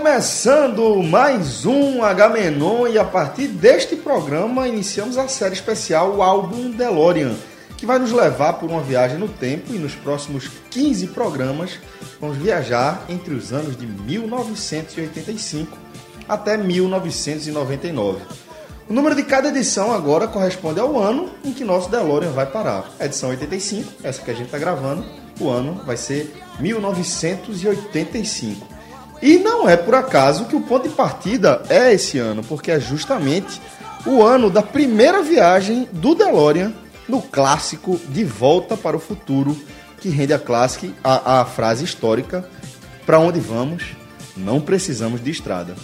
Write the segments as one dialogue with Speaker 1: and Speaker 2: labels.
Speaker 1: Começando mais um H-Menon e a partir deste programa iniciamos a série especial o álbum DeLorean, que vai nos levar por uma viagem no tempo e nos próximos 15 programas vamos viajar entre os anos de 1985 até 1999. O número de cada edição agora corresponde ao ano em que nosso DeLorean vai parar. edição 85, essa que a gente está gravando, o ano vai ser 1985. E não é por acaso que o ponto de partida é esse ano, porque é justamente o ano da primeira viagem do DeLorean no clássico De Volta para o Futuro, que rende a, clássica, a, a frase histórica: Para onde vamos? Não precisamos de estrada.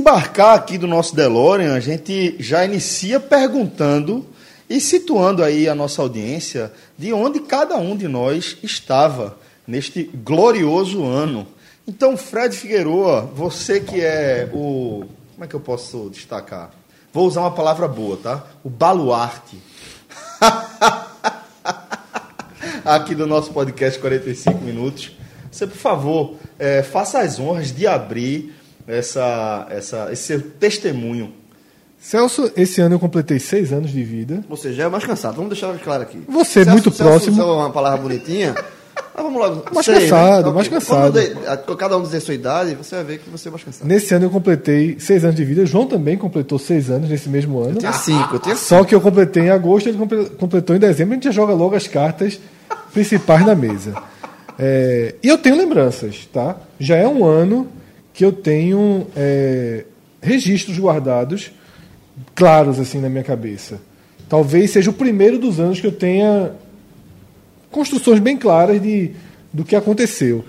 Speaker 1: Desembarcar aqui do nosso DeLorean, a gente já inicia perguntando e situando aí a nossa audiência de onde cada um de nós estava neste glorioso ano. Então, Fred Figueroa, você que é o. Como é que eu posso destacar? Vou usar uma palavra boa, tá? O baluarte. Aqui do nosso podcast 45 Minutos. Você, por favor, é, faça as honras de abrir essa, essa, esse seu testemunho.
Speaker 2: Celso, esse ano eu completei seis anos de vida.
Speaker 3: Você já é mais cansado, vamos deixar claro aqui.
Speaker 2: Você, é
Speaker 3: Celso,
Speaker 2: muito
Speaker 3: Celso,
Speaker 2: próximo.
Speaker 3: Celso uma palavra bonitinha. Mas vamos logo.
Speaker 2: Mais sei, cansado, né? mais
Speaker 3: okay.
Speaker 2: cansado.
Speaker 3: Quando cada um dizer sua idade, você vai ver que você é mais cansado.
Speaker 2: Nesse ano eu completei seis anos de vida. João também completou seis anos nesse mesmo ano.
Speaker 3: Eu tinha cinco, eu tinha
Speaker 2: Só
Speaker 3: cinco.
Speaker 2: que eu completei em agosto, ele completou em dezembro. A gente já joga logo as cartas principais na mesa. É, e eu tenho lembranças, tá? Já é um ano que eu tenho é, registros guardados claros assim na minha cabeça. Talvez seja o primeiro dos anos que eu tenha construções bem claras de, do que aconteceu.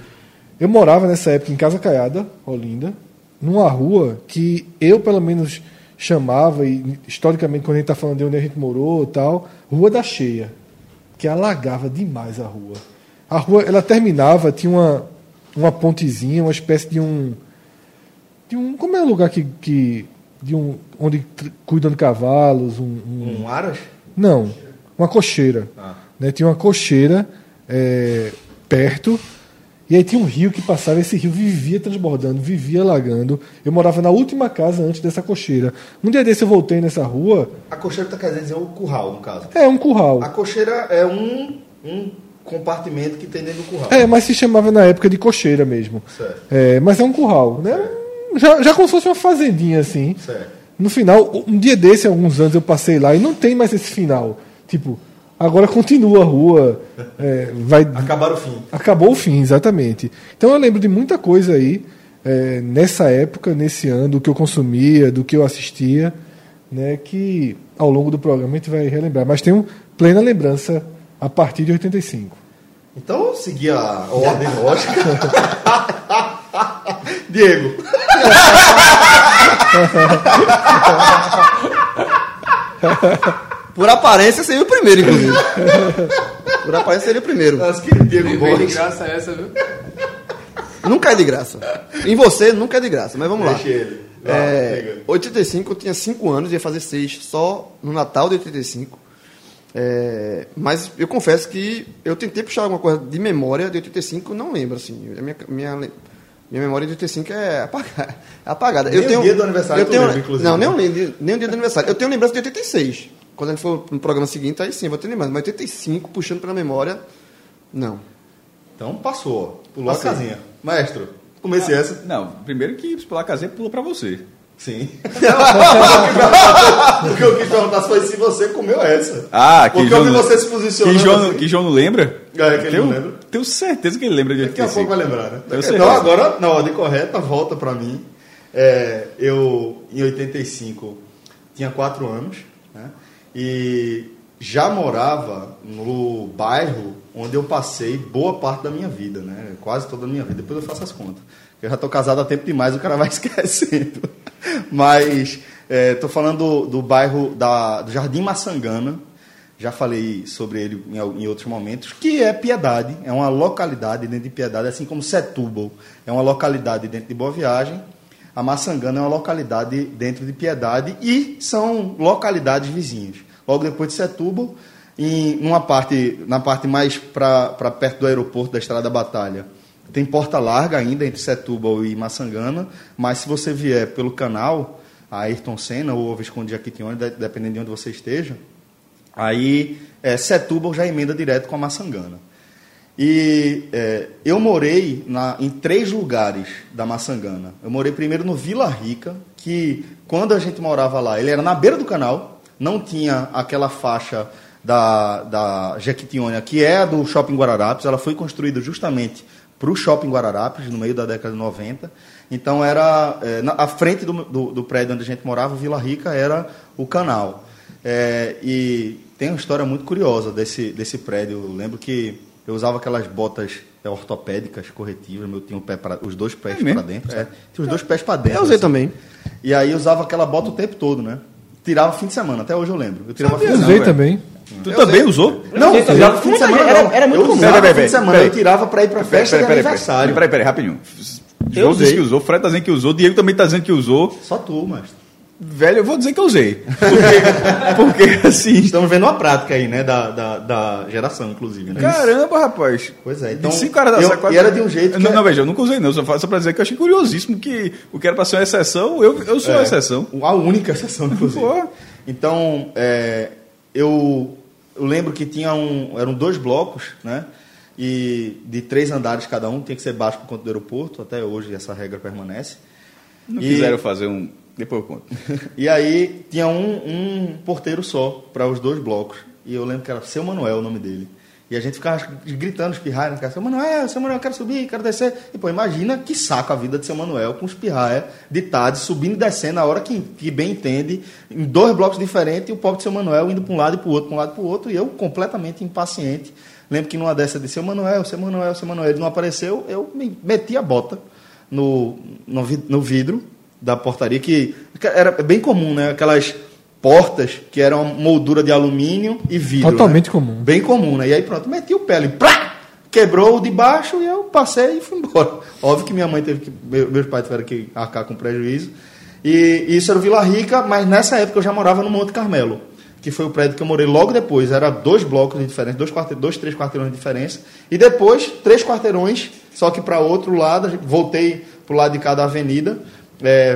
Speaker 2: Eu morava nessa época em Casa Caiada, Olinda, numa rua que eu, pelo menos, chamava, e historicamente, quando a gente está falando de onde a gente morou tal, Rua da Cheia, que alagava demais a rua. A rua, ela terminava, tinha uma, uma pontezinha, uma espécie de um de um. Como é o lugar que. que de um, onde cuidam de cavalos? Um,
Speaker 1: um... um aras?
Speaker 2: Não, uma cocheira. Ah. Né? Tinha uma cocheira é, perto. E aí tinha um rio que passava, esse rio vivia transbordando, vivia alagando. Eu morava na última casa antes dessa cocheira. Um dia desse eu voltei nessa rua.
Speaker 1: A cocheira está querendo dizer o curral, no caso.
Speaker 2: É, um curral.
Speaker 1: A cocheira é um, um compartimento que tem dentro do curral.
Speaker 2: É, mas se chamava na época de cocheira mesmo.
Speaker 1: Certo.
Speaker 2: É, mas é um curral, né? Certo já, já como se fosse uma fazendinha assim.
Speaker 1: Certo.
Speaker 2: No final, um dia desse, alguns anos, eu passei lá e não tem mais esse final. Tipo, agora continua a rua. É, vai,
Speaker 1: Acabar o fim.
Speaker 2: Acabou o fim, exatamente. Então eu lembro de muita coisa aí, é, nessa época, nesse ano, do que eu consumia, do que eu assistia, né, que ao longo do programa a gente vai relembrar. Mas tenho plena lembrança a partir de 85.
Speaker 1: Então, seguir a ordem lógica. Diego.
Speaker 3: Por aparência seria o primeiro, inclusive. Por aparência seria o primeiro.
Speaker 1: Nossa, que Diego
Speaker 4: Borges. de graça essa, viu?
Speaker 3: Nunca é de graça. Em você, nunca é de graça, mas vamos
Speaker 1: Deixa
Speaker 3: lá.
Speaker 1: ele. Lá,
Speaker 3: é, 85, eu tinha 5 anos, ia fazer 6 só no Natal de 85. É, mas eu confesso que eu tentei puxar alguma coisa de memória de 85, não lembro, assim. A minha, minha, minha memória de 85 é apagada. É apagada.
Speaker 1: Nem
Speaker 3: eu tenho,
Speaker 1: o dia do aniversário
Speaker 3: eu tenho,
Speaker 1: lembra, inclusive.
Speaker 3: Não, nem o, nem o dia do aniversário. Eu tenho lembrança de 86. Quando a gente for no programa seguinte, aí sim, eu vou ter lembrança. Mas 85, puxando pela memória, não.
Speaker 1: Então passou. Pulou Passei. a casinha. Maestro, comecei essa.
Speaker 4: Não, primeiro que pular a casinha pulou pra você.
Speaker 1: Sim. o que eu quis perguntar foi se você comeu essa.
Speaker 4: Ah, que
Speaker 1: Porque
Speaker 4: João,
Speaker 1: eu vi você se posicionando.
Speaker 4: Que João,
Speaker 1: assim.
Speaker 4: que João não lembra?
Speaker 1: É, que ele
Speaker 4: tenho,
Speaker 1: não lembra.
Speaker 4: Tenho certeza que ele lembra de
Speaker 1: Daqui a pouco vai lembrar, né?
Speaker 4: Tenho
Speaker 1: então agora, na ordem correta, volta pra mim. É, eu, em 85, tinha 4 anos, né? e já morava no bairro onde eu passei boa parte da minha vida, né? Quase toda a minha vida. Depois eu faço as contas. Eu já estou casado há tempo demais, o cara vai esquecendo. Mas estou falando do, do bairro da, do Jardim Maçangana. Já falei sobre ele em, em outros momentos, que é Piedade, é uma localidade dentro de Piedade, assim como Setúbal é uma localidade dentro de Boa Viagem. A Maçangana é uma localidade dentro de Piedade e são localidades vizinhas. Logo depois de Setúbal, em numa parte, na parte mais para perto do aeroporto da Estrada da Batalha, tem porta larga ainda entre Setúbal e Maçangana, mas se você vier pelo canal, a Ayrton Senna ou Visconde de dependendo de onde você esteja, aí é, Setúbal já emenda direto com a Maçangana. E é, eu morei na- em três lugares da Maçangana. Eu morei primeiro no Vila Rica, que quando a gente morava lá, ele era na beira do canal, não tinha aquela faixa da, da Jequitinhonha, que é a do Shopping Guararapes, ela foi construída justamente para o Shopping Guararapes, no meio da década de 90. Então, era é, na, à frente do, do, do prédio onde a gente morava, Vila Rica, era o canal. É, e tem uma história muito curiosa desse, desse prédio. Eu lembro que eu usava aquelas botas é, ortopédicas corretivas, eu tinha o pé pra- os dois pés
Speaker 4: É
Speaker 1: para dentro. é. tinha os dois pés para dentro.
Speaker 3: Eu usei
Speaker 1: assim.
Speaker 3: também.
Speaker 1: E aí eu usava aquela bota o tempo todo, né? Tirava fim de semana, até hoje eu lembro. Eu tirava fim de
Speaker 2: Eu
Speaker 4: Não,
Speaker 2: usei
Speaker 4: velho.
Speaker 2: também.
Speaker 4: Tu também usou?
Speaker 1: Não, eu tirava fim de semana.
Speaker 5: era- era muito
Speaker 1: eu
Speaker 5: comum.
Speaker 1: usava fim de
Speaker 4: peraí,
Speaker 1: semana.
Speaker 4: peraí.
Speaker 1: Eu tirava para ir para festa de aniversário.
Speaker 4: Peraí, peraí, rapidinho.
Speaker 5: Eu
Speaker 4: João disse que usou, Fred tá dizendo que usou, Diego também tá dizendo que usou.
Speaker 1: Só tu, mas.
Speaker 4: Velho, eu vou dizer que eu usei. Porque, porque assim.
Speaker 1: Estamos vendo uma prática aí, né? Da, da, da geração, inclusive, né?
Speaker 4: Caramba, rapaz.
Speaker 1: Pois é,
Speaker 4: De
Speaker 1: então,
Speaker 4: cinco caras da
Speaker 1: eu-
Speaker 4: sacola-
Speaker 1: e era de um jeito
Speaker 4: Não,
Speaker 1: é-
Speaker 4: não, veja, eu nunca usei, não. Só, fa- só pra dizer que eu achei curiosíssimo que o que era pra ser uma exceção, eu, eu sou a exceção.
Speaker 1: A única exceção, inclusive.
Speaker 4: Pô.
Speaker 1: Então, é, eu, eu lembro que tinha um, eram dois blocos, né? E de três andares cada um, tinha que ser baixo por conta do aeroporto. Até hoje essa regra permanece.
Speaker 4: Não
Speaker 1: E-
Speaker 4: quiseram fazer um. Depois eu conto.
Speaker 1: E aí tinha um, um porteiro só para os dois blocos. E eu lembro que era Seu Manuel o nome dele. E a gente ficava gritando, espirraia, né? Seu Manuel, Seu Manuel, quero subir, quero descer. E pô, imagina que saco a vida de Seu Manuel com espirraia de tarde, subindo e descendo a hora que, que bem entende, em dois blocos diferentes, e o pobre de Seu Manuel indo para um lado e para o outro, para um lado e para o outro, e eu completamente impaciente. Lembro que numa dessa de Seu Manuel, Seu Manuel, Seu Manuel, ele não apareceu, eu me meti a bota no, no, no vidro da portaria, que era bem comum, né? Aquelas portas que eram moldura de alumínio e vidro.
Speaker 2: Totalmente
Speaker 1: né?
Speaker 2: comum.
Speaker 1: Bem comum, né? E aí pronto, meti o pé ali, plá! Quebrou o de baixo e eu passei e fui embora. Óbvio que minha mãe teve que. meu- Meus pais tiveram que arcar com prejuízo. E isso era o Vila Rica, mas nessa época eu já morava no Monte Carmelo, que foi o prédio que eu morei logo depois. Era dois blocos de diferença, dois, quarte- dois três quarteirões de diferença. E depois, três quarteirões, só que para outro lado, voltei para o lado de cada avenida, é,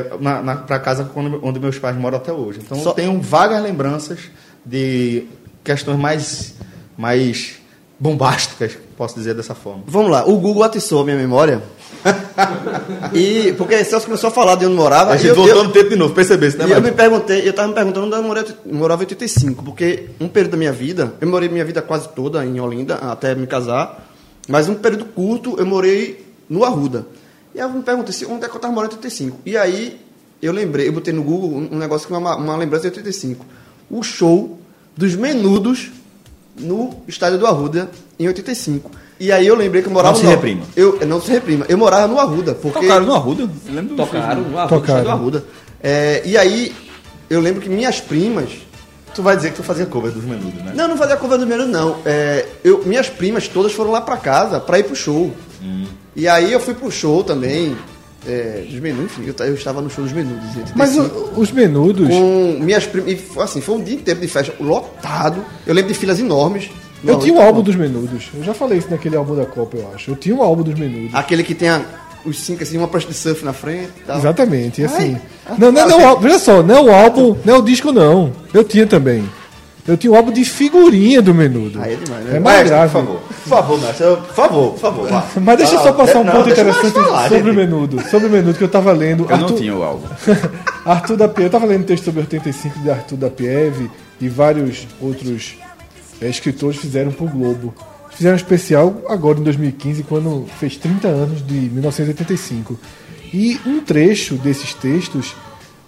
Speaker 1: para casa onde, meus pais moram até hoje. Então
Speaker 3: Só-
Speaker 1: eu tenho vagas lembranças de questões mais, mais bombásticas, posso dizer dessa forma.
Speaker 3: Vamos lá, o Google atiçou a minha memória. e porque Celso começou a falar de onde morava.
Speaker 1: A gente
Speaker 3: eu,
Speaker 1: voltou
Speaker 3: eu,
Speaker 1: no tempo de novo, percebesse, né,
Speaker 3: e eu me perguntei, eu estava me perguntando onde eu eu morava em 85, porque um período da minha vida, eu morei minha vida quase toda em Olinda, até me casar, mas um período curto eu morei no Arruda. E aí eu me perguntei se- onde é que eu estava morando em 85. E aí eu lembrei, eu botei no Google um, negócio que é uma, uma lembrança de 85. O show dos menudos no estádio do Arruda em 85. E aí eu lembrei que eu morava
Speaker 4: Não se
Speaker 3: no
Speaker 4: reprima.
Speaker 3: Eu, não se reprima. Eu morava no Arruda, porque
Speaker 4: Tocaram no Arruda? Eu lembro do
Speaker 5: Tocaram no Arruda.
Speaker 2: Tocaram.
Speaker 3: do Arruda. É, e aí eu lembro que minhas primas
Speaker 1: Tu vai dizer que tu fazia cover dos menudos, né?
Speaker 3: não, não fazia cover do menos, não. É, eu, minhas primas todas foram lá pra casa pra ir pro show.
Speaker 1: Hum.
Speaker 3: E aí eu fui pro show também. É, dos menudos, enfim, eu, eu estava no show dos menudos. em 85,
Speaker 2: Mas o- os menudos.
Speaker 3: com minhas primas. Assim, foi um dia inteiro de festa lotado. Eu lembro de filas enormes.
Speaker 2: Eu
Speaker 3: Não,
Speaker 2: tinha um álbum dos menudos. Eu já falei isso naquele álbum da Copa, eu acho. Eu tinha um álbum dos menudos.
Speaker 3: Aquele que tem a- os cinco, assim, uma prancha de surf na frente. e tal.
Speaker 2: Exatamente, e assim.
Speaker 3: Ai.
Speaker 2: não, não,
Speaker 3: Ah,
Speaker 2: não,
Speaker 3: você-
Speaker 2: o álbum- veja só, não é o álbum, não é o disco, não. Eu tinha também. Eu tinha um álbum de figurinha do menudo.
Speaker 3: Aí é demais, né?
Speaker 2: É mais
Speaker 1: Mestre,
Speaker 2: grave.
Speaker 1: por favor. Por favor, mestre. eu- Por favor, por favor. vá.
Speaker 2: Mas deixa eu só
Speaker 1: Ah,
Speaker 2: passar um
Speaker 1: não,
Speaker 2: ponto interessante
Speaker 1: falar,
Speaker 2: sobre o menudo. Sobre o menudo que eu tava lendo.
Speaker 4: Eu não tinha o álbum.
Speaker 2: Arthur da Pieve, eu tava lendo um texto sobre 85 de Arthur da Pieve e vários outros eh, escritores fizeram pro Globo. Fizeram um especial agora em 2015, quando fez 30 anos de 1985. E um trecho desses textos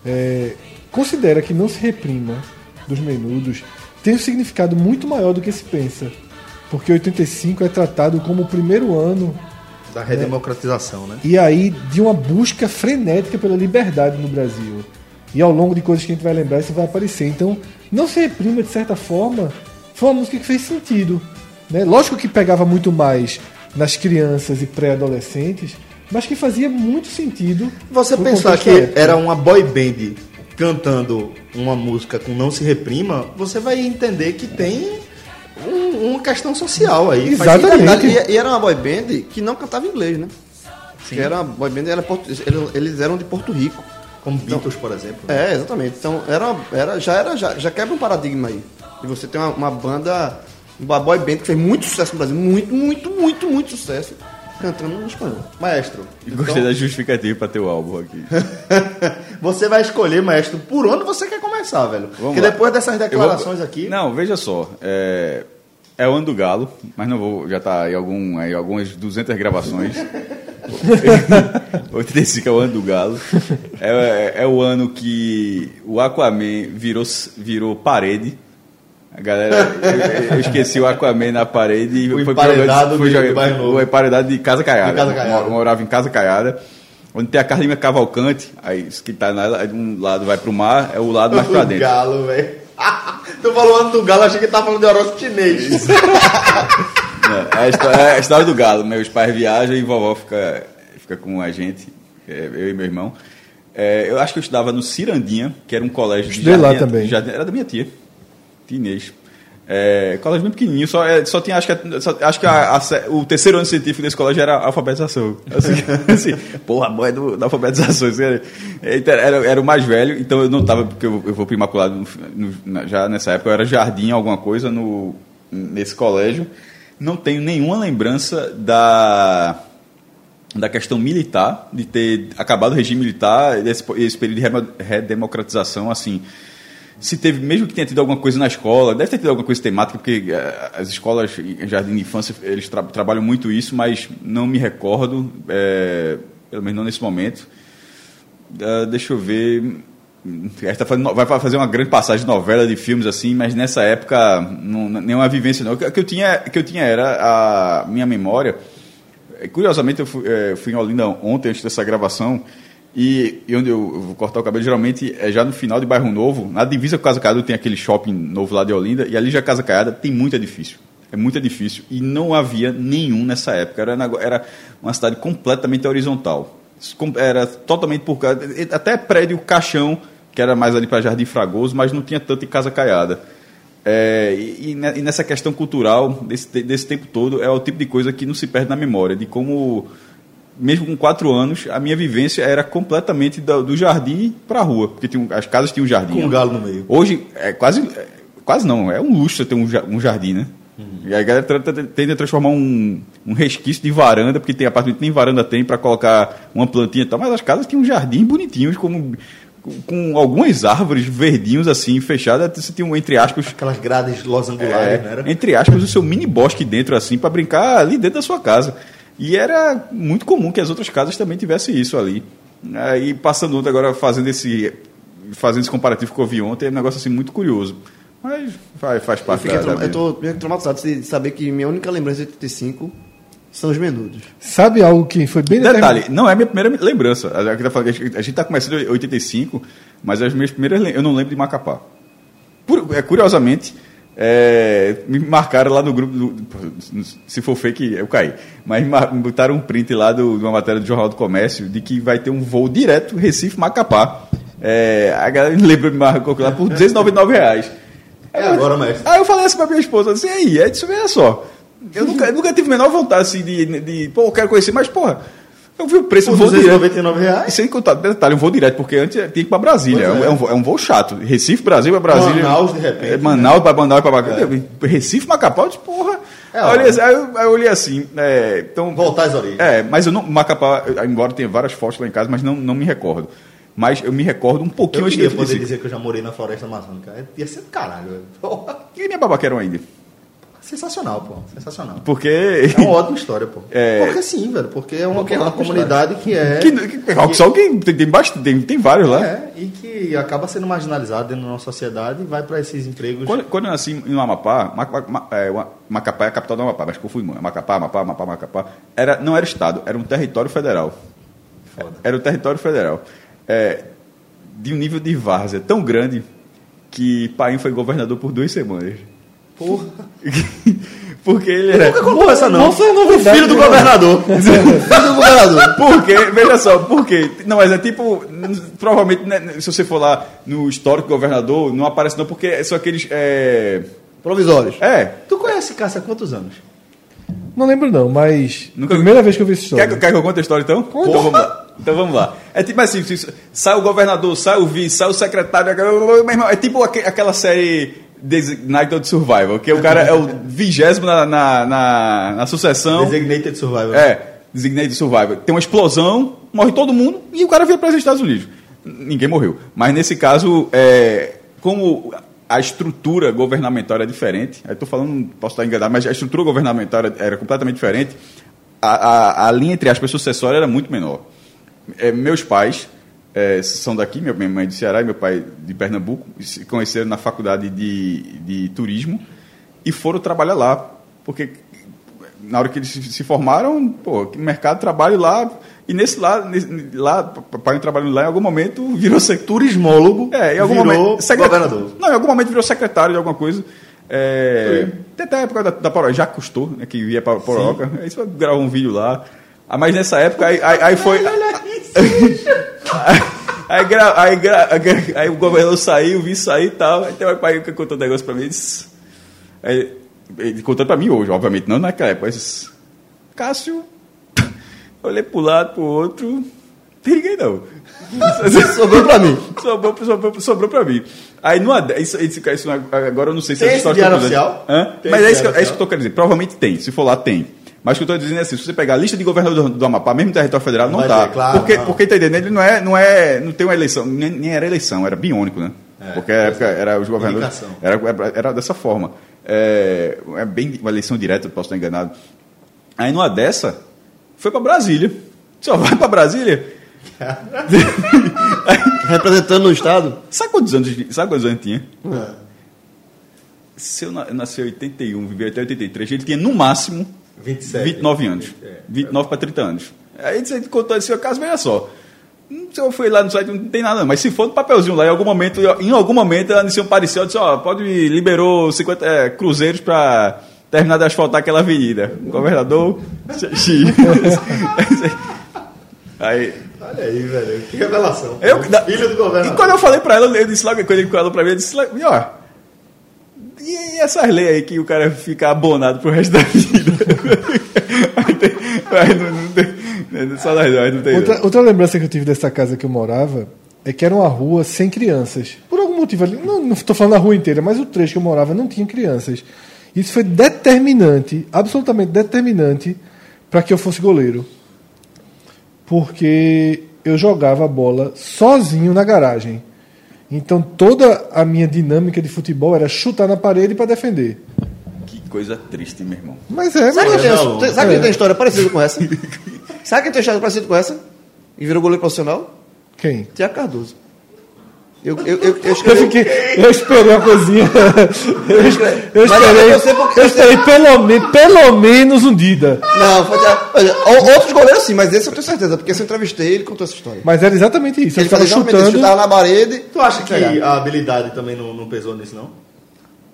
Speaker 2: eh, considera que não se reprima dos Menudos tem um significado muito maior do que se pensa. Porque 85 é tratado como o primeiro ano
Speaker 1: Da redemocratização, né?
Speaker 2: e aí de uma busca frenética pela liberdade no Brasil. E ao longo de coisas que a gente vai lembrar, isso vai aparecer. Então, não se reprima de certa forma, foi uma música que fez sentido. Né? Lógico que pegava muito mais nas crianças e pré-adolescentes, mas que fazia muito sentido.
Speaker 1: Você pensar que
Speaker 2: época.
Speaker 1: era uma boy band cantando uma música com Não Se Reprima, você vai entender que tem um- uma questão social aí.
Speaker 2: Exatamente.
Speaker 3: e, e era uma boy band que não cantava inglês, né? Que era uma boy band, era eles- eram de Porto Rico.
Speaker 1: Como Beatles, por exemplo.
Speaker 3: É, exatamente. Então era, era, já, era, já, já quebra um paradigma aí. E você tem uma, uma banda, uma boy band que fez muito sucesso no Brasil, muito, muito, muito, muito sucesso, cantando em espanhol.
Speaker 1: Maestro,
Speaker 4: Gostei
Speaker 1: então,
Speaker 4: da justificativa pra ter o álbum aqui.
Speaker 1: você vai escolher, maestro, por onde você quer começar, velho. Porque
Speaker 4: lá.
Speaker 1: depois dessas
Speaker 4: Eu vou-
Speaker 1: declarações aqui...
Speaker 4: Não, veja só. É, é o ano do Galo, mas não vou. Já tá aí, algum, aí algumas 200 gravações. 85 é o ano do Galo. É, é- é o ano que o Aquaman virou, virou parede. A galera, eu, eu esqueci o Aquaman na parede e
Speaker 1: O
Speaker 4: foi
Speaker 1: emparedado
Speaker 4: foi
Speaker 1: de-
Speaker 4: jogar-
Speaker 1: Novo.
Speaker 4: o emparedado de Casa Caiada.
Speaker 1: De Casa Caiada.
Speaker 4: Eu morava em Casa Caiada, onde tem a Carlinha Cavalcante, aí isso que tá na, de um lado vai pro mar, é o lado mais pra
Speaker 1: O
Speaker 4: dentro.
Speaker 1: galo, velho. tu falou ano do galo, achei que tava falando de horóscopo chinês.
Speaker 4: É, é a história, é a história do galo. Meus pais viajam e vovó fica, fica com a gente, é, eu e meu irmão. É, eu acho que eu estudava no Cirandinha, que era um colégio de
Speaker 2: Estudei lá
Speaker 4: jardim-
Speaker 2: também.
Speaker 4: jardim- era da minha tia, tia Inês. É, colégio bem pequenininho, só, é, só tinha, acho que, a- só- acho que a- a o terceiro ano científico desse colégio era alfabetização. Assim, assim, porra, mãe do, da alfabetização. assim, era, era, era o mais velho, então eu não estava, porque eu, eu vou pro Imaculado no- no- já nessa época, eu era jardim, alguma coisa, no, nesse colégio. Não tenho nenhuma lembrança da da questão militar, de ter acabado o regime militar, esse, esse período de redemocratização, assim, se teve, mesmo que tenha tido alguma coisa na escola, deve ter tido alguma coisa temática, porque eh, as escolas jardim de infância, eles tra- trabalham muito isso, mas não me recordo, eh, pelo menos não nesse momento. Ah, deixa eu ver. Esta vai fazer uma grande passagem de novela, de filmes assim, mas nessa época não, nenhuma vivência não. O que eu tinha, que eu tinha era a minha memória. É, Curiosamente, eu fui, eh, fui em Olinda ontem, antes dessa gravação, e, e onde eu, vou cortar o cabelo, geralmente é já no final de Bairro Novo, na divisa com Casa Caiada tem aquele shopping novo lá de Olinda, e ali já Casa Caiada tem muito edifício. É muito edifício. E não havia nenhum nessa época. Era, nego- era uma cidade completamente horizontal. Era totalmente por causa. Até prédio caixão, que era mais ali para Jardim Fragoso, mas não tinha tanto em Casa Caiada. É, e, e ne- nessa questão cultural, desse, desse tempo todo, é o tipo de coisa que não se perde na memória, de como, mesmo com quatro anos, a minha vivência era completamente do, do jardim para a rua, porque tinha as casas tinham um jardim.
Speaker 1: Com um galo no meio.
Speaker 4: Hoje, é quase, é, quase não, é um luxo ter um, um jardim, né? E a galera tende a transformar um, um resquício de varanda, porque tem apartamento nem varanda tem, para colocar uma plantinha e tal, mas as casas tinham um jardim bonitinhos, como, com, algumas árvores verdinhos assim, fechadas, você tinha um, entre aspas,
Speaker 1: Aquelas grades losangulares, né? Era?
Speaker 4: entre aspas, o seu mini bosque dentro, assim, para brincar ali dentro da sua casa. E era muito comum que as outras casas também tivessem isso ali. Aí, passando ontem, agora fazendo esse, fazendo esse comparativo que eu vi ontem, é um negócio assim muito curioso. Mas faz, faz
Speaker 3: Eu,
Speaker 4: parte
Speaker 3: fiquei
Speaker 4: da, da
Speaker 3: eu tô meio traumatizado de saber que minha única lembrança de 85 são os menudos.
Speaker 2: Sabe algo que foi bem
Speaker 4: Detalhe, não é a minha primeira lembrança. A gente tá falando- a gente está começando em 85, mas as minhas primeiras lem- eu não lembro de Macapá. Por- é, curiosamente, é, me marcaram lá no grupo. do- se for fake, eu caí. Mas me botaram um print lá do- de uma matéria do Jornal do Comércio de que vai ter um voo direto Recife-Macapá. É, a galera me lembra, me marcou lá por 299 reais.
Speaker 1: É agora, mestre.
Speaker 4: Aí eu falei assim pra minha esposa, assim, aí, é disso, olha só. Eu nunca, eu nunca tive a menor vontade assim de, de, pô, eu quero conhecer, mas, porra, eu vi o preço do voo direto.
Speaker 1: 299 reais.
Speaker 4: Sem contar, detalhe, um voo direto, porque antes tinha que ir pra Brasília. É, um-
Speaker 1: é.
Speaker 4: é um, voo- é um voo chato. Recife, Brasil, pra Brasília.
Speaker 1: Manaus, de repente,
Speaker 4: É, Manaus, pra Manaus, pra Macapá. Recife, Macapá, eu disse, porra.
Speaker 1: É,
Speaker 4: Aí eu assim, aí, eu, eu olhei assim, é, então...
Speaker 1: Voltar às origens.
Speaker 4: É, mas eu não, Macapá, eu- embora tenha várias fotos lá em casa, mas não, não me recordo. Mas eu me recordo um pouquinho
Speaker 1: Eu
Speaker 4: antes de
Speaker 1: poder
Speaker 4: 85.
Speaker 1: dizer que eu já morei na floresta amazônica. Ia ser do caralho, velho.
Speaker 4: E minha babaqueira ainda?
Speaker 1: Sensacional, pô. Sensacional.
Speaker 4: Porque.
Speaker 1: É uma ótima história, pô.
Speaker 4: É.
Speaker 1: Porque sim, velho. Porque é uma,
Speaker 3: Porque é
Speaker 1: uma comunidade que é.
Speaker 4: Que, que, Roxol tem, tem, tem, bastante- tem, tem vários lá.
Speaker 1: É, e que acaba sendo marginalizado dentro da nossa sociedade e vai para esses empregos.
Speaker 4: Quando, quando eu nasci no Amapá, Ma- Ma- Ma- é, Ma- Macapá é a capital do Amapá, mas confundi muito. Macapá, Amapá, Amapá, Macapá. Era, não era estado, era um território federal.
Speaker 1: Foda.
Speaker 4: Era um território federal. É, de um nível de várzea tão grande que Paim foi governador por duas semanas.
Speaker 1: Porra.
Speaker 4: Porque ele era.
Speaker 1: Nunca contou essa, não.
Speaker 2: Nossa, é novidade,
Speaker 1: o filho do
Speaker 2: né?
Speaker 1: governador.
Speaker 3: Filho do governador.
Speaker 4: Por quê? Veja só, por quê? Não, mas é tipo, provavelmente, né, se você for lá no histórico do governador, não aparece não, porque são aqueles. É.
Speaker 3: Provisórios.
Speaker 4: é
Speaker 1: tu conhece Cássio há quantos anos?
Speaker 2: Não lembro não, mas
Speaker 4: Nunca-
Speaker 2: primeira vez que eu vi essa
Speaker 4: Quer,
Speaker 2: história.
Speaker 4: que- quer que eu conte a história então? Então vamos lá. Então vamos lá. É tipo assim, sai o governador, sai o vice, sai o secretário, meu irmão, é tipo aque- aquela série Designated Survival, que o cara é o vigésimo na, na, na, na sucessão.
Speaker 1: Designated Survivor.
Speaker 4: É, Designated Survival. Tem uma explosão, morre todo mundo e o cara vem para os Estados Unidos. Ninguém morreu. Mas nesse caso, é, como a estrutura governamental era diferente, eu estou falando, posso estar enganado, mas a estrutura governamental era, era completamente diferente, a, a, a linha entre aspas sucessória era muito menor. É, meus pais é, são daqui, minha mãe é de Ceará e meu pai de Pernambuco, se conheceram na faculdade de, de turismo e foram trabalhar lá, porque na hora que eles se, formaram, pô, que mercado trabalho lá, e nesse lá, nesse, lá, papai trabalhando lá, em algum momento virou sec...
Speaker 1: Turismólogo.
Speaker 4: É, em algum momento.
Speaker 1: governador.
Speaker 4: Não, em algum momento virou secretário de alguma coisa. É, até a época da, da Pororoca, já custou, né, que ia para Pororoca. Aí você gravou um vídeo lá. Ah, mas nessa época, aí, aí, aí foi. Aí, gra- aí, gra- aí o governador saiu, vi sair e tal. Aí tem um pai que contou um negócio pra mim. Ele disse, aí, ele contou pra mim hoje, obviamente, não naquela época. Ele disse, Cássio, olhei pro lado, pro outro, não tem ninguém não.
Speaker 3: Sobrou pra mim.
Speaker 4: sobrou, sobrou, sobrou pra mim. Aí numa, isso, isso, isso, agora eu não sei se
Speaker 1: Tem esse
Speaker 4: história
Speaker 1: oficial?
Speaker 4: Hã?
Speaker 1: Tem
Speaker 4: Mas é isso, que, é isso que eu tô querendo dizer. Provavelmente tem. Se for lá, tem. Mas o que eu estou dizendo é assim, se você pegar a lista de governador do, do Amapá, mesmo território federal, não tá.
Speaker 1: ver, claro,
Speaker 4: porque,
Speaker 1: não.
Speaker 4: porque tá entendendo? Ele não é, não é, não tem uma eleição, nem, nem era eleição, era biônico, né?
Speaker 1: É,
Speaker 4: porque a época era os governadores, era, era, dessa forma. É, é bem uma eleição direta, posso estar enganado. Aí numa dessa, foi para Brasília. Só vai para Brasília.
Speaker 3: Representando o Estado.
Speaker 4: Sabe quantos anos, sabe quantos anos tinha?
Speaker 1: É.
Speaker 4: Se eu na- eu nasci em 81, vivi até 83, ele tinha no máximo
Speaker 1: 27.
Speaker 4: 29 anos.
Speaker 1: É.
Speaker 4: 29 para 30 anos. Aí você contou esse caso, veja só. Hum, Se eu fui lá no site, não tem nada, não. mas se for no papelzinho lá, em algum momento, em algum momento ela iniciou um parecer, disse, ó, pode liberou 50 é, cruzeiros para terminar de asfaltar aquela avenida. O governador. Aí,
Speaker 1: Olha aí, velho. Que revelação.
Speaker 4: eu,
Speaker 1: O filho do governador.
Speaker 4: E quando eu falei pra ela, eu disse logo, quando ele falou pra mim, eu disse ó, e essas leis aí que o cara fica abonado pro resto da vida? Não, não tem, só nós dois, não tem.
Speaker 2: Outra, outra lembrança que eu tive dessa casa que eu morava é que era uma rua sem crianças. Por algum motivo ali, não, estou falando da rua inteira, mas o trecho que eu morava não tinha crianças. Isso foi determinante, absolutamente determinante, para que eu fosse goleiro. Porque eu jogava a bola sozinho na garagem. Então toda a minha dinâmica de futebol era chutar na parede para defender.
Speaker 4: Que coisa triste, meu irmão.
Speaker 2: Mas é,
Speaker 3: Sabe
Speaker 2: mas
Speaker 3: quem tem,
Speaker 1: não.
Speaker 3: tem- sabe quem
Speaker 2: É.
Speaker 3: tem história parecida com essa? Sabe quem tem história parecida com essa? E virou goleiro profissional?
Speaker 2: quem?
Speaker 3: Tiago Cardoso. Eu, eu, eu, eu
Speaker 2: Eu,
Speaker 3: escrevi.
Speaker 2: fiquei, eu esperei uma coisinha. Eu, eu esperei,
Speaker 3: eu sei porque-
Speaker 2: eu esperei pelo, me- pelo menos um Dida.
Speaker 3: Não, foi. Olha, ou- outros goleiros sim, mas esse eu tenho certeza, porque se eu entrevistei, ele contou essa história.
Speaker 2: Mas era exatamente isso. Eu
Speaker 3: Ele isso,
Speaker 2: chutando.
Speaker 3: chutava na parede.
Speaker 1: Tu acha que
Speaker 3: Pegar.
Speaker 1: a habilidade também não, não pesou nisso, não?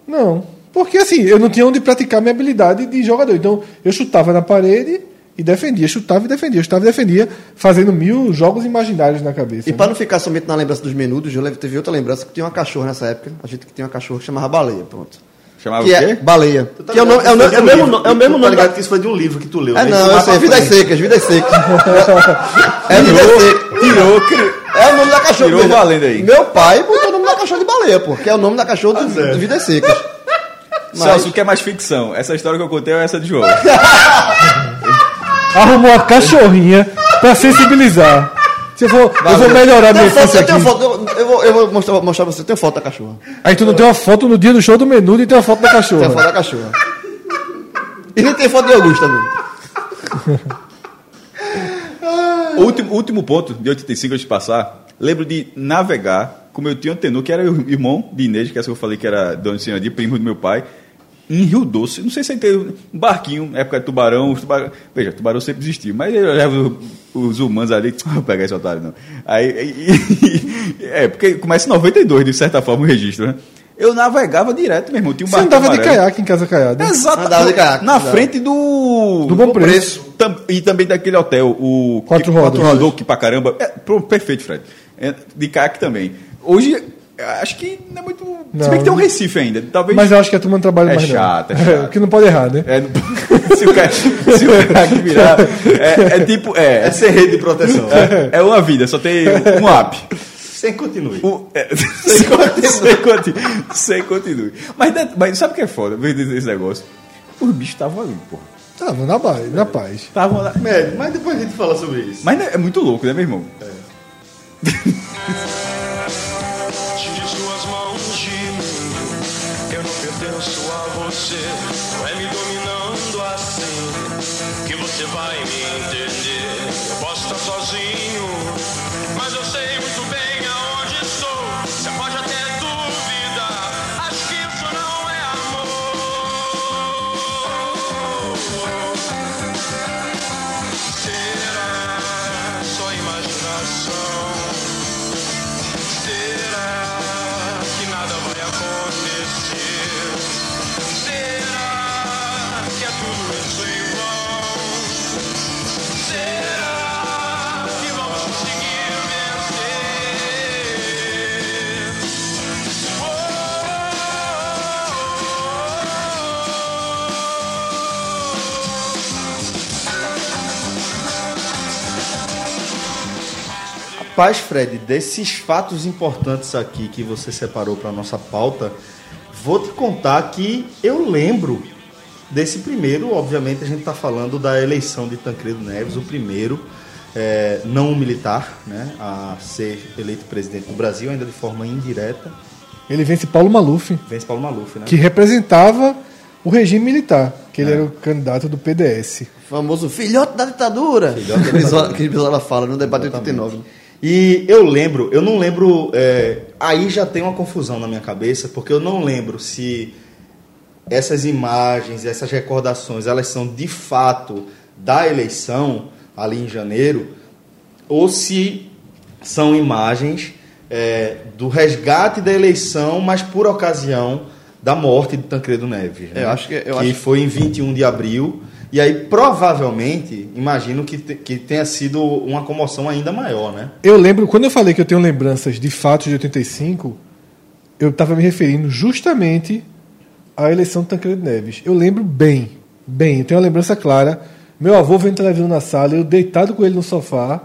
Speaker 2: Não. Porque assim, eu não tinha onde praticar minha habilidade de jogador. Então, eu chutava na parede e defendia. Chutava e defendia. Chutava e defendia, fazendo mil jogos imaginários na cabeça.
Speaker 3: E
Speaker 2: né?
Speaker 3: para não ficar somente na lembrança dos menudos, eu teve outra lembrança que tinha uma cachorra nessa época. A gente que tinha uma cachorra que chamava Baleia, pronto.
Speaker 4: Chamava
Speaker 3: que
Speaker 4: o
Speaker 3: é
Speaker 4: quê?
Speaker 3: Baleia.
Speaker 1: Tu tá
Speaker 3: que é o nome, é o nome, é o mesmo, no- é o mesmo nome
Speaker 1: Tá
Speaker 3: da...
Speaker 1: ligado que isso foi de um livro que tu leu.
Speaker 3: É
Speaker 1: né?
Speaker 3: não, eu sei, Vidas. Secas, Vidas Secas. É Vidas Secas.
Speaker 4: Tirou,
Speaker 3: É o nome da cachorra.
Speaker 4: Tirou valendo aí.
Speaker 3: Meu pai botou o nome da cachorra de baleia, pô, que é o nome da cachorra do,
Speaker 1: certo.
Speaker 3: do Vidas Secas. Mas-
Speaker 4: Celso, o que é mais ficção? Essa história que eu contei ou essa de João?
Speaker 2: Arrumou uma cachorrinha pra sensibilizar. Se eu vou, eu vou melhorar minha
Speaker 3: Tem foto, eu tenho
Speaker 2: aqui.
Speaker 3: foto, eu, eu vou, eu vou mostrar, mostrar pra você, eu tenho foto da cachorra.
Speaker 2: Aí tu não tem uma foto no dia do show do menudo e tem uma foto da
Speaker 3: Tem a foto
Speaker 2: cachorra.
Speaker 3: da cachorra. E nem tem foto de Augusto também.
Speaker 4: O último, último ponto de 85 antes de passar, lembro de navegar com meu tio Antenor, que era o irmão de Inês, que é essa que eu falei que era dono de de primo do meu pai, em Rio Doce. Não sei se tem um barquinho, época de tubarão. Os tubarão veja, tubarão sempre existiu, mas eu levo os humanos ali, não vou pegar esse otário não. Aí, e- e- é, porque começa em 92, de certa forma, o registro, né? Eu navegava direto, meu irmão. Tinha um
Speaker 2: Você andava de
Speaker 4: amarelo.
Speaker 2: caiaque em Casa Caiada.
Speaker 4: Exato.
Speaker 3: Andava de caiaque,
Speaker 4: Na frente do.
Speaker 2: Do Bom Preço.
Speaker 4: Tam- e também daquele hotel, o.
Speaker 2: Quatro
Speaker 4: que,
Speaker 2: Rodas.
Speaker 4: Quatro Rodou, que pra caramba. É, perfeito, Fred. É, de caiaque também. Hoje, acho que não é muito.
Speaker 2: Não.
Speaker 4: Se bem que tem um Recife ainda. Talvez.
Speaker 2: Mas eu acho que a turma não trabalha
Speaker 4: É
Speaker 2: mais não.
Speaker 4: chato, é chato.
Speaker 2: que não pode errar, né?
Speaker 4: É, não- se o cara, se o caiaque virar. É, é tipo. É,
Speaker 1: É ser rede de proteção.
Speaker 4: é, é uma vida, só tem um app.
Speaker 1: Sem continue.
Speaker 4: O- é, sem, continue. sem continue. Sem continue. Mas, de- mas sabe o que é foda? Esse negócio. Os bichos estavam ali, porra.
Speaker 2: Tava na, ba- na paz.
Speaker 4: Estavam lá.
Speaker 1: Médio, mas depois a gente fala sobre isso.
Speaker 4: Mas é muito louco, né, meu irmão?
Speaker 5: Tire pertenço a você. Não é me dominando assim que você vai me entender. Eu posso estar sozinho,
Speaker 1: Rapaz, Fred, desses fatos importantes aqui que você separou para nossa pauta, vou te contar que eu lembro desse primeiro. Obviamente, a gente está falando da eleição de Tancredo Neves, o primeiro é, não militar né, a ser eleito presidente do Brasil, ainda de forma indireta.
Speaker 2: Ele vence Paulo Maluf,
Speaker 1: Vence Paulo Maluf, né?
Speaker 2: que representava o regime militar, que ele era o candidato do PDS.
Speaker 3: Famoso filhote da ditadura.
Speaker 1: Filhote da ditadura.
Speaker 3: que Brizola fala no debate
Speaker 1: Exatamente.
Speaker 3: 89.
Speaker 1: E eu lembro, eu não lembro. é, aí já tem uma confusão na minha cabeça, porque eu não lembro se essas imagens, essas recordações, elas são de fato da eleição ali em janeiro, ou se são imagens é, do resgate da eleição, mas por ocasião da morte de Tancredo Neves. né?
Speaker 3: Eu acho que- eu
Speaker 1: que
Speaker 3: acho-
Speaker 1: foi em 21 de abril. E aí, provavelmente, imagino que, te- que tenha sido uma comoção ainda maior, né?
Speaker 2: Eu lembro, quando eu falei que eu tenho lembranças de fatos de 85, eu estava me referindo justamente à eleição de Tancredo Neves. Eu lembro bem, bem, eu tenho uma lembrança clara. Meu avô vendo televisão na sala, eu deitado com ele no sofá,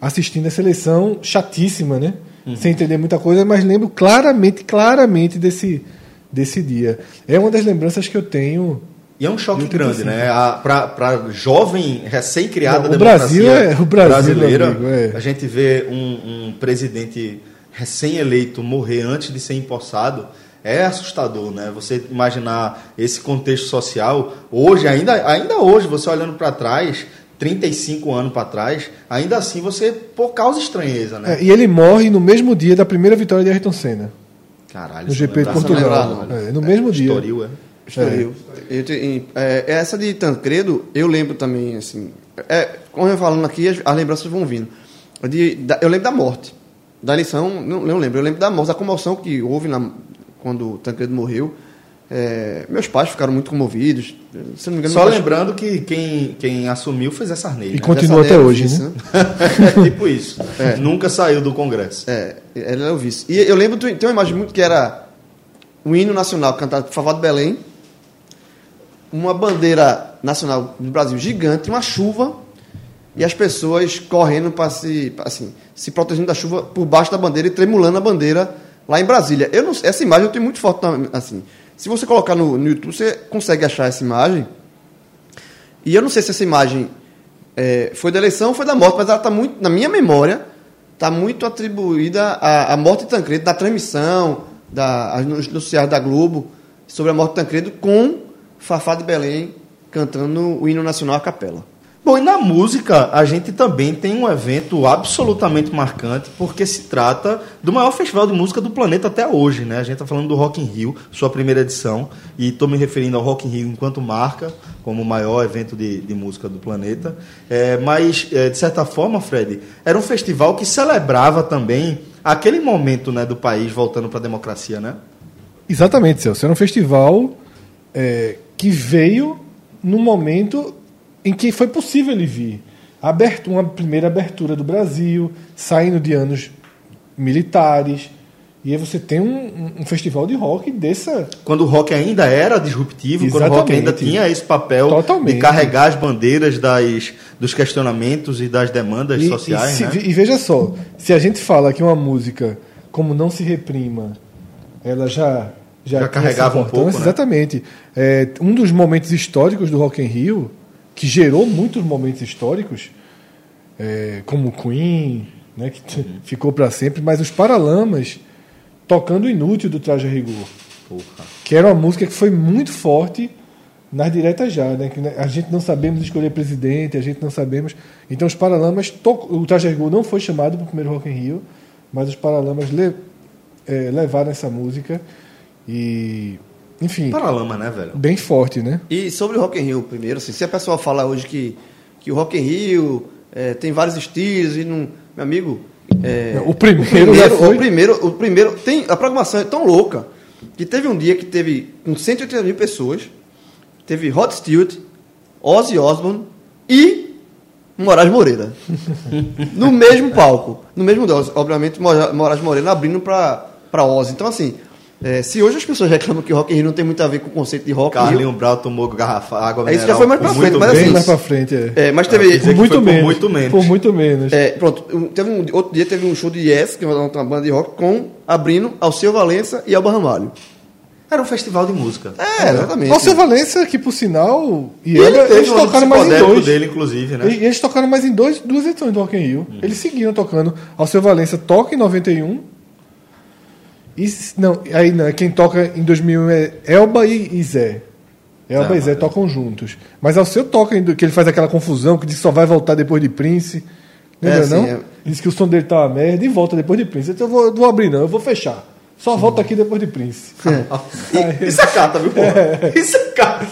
Speaker 2: assistindo essa eleição chatíssima, né? Sem entender muita coisa, mas lembro claramente, claramente desse, desse dia. É uma das lembranças que eu tenho.
Speaker 1: E é um choque
Speaker 2: De
Speaker 1: grande,
Speaker 2: 85.
Speaker 1: né? Para jovem, recém-criada democracia
Speaker 2: Brasil é- o Brasil,
Speaker 1: brasileira,
Speaker 2: meu amigo, é.
Speaker 1: a gente vê um, um presidente recém-eleito morrer antes de ser empossado, é assustador, né? Você imaginar esse contexto social, hoje, ainda, ainda hoje, você olhando para trás, 35 anos para trás, ainda assim você, por causa estranheza, né?
Speaker 2: É, e ele morre no mesmo dia da primeira vitória de Ayrton Senna,
Speaker 1: Caralho,
Speaker 2: no
Speaker 1: isso
Speaker 2: GP de Portugal.
Speaker 3: lembrar,
Speaker 2: É, no mesmo dia.
Speaker 1: Estoril, é.
Speaker 3: Estoril. Eu te- em- é, essa de Tancredo, eu lembro também, assim. É, como eu falando aqui, as, as lembranças vão vindo. De- da- eu lembro da morte. Da eleição, não, não lembro. Eu lembro da morte, da comoção que houve na, quando o Tancredo morreu. É, meus pais ficaram muito comovidos. Se não me engano,
Speaker 1: Só lembrando que quem, quem assumiu foi Zé Sarney.
Speaker 2: E
Speaker 1: né?
Speaker 2: continua até
Speaker 3: época,
Speaker 2: hoje,
Speaker 3: isso,
Speaker 2: né?
Speaker 1: É tipo isso. Nunca saiu do Congresso.
Speaker 3: É, ele era o vice. E eu lembro, tem uma imagem muito que era um hino nacional cantado por Favor de Belém, uma bandeira nacional do Brasil gigante, uma chuva e as pessoas correndo para se, assim, se protegendo da chuva por baixo da bandeira e tremulando a bandeira lá em Brasília. Eu não, essa imagem eu tenho muito forte, assim. Se você colocar no, no YouTube, você consegue achar essa imagem. E eu não sei se essa imagem é, foi da eleição ou foi da morte, mas ela está muito, na minha memória, está muito atribuída à, à morte de Tancredo, da transmissão, da, as nos noticiários da Globo, sobre a morte de Tancredo, com Fafá de Belém cantando o hino nacional a capela.
Speaker 1: Bom, e na música a gente também tem um evento absolutamente marcante, porque se trata do maior festival de música do planeta até hoje, né? A gente está falando do Rock in Rio, sua primeira edição, e estou me referindo ao Rock in Rio enquanto marca, como o maior evento de, de música do planeta. É, mas, é, de certa forma, Fred, era um festival que celebrava também aquele momento né, do país voltando para a democracia, né?
Speaker 2: Exatamente, Celso. Era um festival é, que veio no momento em que foi possível ele vir. Aberto, uma primeira abertura do Brasil, saindo de anos militares. E aí você tem um, um festival de rock dessa.
Speaker 1: Quando o rock ainda era disruptivo, quando o rock ainda
Speaker 2: Exatamente.
Speaker 1: tinha esse papel
Speaker 2: Totalmente.
Speaker 1: de carregar as bandeiras das, dos questionamentos e das demandas
Speaker 2: E,
Speaker 1: sociais,
Speaker 2: e, se-
Speaker 1: né?
Speaker 2: e veja só, se a gente fala que uma música como Não Se Reprima, ela já. Já,
Speaker 1: Já carregava um pouco, né?
Speaker 2: Exatamente. É, um dos momentos históricos do Rock in Rio, que gerou muitos momentos históricos, é, como Queen, né, que t- ficou para sempre, mas os Paralamas tocando o Inútil do Traje a Rigor. Que era uma música que foi muito forte nas diretas já, né? Que a gente não sabemos escolher presidente, a gente não sabemos. Então os Paralamas, to- o Traje a Rigor não foi chamado para o primeiro Rock in Rio, mas os Paralamas le- eh, levaram essa música e, enfim,
Speaker 1: Paralama, né, velho?
Speaker 2: bem forte, né?
Speaker 3: E sobre o Rock in Rio, primeiro, assim, se a pessoa fala hoje que, que o Rock in Rio é, tem vários estilos e não... Meu amigo... é,
Speaker 2: O primeiro já foi.
Speaker 3: O primeiro, o primeiro... Tem, a programação é tão louca que teve um dia que teve com 180 mil pessoas, teve Rod Stewart, Ozzy Osbourne e Moraes Moreira. no mesmo palco. No mesmo. Obviamente, Mora- Moraes Moreira abrindo para Ozzy. Então, assim... é, se hoje as pessoas reclamam que Rock in Rio não tem muito a ver com o conceito de Rock in Rio,
Speaker 1: Carlinho Brau tomou garrafa, água
Speaker 3: É, isso
Speaker 1: mineral.
Speaker 3: já foi mais pra
Speaker 1: por
Speaker 3: frente, mas assim,
Speaker 2: mais pra frente, é.
Speaker 3: É, mas teve.
Speaker 1: que
Speaker 2: muito,
Speaker 1: foi por
Speaker 2: menos,
Speaker 1: muito menos.
Speaker 2: Por muito menos.
Speaker 3: É, pronto, teve um, outro dia teve um show de Yes, que é uma, banda de rock, com abrindo Alceu Valença e Alba Ramalho.
Speaker 1: Era um festival de música.
Speaker 3: É, exatamente.
Speaker 2: Alceu Valença, que por sinal, e
Speaker 1: E ele
Speaker 2: eles
Speaker 1: um
Speaker 2: tocaram mais em dois.
Speaker 1: dele, inclusive, né?
Speaker 2: Eles, eles tocaram mais em dois, duas edições do Rock in Rio. Eles seguiram tocando. Alceu Valença toca em 91. E, não, aí não, quem toca em 2001 é Elba e, Zé. Elba
Speaker 1: Ah,
Speaker 2: e Zé
Speaker 1: é.
Speaker 2: tocam juntos. Mas Alceu toca, em, que ele faz aquela confusão, que diz que só vai voltar depois de Prince. Lembra
Speaker 3: É, sim,
Speaker 2: não?
Speaker 3: é.
Speaker 2: Diz que o som dele tá uma merda e volta depois de Prince. Então eu vou, não vou abrir não, eu vou fechar. Só volta aqui depois de Prince.
Speaker 1: Isso é cata, viu, porra? Isso é cata.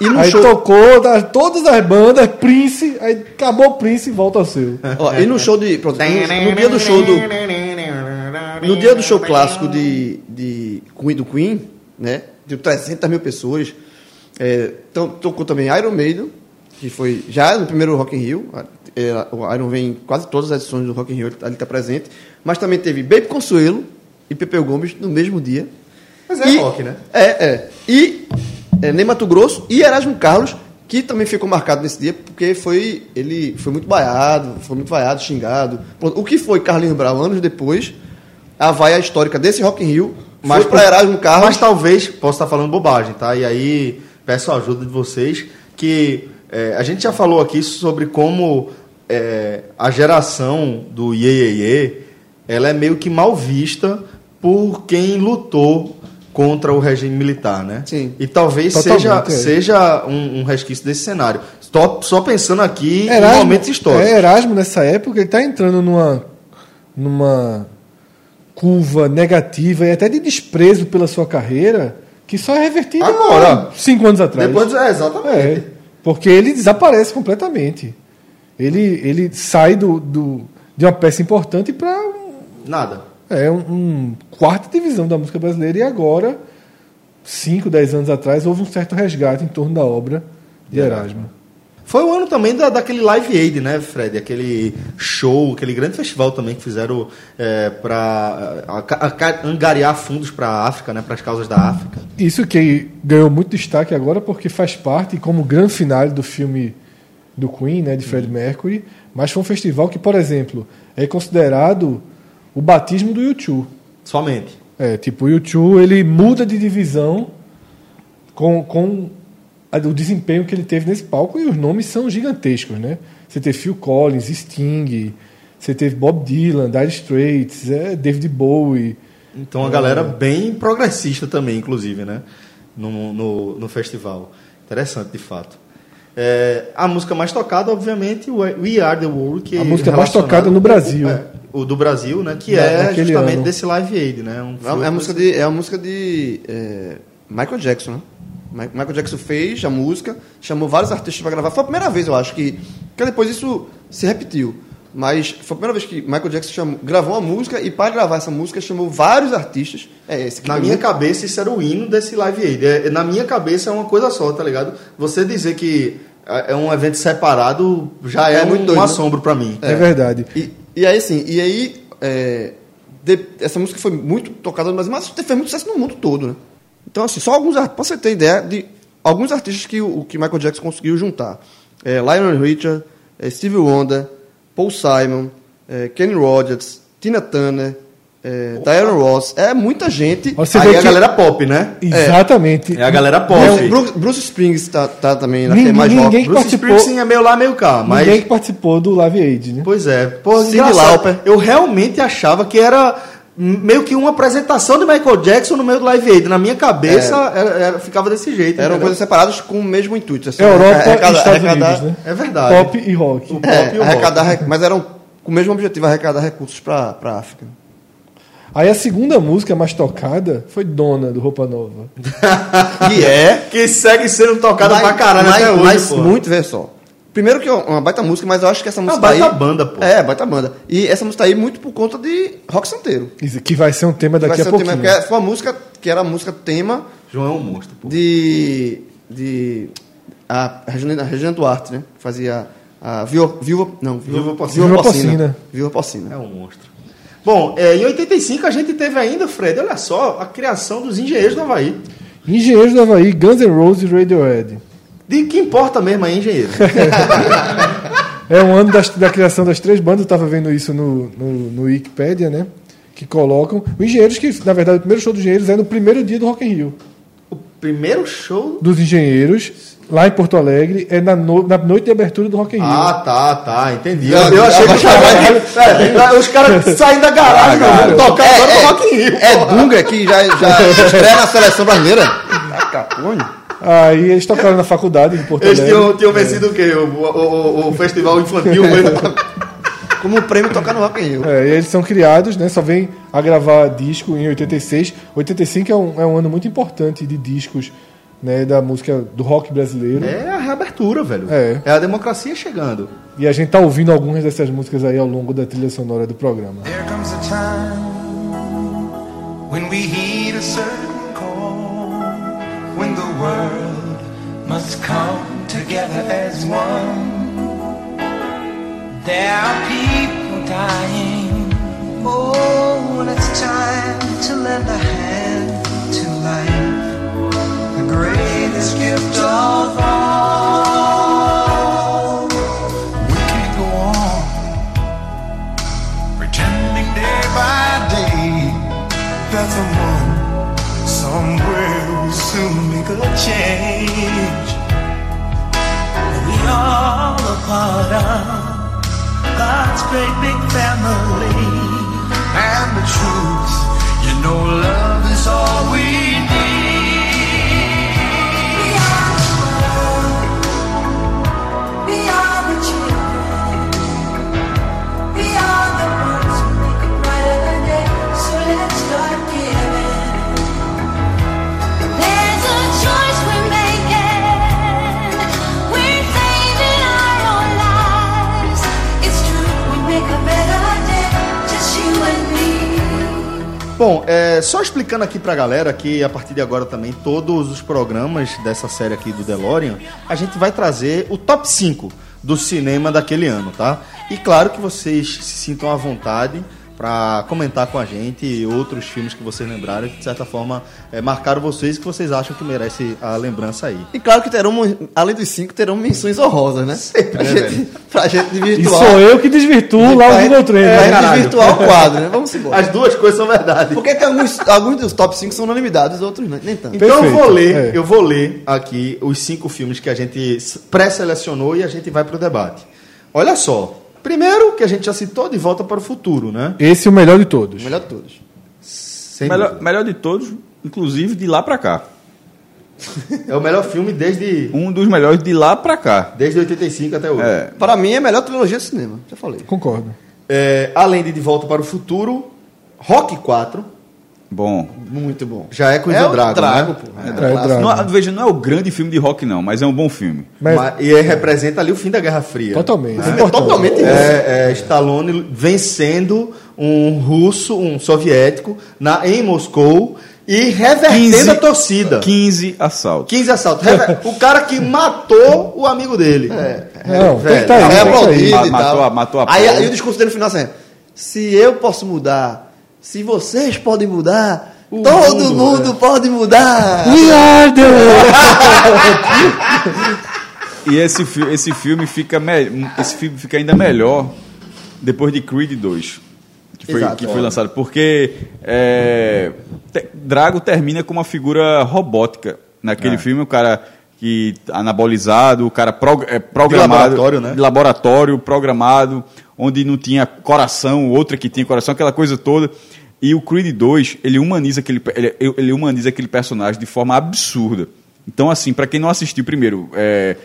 Speaker 3: E no
Speaker 2: Aí
Speaker 3: show,
Speaker 2: tocou das, todas as bandas, Prince, aí acabou Prince e volta ao seu.
Speaker 3: ó, e no show de. Pronto, no, no dia do show do. No dia do show clássico de, de Queen, do Queen, né? De 300 mil pessoas. É, então, tocou também Iron Maiden, que foi já no primeiro Rock in Rio. É, o Iron vem em quase todas as edições do Rock in Rio, ele está presente. Mas também teve Baby Consuelo e Pepeu Gomes no mesmo dia.
Speaker 1: Mas é
Speaker 3: E-
Speaker 1: rock, né?
Speaker 3: É, é. E é, Ney Mato Grosso e Erasmo Carlos, que também ficou marcado nesse dia, porque foi ele foi muito vaiado, foi muito vaiado, xingado. O que foi Carlinhos Brau anos depois, a vaia histórica desse Rock in Rio,
Speaker 1: Mas
Speaker 3: para Erasmo Carlos.
Speaker 1: Mas talvez, posso estar falando bobagem, tá? E aí peço a ajuda de vocês, que é, a gente já falou aqui sobre como é, a geração do Iê, ela é meio que mal vista por quem lutou contra o regime militar, né?
Speaker 3: Sim.
Speaker 1: E talvez
Speaker 2: Totalmente,
Speaker 1: seja,
Speaker 2: é.
Speaker 1: seja um, um resquício desse cenário. Só, só pensando aqui
Speaker 2: Erasmo,
Speaker 1: em momentos históricos.
Speaker 2: É, Erasmo, nessa época, ele está entrando numa, numa curva negativa e até de desprezo pela sua carreira, que só é revertida
Speaker 1: Agora.
Speaker 2: cinco anos atrás.
Speaker 1: Depois, é, exatamente.
Speaker 2: É, porque ele desaparece completamente. Ele, ele sai do, do, de uma peça importante para um,
Speaker 1: Nada.
Speaker 2: é, um, um quarta divisão da música brasileira e agora, 5, 10 anos atrás, houve um certo resgate em torno da obra de Erasmo.
Speaker 1: Foi o ano também da, daquele Live Aid, né, Fred? Aquele show, aquele grande festival também que fizeram é, para angariar fundos para a África, né, para as causas da África.
Speaker 2: Isso que ganhou muito destaque agora porque faz parte como grande finale do filme do Queen, né, de Fred Mercury, mas foi um festival que, por exemplo, é considerado o batismo do YouTube.
Speaker 1: Somente.
Speaker 2: É, tipo, o YouTube ele muda de divisão com, com o desempenho que ele teve nesse palco e os nomes são gigantescos, né? Você teve Phil Collins, Sting, você teve Bob Dylan, Dire Straits, é, David Bowie.
Speaker 1: Então a galera bem progressista também, inclusive, né? No, no, no festival. Interessante, de fato. É, a música mais tocada, obviamente, o We Are The World. Que
Speaker 2: A música mais tocada no Brasil.
Speaker 1: é, o do Brasil, né? Que
Speaker 2: Da-
Speaker 1: é justamente
Speaker 2: ano.
Speaker 1: desse Live Aid, né? Um
Speaker 3: É, é a música de, é a música de é, Michael Jackson, né? Mi- Michael Jackson fez a música, chamou vários artistas para gravar. Foi a primeira vez, eu acho, que. Porque depois isso se repetiu. Mas foi a primeira vez que Michael Jackson chamou- gravou uma música e para gravar essa música chamou vários artistas. É esse que
Speaker 1: Na minha
Speaker 3: muito-
Speaker 1: cabeça, isso era o hino desse Live Aid. É, na minha cabeça é uma coisa só, tá ligado? Você dizer que é é um evento separado já é,
Speaker 3: É muito
Speaker 1: um,
Speaker 3: doido,
Speaker 1: um
Speaker 3: né?
Speaker 1: assombro pra mim.
Speaker 2: É, verdade.
Speaker 3: E, e aí, assim, e aí. é, de- essa música foi muito tocada no Brasil, mas fez muito sucesso no mundo todo, né? Então, assim, só alguns artistas. Pra você ter ideia de alguns artistas que o que Michael Jackson conseguiu juntar: é, Lionel Richard, é, Stevie Wonder, Paul Simon, é, Kenny Rogers, Tina Turner, é, Diana Ross. É muita gente.
Speaker 2: Você
Speaker 1: Aí
Speaker 2: vê
Speaker 1: a
Speaker 2: que-
Speaker 1: galera pop, né?
Speaker 2: Exatamente.
Speaker 1: É a galera pop.
Speaker 3: É, Bruce, Bruce Springs tá, tá também, né, que é
Speaker 2: Ninguém-
Speaker 3: mais rock.
Speaker 2: ninguém-
Speaker 1: Bruce
Speaker 2: participou-
Speaker 1: Springsteen é meio lá, meio cá, mas...
Speaker 2: Ninguém que participou do Live Aid, né?
Speaker 1: Pois é. Pô,
Speaker 3: Cyndi. Lauper.
Speaker 1: Eu realmente achava que era meio que uma apresentação de Michael Jackson no meio do Live Aid. Na minha cabeça, era- era- ficava desse jeito.
Speaker 3: Eram coisas separadas com o mesmo intuito. assim,
Speaker 2: Europa
Speaker 3: arrecadar-
Speaker 2: e Estados
Speaker 3: arrecadar-
Speaker 2: Unidos, né?
Speaker 1: É verdade.
Speaker 2: Pop e rock.
Speaker 1: O pop
Speaker 3: É,
Speaker 1: e o rock.
Speaker 3: arrecadar, rec- mas eram com o mesmo objetivo, arrecadar recursos para a África.
Speaker 2: Aí a segunda música mais tocada foi Dona, do Roupa Nova.
Speaker 3: Que é
Speaker 1: Que segue sendo tocada
Speaker 3: mas-
Speaker 1: pra caralho
Speaker 3: mas,
Speaker 1: até hoje,
Speaker 3: mas
Speaker 1: pô.
Speaker 3: muito, vê só. Primeiro que é uma baita música, mas eu acho que essa música
Speaker 1: baita
Speaker 3: aí...
Speaker 1: banda, pô.
Speaker 3: É, baita banda. E essa música aí muito por conta de rock santeiro.
Speaker 2: Que vai ser um tema daqui a
Speaker 3: ser o tema,
Speaker 2: pouquinho.
Speaker 3: porque foi uma música que era a música tema
Speaker 1: João é um monstro, pô.
Speaker 3: de... de a Regina, a Regina Duarte, né? Fazia a Viúva... Viúva não,
Speaker 1: Viúva Porcina.
Speaker 3: Viúva. Porcina. Viúva Porcina.
Speaker 1: É um monstro. Bom, é, em 85 a gente teve ainda, Fred, olha só, a criação dos engenheiros do Havaí.
Speaker 2: Engenheiros do Havaí, Guns N' Roses e Radiohead.
Speaker 1: De que importa mesmo aí, engenheiro?
Speaker 2: É um ano das- da criação das três bandas, eu estava vendo isso no, no, no Wikipedia, né? Que colocam. O Engenheiros, que na verdade o primeiro show dos Engenheiros é no primeiro dia do Rock in Rio.
Speaker 1: o primeiro show.
Speaker 2: Dos Engenheiros, lá em Porto Alegre, é na, no- na noite de abertura do Rock in Rio.
Speaker 1: Ah, tá, tá, entendi. Eu, eu achei que os caras, é, os caras saindo da garagem, vamos tocar agora no Rock in Rio.
Speaker 3: É Dunga que já, já estreia na seleção brasileira? Capone.
Speaker 2: Aí eles tocaram na faculdade de Porto
Speaker 1: Eles
Speaker 2: Alegre.
Speaker 1: tinham, tinham vencido o quê? O, o, o- o festival infantil mesmo.
Speaker 3: Como prêmio tocar no Rock in Rio.
Speaker 2: É, e eles são criados, né? Só vêm a gravar disco em 86. 85 é um, é um ano muito importante de discos né, da música do rock brasileiro.
Speaker 1: É a reabertura, velho.
Speaker 2: É.
Speaker 1: a democracia chegando.
Speaker 2: E a gente tá ouvindo algumas dessas músicas aí ao longo da trilha sonora do programa.
Speaker 6: There comes a time when we heed a certain world must come together as one. There are people dying. Oh, it's time to lend a hand to life, the greatest gift of all. Change. We all a part of God's great big family, and the truth,
Speaker 1: só explicando aqui pra galera que a partir de agora também, todos os programas dessa série aqui do DeLorean, a gente vai trazer o top 5 do cinema daquele ano, tá? E claro que vocês se sintam à vontade pra comentar com a gente outros filmes que vocês lembraram que de certa forma é, marcaram vocês e que vocês acham que merece a lembrança aí.
Speaker 3: E claro que terão, além dos cinco, terão menções honrosas, né? pra,
Speaker 1: né,
Speaker 3: gente, pra gente
Speaker 2: E
Speaker 3: desvirtuar.
Speaker 2: sou eu que desvirtuo lá
Speaker 3: pra
Speaker 2: o Google Trends.
Speaker 3: pra
Speaker 2: né?
Speaker 3: gente desvirtuar o quadro, né? Vamos embora.
Speaker 1: As duas coisas são verdade.
Speaker 3: Porque tem alguns, alguns dos top 5 são unanimidades, outros não- nem tanto.
Speaker 1: Então eu vou ler,
Speaker 2: é.
Speaker 1: eu vou ler aqui os cinco filmes que a gente pré-selecionou e a gente vai pro debate. Olha só. Primeiro, que a gente já citou, De Volta para o Futuro, né?
Speaker 2: Esse é o melhor de todos.
Speaker 3: O melhor de todos.
Speaker 1: Sem
Speaker 4: Melhor, melhor de todos, inclusive de lá pra cá.
Speaker 1: É o melhor filme desde,
Speaker 4: Um dos melhores de lá pra cá.
Speaker 1: desde 85 até hoje.
Speaker 4: É.
Speaker 3: Pra mim é a melhor trilogia de cinema, já falei.
Speaker 2: Concordo.
Speaker 1: É, além de De Volta para o Futuro, Rock 4
Speaker 4: Bom.
Speaker 3: Muito bom.
Speaker 1: já é com o
Speaker 3: É o
Speaker 1: Drago,
Speaker 3: Drago,
Speaker 1: né?
Speaker 3: pô.
Speaker 2: É, Drago.
Speaker 4: Não, é- veja, não é o grande filme de rock, não, mas é um bom filme.
Speaker 2: Mas,
Speaker 1: Mas- e representa ali o fim da Guerra Fria.
Speaker 2: totalmente.
Speaker 3: É
Speaker 2: importante.
Speaker 3: totalmente isso.
Speaker 1: É, é, Stallone vencendo um russo, um soviético, na, em Moscou e revertendo a torcida.
Speaker 4: 15 assaltos.
Speaker 1: 15 assaltos. O cara que matou o amigo dele. É,
Speaker 2: Não, tem que
Speaker 1: velho.
Speaker 2: tá aí, que tá
Speaker 3: aplaudido
Speaker 2: aí.
Speaker 4: Ma-
Speaker 3: e
Speaker 4: matou a- matou a
Speaker 3: aí, aí o discurso dele no final assim, se eu posso mudar, se vocês podem mudar, todo
Speaker 1: mundo,
Speaker 3: mundo, pode mudar.
Speaker 2: We are the
Speaker 4: E esse, esse filme fica me- esse filme fica ainda melhor depois de Creed 2. Que foi,
Speaker 3: Exato,
Speaker 4: que foi
Speaker 3: é.
Speaker 4: lançado. Porque é, te- Drago termina com uma figura robótica. Naquele filme, o cara que anabolizado, o cara prog- é, programado.
Speaker 1: laboratório, né?
Speaker 4: de laboratório, programado, onde não tinha coração, outra que tinha coração, aquela coisa toda. E o Creed 2, ele humaniza aquele, ele, ele humaniza aquele personagem de forma absurda. Então, assim, para quem não assistiu primeiro, é,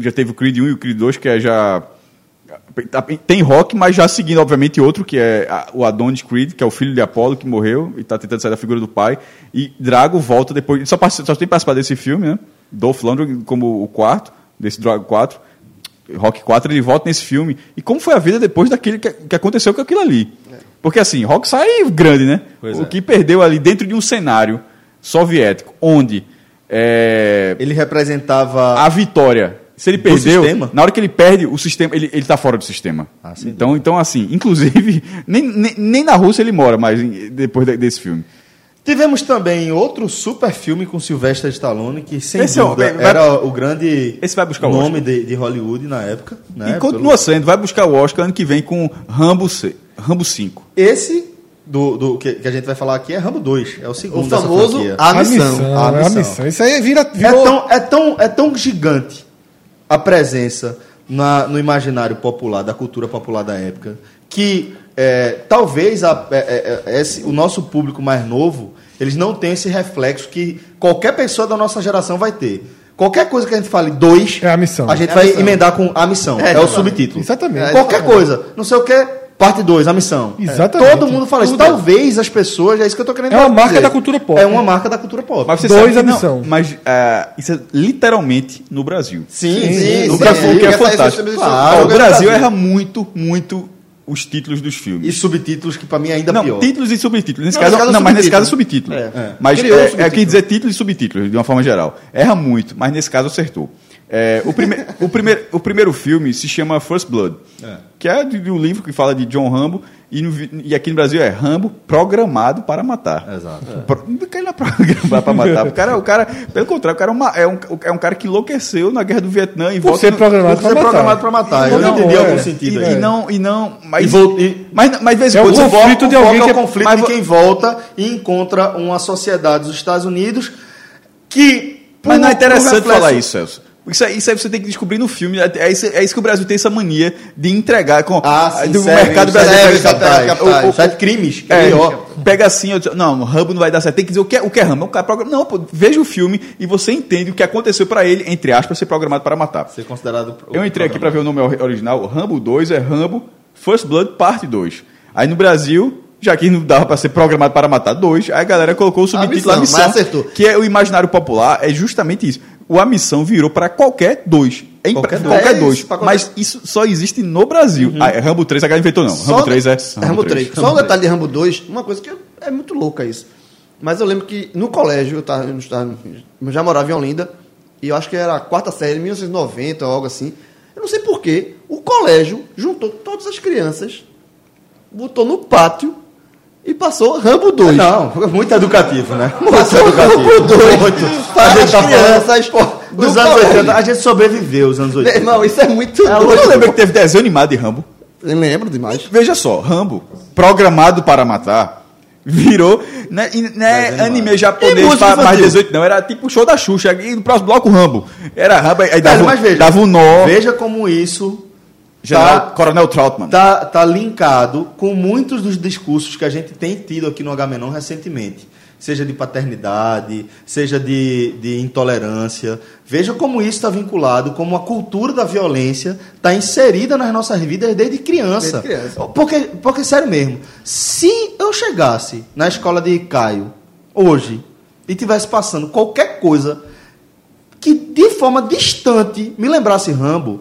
Speaker 4: já teve o Creed 1 e o Creed 2, que é já. Tem rock, mas já seguindo, obviamente, outro, que é o Adonis Creed, que é o filho de Apolo, que morreu e está tentando sair da figura do pai. E Drago volta depois. Só, só tem participado desse filme, né? Dolph Lundgren como o quarto, desse Drago 4. Rock 4, ele volta nesse filme. E como foi a vida depois daquele que, que aconteceu com aquilo ali? Porque assim, Rock sai grande, né?
Speaker 1: Pois
Speaker 4: o
Speaker 1: é.
Speaker 4: que perdeu ali dentro de um cenário soviético, onde é,
Speaker 1: Ele representava.
Speaker 4: a vitória. Se ele perdeu,
Speaker 1: sistema?
Speaker 4: na hora que ele perde, o sistema, ele, ele tá fora do sistema.
Speaker 1: Ah,
Speaker 4: então, então, assim, inclusive, nem, nem, nem na Rússia ele mora mais em- depois de- desse filme.
Speaker 1: Tivemos também outro super filme com Sylvester Stallone, que sem
Speaker 4: Esse é o-
Speaker 1: dúvida
Speaker 4: vai-
Speaker 1: era o grande
Speaker 4: Esse vai buscar o
Speaker 1: nome de, de Hollywood na época. Né?
Speaker 4: e continua sendo, vai buscar o Oscar ano que vem com Rambo, C, Rambo 5.
Speaker 1: Pelo- Esse do, do que, que a gente vai falar aqui é Rambo 2, é o segundo
Speaker 3: O famoso. A
Speaker 2: A
Speaker 3: Missão.
Speaker 2: missão,
Speaker 1: A
Speaker 2: é a
Speaker 1: missão.
Speaker 2: missão. Isso aí vira,
Speaker 1: É
Speaker 2: virou...
Speaker 1: tão, é, tão, é tão gigante a presença na- no imaginário popular, da cultura popular da época, que é, talvez a- é, é, é, esse- o nosso público mais novo, eles não tenham esse reflexo que qualquer pessoa da nossa geração vai ter. Qualquer coisa que a gente fale dois,
Speaker 2: É a missão.
Speaker 1: a gente
Speaker 3: É a
Speaker 1: vai
Speaker 3: missão.
Speaker 1: emendar com a missão. É, o
Speaker 3: exatamente.
Speaker 1: subtítulo.
Speaker 2: Exatamente.
Speaker 1: Qualquer coisa. Não sei o que, parte 2, a missão.
Speaker 2: Exatamente.
Speaker 1: Todo mundo fala isso.
Speaker 2: Tudo.
Speaker 1: Talvez as pessoas, é isso que eu tô querendo
Speaker 2: É uma marca
Speaker 1: dizer.
Speaker 2: da cultura pop.
Speaker 1: É uma marca da cultura pop.
Speaker 4: Mas você
Speaker 2: Dois a
Speaker 4: não-
Speaker 2: missão.
Speaker 4: mas é, isso é literalmente no Brasil.
Speaker 1: Sim,
Speaker 3: Sim,
Speaker 1: sim.
Speaker 4: No
Speaker 3: sim,
Speaker 4: Brasil,
Speaker 3: sim.
Speaker 4: o que é fantástico.
Speaker 1: Claro,
Speaker 4: o
Speaker 3: Brasil.
Speaker 4: Brasil erra muito, muito os títulos dos filmes.
Speaker 1: E subtítulos que pra mim é ainda
Speaker 4: não,
Speaker 1: pior.
Speaker 4: títulos e subtítulos. Nesse
Speaker 3: Não,
Speaker 4: caso,
Speaker 3: caso é
Speaker 4: não, mas nesse caso é
Speaker 3: subtítulo.
Speaker 4: subtítulo.
Speaker 3: É.
Speaker 4: Mas
Speaker 3: Criou
Speaker 4: é, é
Speaker 3: subtítulo.
Speaker 4: que dizer títulos e subtítulos, de uma forma geral. Erra muito, mas nesse caso acertou. É, o, prime o, primeiro, o primeiro filme se chama First Blood, que é de, um livro que fala de John Rambo, e, no e aqui no Brasil é Rambo programado para matar.
Speaker 1: Exato.
Speaker 4: Pro- Não quer lá programado para matar. O cara, o cara, pelo contrário, o cara é, uma- é um, é um cara que enlouqueceu na guerra do Vietnã e
Speaker 2: Por
Speaker 4: volta
Speaker 2: ser programado
Speaker 1: Por ser
Speaker 2: matar.
Speaker 1: programado pra matar. Eu não, entendi
Speaker 2: é.
Speaker 1: algum sentido
Speaker 4: e,
Speaker 1: aí.
Speaker 4: e não, e não, mas,
Speaker 1: E vol- e-
Speaker 4: mas, mas de vez em
Speaker 2: É o
Speaker 4: quando você
Speaker 2: conflito
Speaker 4: volta-
Speaker 2: de alguém que
Speaker 1: é o conflito
Speaker 4: mas
Speaker 1: de quem volta e encontra uma sociedade dos Estados Unidos que.
Speaker 4: Mas não é interessante falar isso, Celso. Isso aí, isso aí você tem que descobrir no filme. É isso, é isso que o Brasil tem essa mania de entregar com
Speaker 1: Ah, sim,
Speaker 4: do
Speaker 1: serve,
Speaker 4: mercado
Speaker 1: serve
Speaker 4: brasileiro.
Speaker 1: capitais,
Speaker 3: capitais.
Speaker 1: o- o- Sete crimes.
Speaker 4: É,
Speaker 1: é
Speaker 4: pega assim, eu não, o Rambo não vai dar certo. Tem que dizer o que é, o que é Rambo. O cara programa, não, pô, veja o filme e você entende o que aconteceu para ele, entre aspas, ser programado para matar.
Speaker 1: Ser considerado.
Speaker 4: Eu entrei aqui para ver o nome ori- original. Rambo 2 é Rambo First Blood Parte 2. Aí no Brasil, já que não dava para ser programado para matar 2, aí a galera colocou o subtítulo
Speaker 3: missão,
Speaker 4: A Missão,
Speaker 3: mas acertou.
Speaker 4: que é o imaginário popular, é justamente isso. O A Missão virou para qualquer dois. É
Speaker 1: Qualquer
Speaker 4: impre-
Speaker 1: dois.
Speaker 4: qualquer
Speaker 1: É
Speaker 4: dois.
Speaker 1: qualquer-
Speaker 4: Mas isso só existe no Brasil. Ah, é Rambo 3 a galera inventou não. Rambo 3 é
Speaker 3: Rambo 3. Só um detalhe de Rambo 2, uma coisa que é muito louca isso. Mas eu lembro que no colégio, eu, tava, eu já morava em Olinda, e eu acho que era a quarta série, 1990 ou algo assim. Eu não sei porquê, o colégio juntou todas as crianças, botou no pátio e passou Rambo 2.
Speaker 1: Não, muito educativo, né? Muito
Speaker 3: Passou Rambo 2 para
Speaker 1: A gente
Speaker 3: as
Speaker 1: tá
Speaker 3: crianças do
Speaker 1: Dos anos
Speaker 3: colégio.
Speaker 1: 80, a gente sobreviveu os anos
Speaker 3: Meu
Speaker 1: 80.
Speaker 3: irmão, isso é muito
Speaker 4: Eu
Speaker 3: doido.
Speaker 4: lembro que teve desenho animado de Rambo.
Speaker 3: Eu lembro demais.
Speaker 4: Veja só, Rambo, programado para matar, virou. Né, e, né,
Speaker 1: Desenho
Speaker 4: anime japonês para mais
Speaker 3: infantil?
Speaker 4: 18, não. Era tipo show da Xuxa. E no próximo bloco, Rambo. Era Rambo, aí dava,
Speaker 1: Velho, mas veja,
Speaker 4: dava um nó.
Speaker 1: Veja como isso
Speaker 4: General,
Speaker 1: tá-
Speaker 4: Coronel Troutman.
Speaker 1: tá, tá linkado com muitos dos discursos que a gente tem tido aqui no Agamenon recentemente. seja de paternidade, seja de, de intolerância. Veja como isso está vinculado, como a cultura da violência está inserida nas nossas vidas desde criança.
Speaker 3: Desde criança.
Speaker 1: Porque, porque, sério mesmo, se eu chegasse na escola de Caio hoje e tivesse passando qualquer coisa que de forma distante me lembrasse Rambo,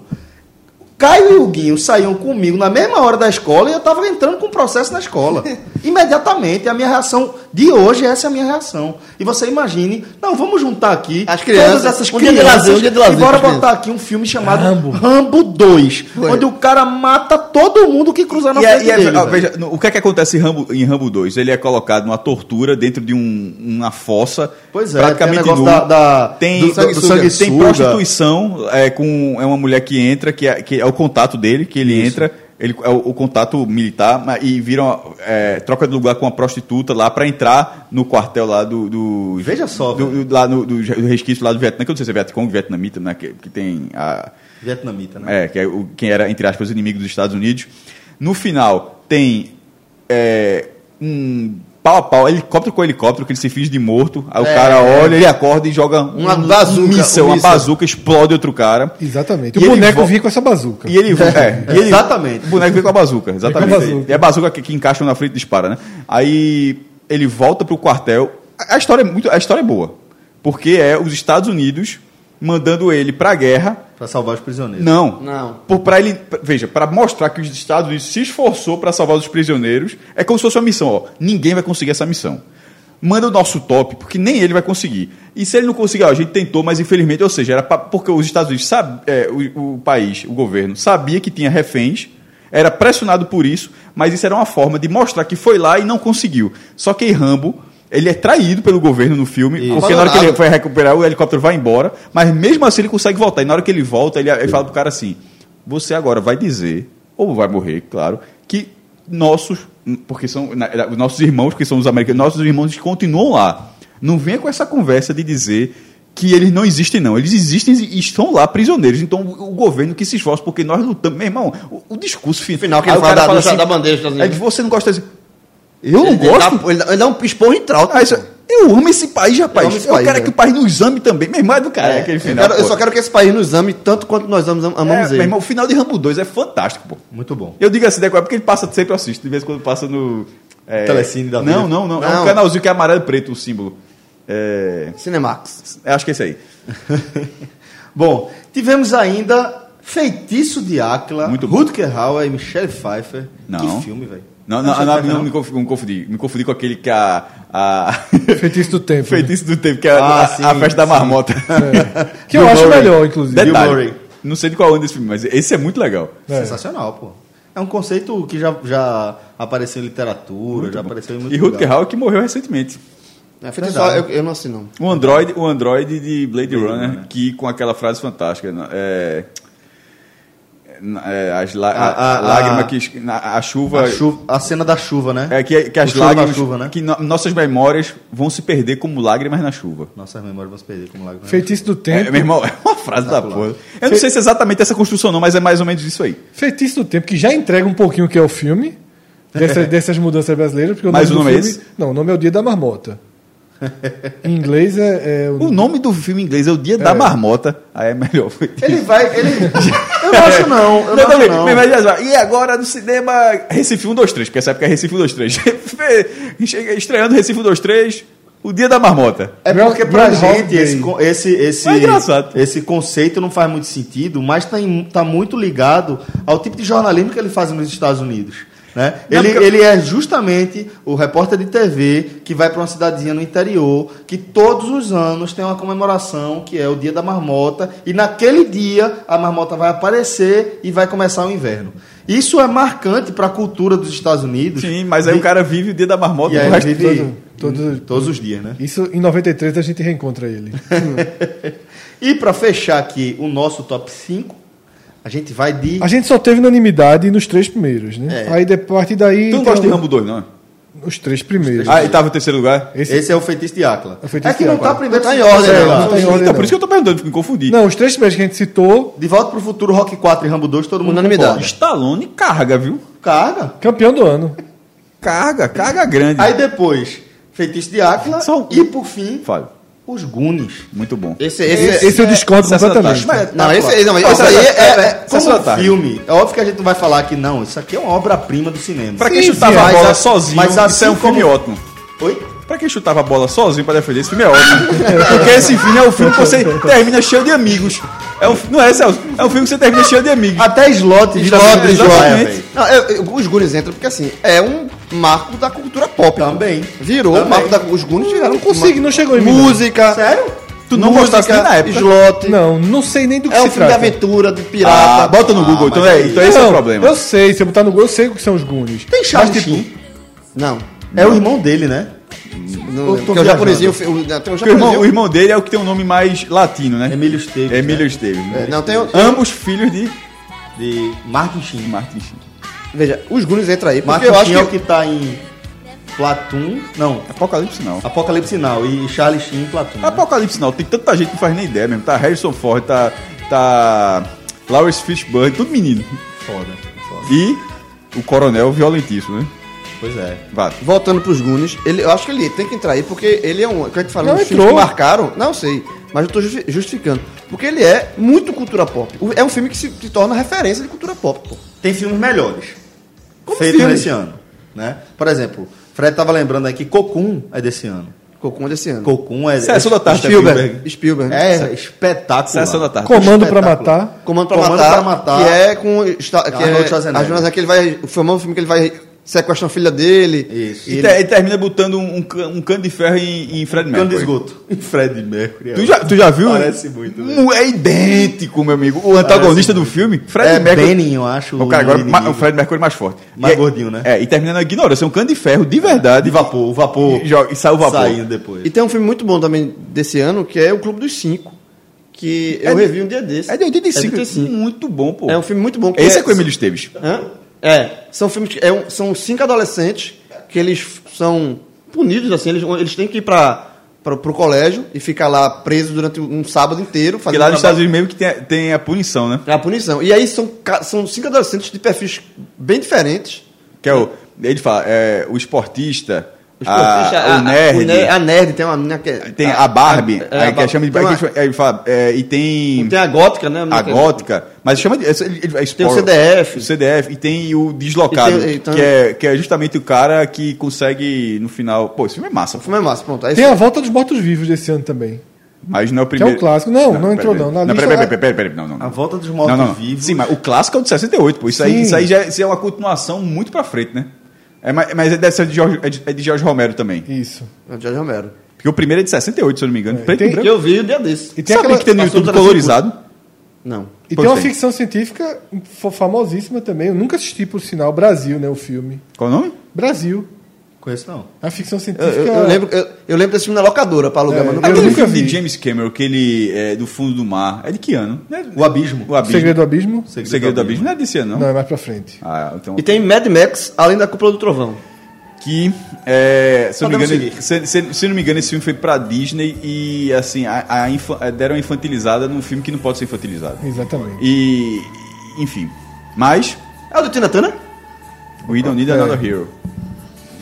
Speaker 1: Caio e o Guinho saíam comigo na mesma hora da escola e eu estava entrando com o processo na escola. Imediatamente, a minha reação de hoje, essa é a minha reação. E você imagine, não, vamos juntar aqui
Speaker 3: As crianças,
Speaker 1: todas essas
Speaker 3: um dia de
Speaker 1: crianças
Speaker 3: lazer, um dia de lazer
Speaker 1: e bora botar aqui um filme chamado
Speaker 2: Rambo.
Speaker 1: Rambo, 2,
Speaker 3: Foi.
Speaker 1: onde o cara mata todo mundo que cruzar na
Speaker 4: E, é-
Speaker 1: frente
Speaker 4: e é-
Speaker 1: dele. velho.
Speaker 4: veja, o que é que acontece em Rambo, em Rambo 2? Ele é colocado numa tortura dentro de um- uma fossa.
Speaker 1: Pois é,
Speaker 4: praticamente
Speaker 1: tem
Speaker 4: nu.
Speaker 1: negócio da- da-
Speaker 4: tem,
Speaker 1: do
Speaker 4: do
Speaker 1: sanguessuga.
Speaker 4: tem
Speaker 1: sanguessuga.
Speaker 4: prostituição é, com é uma mulher que entra, que é, que é o contato dele, que ele entra, ele é o, o contato militar, e viram é, troca de lugar com uma prostituta lá para entrar no quartel lá do. do
Speaker 1: Veja só,
Speaker 4: do, do- lá no, do, do resquício lá do Vietnã, que eu não sei se é Vietcong, vietnamita, né? Que, que tem a.
Speaker 1: Vietnamita, né?
Speaker 4: É, que é o, quem era, entre aspas, inimigo dos Estados Unidos. No final, tem é, um pau a pau, helicóptero com helicóptero, que ele se finge de morto. Aí o
Speaker 3: É.
Speaker 4: cara olha, ele acorda e joga
Speaker 3: Uma
Speaker 4: um,
Speaker 3: bazuca,
Speaker 4: um míssel,
Speaker 3: um
Speaker 4: uma bazuca, explode outro cara.
Speaker 2: Exatamente.
Speaker 4: E
Speaker 2: o boneco vinha com essa bazuca.
Speaker 4: E ele, é, e ele-
Speaker 1: Exatamente.
Speaker 4: O boneco vem com a bazuca, exatamente.
Speaker 2: Vem com a bazuca.
Speaker 4: E a bazuca que, que encaixa na frente e dispara, né? Aí ele volta pro quartel. A, a história é muito, a história é boa, porque é os Estados Unidos mandando ele pra guerra
Speaker 1: Pra salvar os prisioneiros.
Speaker 4: não.
Speaker 3: Não.
Speaker 4: Por, pra ele, pra- veja, para mostrar que os Estados Unidos se esforçou para salvar os prisioneiros, é como se fosse uma missão. Ó, ninguém vai conseguir essa missão. Manda o nosso top, porque nem ele vai conseguir. E se ele não conseguir, ó, a gente tentou, mas infelizmente, ou seja, era pra- porque os Estados Unidos, sabe, é, o, o país, o governo, sabia que tinha reféns, era pressionado por isso, mas isso era uma forma de mostrar que foi lá e não conseguiu. Só que Rambo, ele é traído pelo governo no filme,
Speaker 1: Isso.
Speaker 4: porque na hora que ele vai recuperar, o helicóptero vai embora, mas mesmo assim ele consegue voltar. E na hora que ele volta, ele, ele fala pro cara assim: Você agora vai dizer, ou vai morrer, claro, que nossos, porque são na- os nossos irmãos, que são os americanos, nossos irmãos continuam lá. Não venha com essa conversa de dizer que eles não existem, não. Eles existem e estão lá prisioneiros. Então o governo que se esforça, porque nós lutamos. Meu irmão, o, o discurso fi-
Speaker 3: final, que ele
Speaker 4: o
Speaker 3: fala
Speaker 4: cara
Speaker 3: da- da bandeira dos Estados
Speaker 4: Aí
Speaker 3: Unidos.
Speaker 4: você não gosta de. Eu não
Speaker 3: Ele
Speaker 4: gosto.
Speaker 3: dá- Ele dá, ele dá um esporro em trauta.
Speaker 4: Ah, isso- eu amo esse país, rapaz.
Speaker 3: Eu
Speaker 4: Eu,
Speaker 3: esse país,
Speaker 4: quero
Speaker 3: né?
Speaker 4: que o país nos ame também. Meu irmão é do cara,
Speaker 3: É,
Speaker 4: aquele
Speaker 3: eu,
Speaker 4: final.
Speaker 3: quero- eu só quero que esse país nos ame tanto quanto nós amamos, amamos
Speaker 4: É,
Speaker 3: ele.
Speaker 4: meu irmão, o final de Rambo 2 é fantástico, pô.
Speaker 1: Muito bom.
Speaker 4: Eu digo assim, Deco, é porque ele passa sempre eu assisto, de vez em quando passa no. É...
Speaker 1: Telecine da vida.
Speaker 4: Não, não, não, É
Speaker 3: Não.
Speaker 4: um canalzinho que é amarelo e preto o símbolo. É...
Speaker 3: Cinemax.
Speaker 4: eu Acho que é esse aí.
Speaker 1: Bom, tivemos ainda Feitiço de Áquila,
Speaker 4: Muito bom.
Speaker 1: Rutger Hauer e Michelle Pfeiffer.
Speaker 4: Não.
Speaker 1: Que filme, velho.
Speaker 4: Não, não, não, não, me confundi, me confundi. Me confundi com aquele que a. a...
Speaker 2: Feitiço do tempo. né?
Speaker 4: Feitiço do tempo, que é a,
Speaker 1: Ah,
Speaker 4: a-
Speaker 1: sim,
Speaker 4: a festa da marmota.
Speaker 2: Que eu acho melhor, inclusive.
Speaker 4: Detalhe.
Speaker 1: Murray.
Speaker 4: Não sei de qual ano desse filme, mas esse é muito legal.
Speaker 2: É.
Speaker 1: Sensacional, pô. É um conceito que já, já apareceu em literatura, já apareceu em muito
Speaker 4: E Rutger. Hauer que morreu recentemente.
Speaker 3: É, só, eu, eu não assino. não.
Speaker 4: O Android, o Android de Blade Runner, que com aquela frase fantástica, né, é, é, as lá-
Speaker 1: A- a-
Speaker 4: a, lágrima que na- a chuva,
Speaker 1: A, chuva- a cena da chuva, né?
Speaker 4: é que, que as
Speaker 1: O
Speaker 4: lágrimas
Speaker 1: chuva, né?
Speaker 4: que no- nossas memórias vão se perder como lágrimas na chuva.
Speaker 1: Nossas memórias vão se perder como lágrimas.
Speaker 2: Feitiço do
Speaker 4: É,
Speaker 2: tempo.
Speaker 4: meu irmão, é uma frase da porra. Eu não sei se é exatamente essa construção não, mas é mais ou menos isso aí.
Speaker 2: Feitiço do tempo, que já entrega um pouquinho o que é o filme. dessa- dessas mudanças brasileiras. Porque o
Speaker 4: Mas
Speaker 2: nome
Speaker 4: o
Speaker 2: do
Speaker 4: nome é
Speaker 2: filme,
Speaker 4: esse?
Speaker 2: Não, o nome é o Dia da Marmota. Em inglês é, é
Speaker 4: O nome do filme em inglês é O Dia da Marmota, aí é melhor.
Speaker 1: Ele vai. Ele... Eu não acho, não. Eu não, acho, não.
Speaker 4: Mas, mas, mas, E agora no cinema Recife 1, 2, 3, porque essa época é Recife 1, 2, 3. Chega Estreando Recife 1, 2, 3, o Dia da Marmota.
Speaker 1: É porque pra
Speaker 2: Groundhog
Speaker 1: gente esse, esse, esse,
Speaker 4: é
Speaker 1: esse conceito não faz muito sentido, mas está tá muito ligado ao tipo de jornalismo que ele faz nos Estados Unidos. Né?
Speaker 4: Não,
Speaker 1: ele,
Speaker 4: porque-
Speaker 1: ele é justamente o repórter de TV que vai para uma cidadezinha no interior, que todos os anos tem uma comemoração que é o dia da marmota, e naquele dia a marmota vai aparecer e vai começar o inverno. Isso é marcante para a cultura dos Estados Unidos.
Speaker 4: Sim, mas aí
Speaker 1: De-
Speaker 4: o cara vive o Dia da Marmota
Speaker 1: E aí
Speaker 4: o resto
Speaker 1: vive
Speaker 2: todo- todo-
Speaker 1: todos os dias, né?
Speaker 2: Isso em 93 a gente reencontra ele.
Speaker 1: E para fechar aqui o nosso top 5, a gente vai de.
Speaker 2: A gente só teve unanimidade nos três primeiros, né?
Speaker 1: É.
Speaker 2: Aí de- a partir daí.
Speaker 4: Tu não
Speaker 2: tem
Speaker 4: gosta de Rambo 2, não?
Speaker 2: Os três primeiros.
Speaker 4: Ah, e tava em terceiro lugar?
Speaker 2: Esse-
Speaker 1: Esse é o feitiço de Áquila.
Speaker 2: É Feitiço
Speaker 1: É que não tá primeiro,
Speaker 3: tá em
Speaker 1: tá
Speaker 3: ordem, não.
Speaker 2: não tá em ordem,
Speaker 4: Então, por isso que eu tô perguntando, me confundi.
Speaker 2: Não, os três primeiros que a gente citou,
Speaker 1: De volta pro futuro, Rock 4 e Rambo 2, todo mundo
Speaker 3: Unanimidade.
Speaker 1: concorda.
Speaker 4: Stallone carga, viu?
Speaker 1: Carga.
Speaker 2: campeão do ano.
Speaker 4: Carga, carga grande.
Speaker 1: Aí depois, Feitiço de Áquila
Speaker 4: Só
Speaker 1: e, por fim,
Speaker 4: Fale.
Speaker 1: Os Goonies.
Speaker 4: Muito bom.
Speaker 3: Esse,
Speaker 2: Esse,
Speaker 3: esse,
Speaker 2: esse eu discordo
Speaker 4: da
Speaker 2: completamente.
Speaker 4: tarde.
Speaker 3: Não, esse, não, mas esse aí é, é-
Speaker 1: como
Speaker 4: Sessão da tarde.
Speaker 1: filme. É óbvio que a gente não vai falar que não, isso aqui é uma obra-prima do cinema.
Speaker 4: Pra quem
Speaker 2: Sim,
Speaker 4: chutava
Speaker 2: sim,
Speaker 4: a
Speaker 1: mas
Speaker 4: bola sozinho,
Speaker 1: mas
Speaker 4: isso
Speaker 1: assim
Speaker 4: é um filme
Speaker 1: como-
Speaker 4: ótimo.
Speaker 1: Oi?
Speaker 4: Pra quem chutava a bola sozinho pra defender, esse filme é ótimo. Porque esse filme é um filme que você termina cheio de amigos. É um, não é, Celso? É um filme que você termina cheio de amigos.
Speaker 1: Até slot.
Speaker 3: Slot,
Speaker 1: de
Speaker 3: slot. Não, eu- eu- os Goonies entram porque assim, é um marco da cultura pop.
Speaker 1: Também.
Speaker 3: Virou
Speaker 1: Também.
Speaker 3: marco da os Goonies viraram
Speaker 2: Não consigo, não chegou em mim, não.
Speaker 3: música.
Speaker 1: Sério?
Speaker 4: Tu não gostasse nem na época?
Speaker 3: Slot.
Speaker 2: Não, não sei nem do que
Speaker 3: É um
Speaker 2: se
Speaker 3: filme de
Speaker 2: trata.
Speaker 3: aventura, de pirata.
Speaker 4: Ah, bota no Google, então, é,
Speaker 1: aí-
Speaker 4: então esse é o
Speaker 2: Não,
Speaker 4: problema.
Speaker 2: Eu sei, se eu botar no Google, eu sei o que são os Goonies.
Speaker 1: Tem Charlie
Speaker 2: Mas, tipo.
Speaker 3: Não.
Speaker 1: É o irmão dele, né?
Speaker 3: Não,
Speaker 1: tô
Speaker 3: porque o japonesinho. Tem o
Speaker 4: irmão,
Speaker 3: japonesinho.
Speaker 4: o irmão dele é o que tem um nome mais latino, né?
Speaker 1: Emílio Esteves.
Speaker 4: Emílio
Speaker 1: né?
Speaker 4: Esteves.
Speaker 3: É, não, tem o-
Speaker 4: Ambos filhos de
Speaker 1: De Martin Sheen.
Speaker 4: Martin Sheen.
Speaker 3: Veja, os Goonies entram aí, porque
Speaker 1: Martin
Speaker 3: eu acho
Speaker 1: Sheen
Speaker 3: que.
Speaker 1: é o que tá em Platoon. Não,
Speaker 4: Apocalipse não.
Speaker 1: Apocalipse Now. E Charlie Sheen em Platoon. né?
Speaker 4: Apocalipse não, tem tanta gente que não faz nem ideia mesmo. Tá Harrison Ford, tá. Tá. Lawrence Fishburne, tudo menino.
Speaker 1: Foda. foda.
Speaker 4: E o coronel violentíssimo, né?
Speaker 1: Pois é.
Speaker 4: Vá.
Speaker 3: Voltando pros Goonies, ele, eu acho que ele tem que entrar aí, porque ele é um. Quando a gente fala
Speaker 2: Não,
Speaker 3: filmes que marcaram, não sei, mas eu tô justi- justificando. Porque ele é muito cultura pop. É um filme que se, se torna referência de cultura pop, pô.
Speaker 1: Tem filmes melhores.
Speaker 3: Como
Speaker 1: feitos nesse ano. Né? Por exemplo, Fred tava lembrando aqui, Cocoon é desse ano.
Speaker 3: Cocum desse ano.
Speaker 1: Cocoon é.
Speaker 4: Sessão da tarde,
Speaker 3: Spielberg. Spielberg.
Speaker 1: É espetáculo.
Speaker 4: Sessão da tarde.
Speaker 2: Comando pra
Speaker 1: Espetacular.
Speaker 2: matar.
Speaker 3: Comando pra,
Speaker 1: Comando
Speaker 3: matar,
Speaker 1: pra Matar.
Speaker 3: que é com que
Speaker 1: Arnold
Speaker 3: é,
Speaker 1: Schwarzenegger.
Speaker 3: Schwarzenegger, que ele vai, o famoso filme que ele vai sequestrar a filha dele.
Speaker 1: Isso.
Speaker 4: E,
Speaker 1: E
Speaker 4: te- e termina botando um, um, um cano de ferro em, em Fred
Speaker 1: Cano de
Speaker 4: Mercury.
Speaker 1: esgoto. E Fred Mercury.
Speaker 4: Tu já, tu já viu?
Speaker 1: Parece muito?
Speaker 4: Um- É idêntico, meu amigo. O antagonista do filme, Fred
Speaker 1: É
Speaker 4: Mercury.
Speaker 1: Benning, eu acho.
Speaker 4: O cara agora,
Speaker 1: inimigo.
Speaker 4: o Fred Mercury mais forte.
Speaker 1: Mais
Speaker 4: E-
Speaker 1: gordinho, né?
Speaker 4: É, e termina na ignorância. É um cano de ferro de verdade.
Speaker 1: De vapor, o vapor.
Speaker 4: E, joga- e sai o vapor.
Speaker 1: Saindo depois.
Speaker 3: E tem um filme muito bom também desse ano, que é o Clube dos Cinco, que eu
Speaker 4: É de-
Speaker 3: revi um dia desse.
Speaker 4: É de 85.
Speaker 3: É de 85.
Speaker 4: Muito bom, pô.
Speaker 3: É um filme muito bom. que
Speaker 4: Esse é com o Emílio Esteves.
Speaker 3: Hã? É, são filmes que é um- são cinco adolescentes que eles são punidos assim, eles, eles têm que ir para para o colégio e ficar lá presos durante um sábado inteiro fazendo
Speaker 4: lá nos Estados Unidos mesmo que tem, tem a punição, né?
Speaker 3: É a punição. E aí são, são cinco adolescentes de perfis bem diferentes.
Speaker 4: Que é o. Ele fala, é, o esportista,
Speaker 3: esportista,
Speaker 4: a, o nerd,
Speaker 3: ne- a nerd tem uma menina que é-
Speaker 4: tem a Barbie,
Speaker 3: é,
Speaker 4: aí
Speaker 3: a
Speaker 4: que chama de.
Speaker 3: uma-
Speaker 4: aí fala, é, e tem,
Speaker 3: tem a gótica, né?
Speaker 4: a gótica, mas chama de. Ele, é
Speaker 3: Tem o CDF.
Speaker 4: O CDF, e tem o deslocado,
Speaker 3: tem- então-
Speaker 4: que, é, que é justamente o cara que consegue, no final. Pô, esse filme é massa,
Speaker 3: O filme é massa, pronto. Aí
Speaker 2: Tem a volta dos mortos-vivos desse ano também.
Speaker 4: mas não é o
Speaker 2: Que é
Speaker 4: primeiro.
Speaker 2: um clássico. Não, não, entrou
Speaker 4: pera,
Speaker 2: não. Na
Speaker 4: Não,
Speaker 2: lista
Speaker 4: peraí,
Speaker 2: é-
Speaker 4: peraí, peraí, não, não.
Speaker 1: A
Speaker 4: não.
Speaker 1: volta dos
Speaker 4: Não, não, não.
Speaker 1: mortos-vivos.
Speaker 4: Sim, mas o clássico é o de 68, pô. Isso aí,
Speaker 2: Sim.
Speaker 4: isso aí já isso é uma continuação muito pra frente, né? É, mas mas é dessa de Jorge, é de, é de Jorge Romero também.
Speaker 2: Isso.
Speaker 3: É o Jorge Romero.
Speaker 4: Porque o primeiro é de 68, se eu não me engano. Preto
Speaker 2: tem-
Speaker 4: e branco.
Speaker 3: Que eu vi o dia desse.
Speaker 2: E tem
Speaker 4: Sabe
Speaker 2: aquela-
Speaker 4: que tem no YouTube colorizado?
Speaker 3: Não.
Speaker 2: E
Speaker 4: Pois
Speaker 2: tem uma
Speaker 4: tem.
Speaker 2: ficção científica famosíssima também. Eu nunca assisti, por sinal, Brasil, né? O filme.
Speaker 4: Qual o nome?
Speaker 2: Brasil.
Speaker 1: Conheço não.
Speaker 2: A ficção
Speaker 3: Eu,
Speaker 2: científica.
Speaker 3: eu- eu lembro, eu, eu lembro desse filme na locadora pra alugar,
Speaker 2: É,
Speaker 3: mas nunca
Speaker 2: eu
Speaker 4: Aquele filme
Speaker 2: vi.
Speaker 4: de James Cameron, que ele é do fundo do mar. É de que ano? Não é-
Speaker 1: O Abismo.
Speaker 4: O Abismo.
Speaker 2: Segredo do Abismo?
Speaker 4: O Segredo do Abismo não é desse ano, não?
Speaker 2: Não, é mais pra frente.
Speaker 4: Ah, então.
Speaker 3: E tem Mad Max, além da Cúpula do Trovão.
Speaker 4: Que, é, se, eu não engano, se, se- se eu não me engano, esse filme foi pra Disney e, assim, a, a infa- deram uma infantilizada num filme que não pode ser infantilizado.
Speaker 2: Exatamente.
Speaker 4: E, enfim. Mas,
Speaker 3: É o do Tina Turner?
Speaker 4: We Don't Need Another Hero.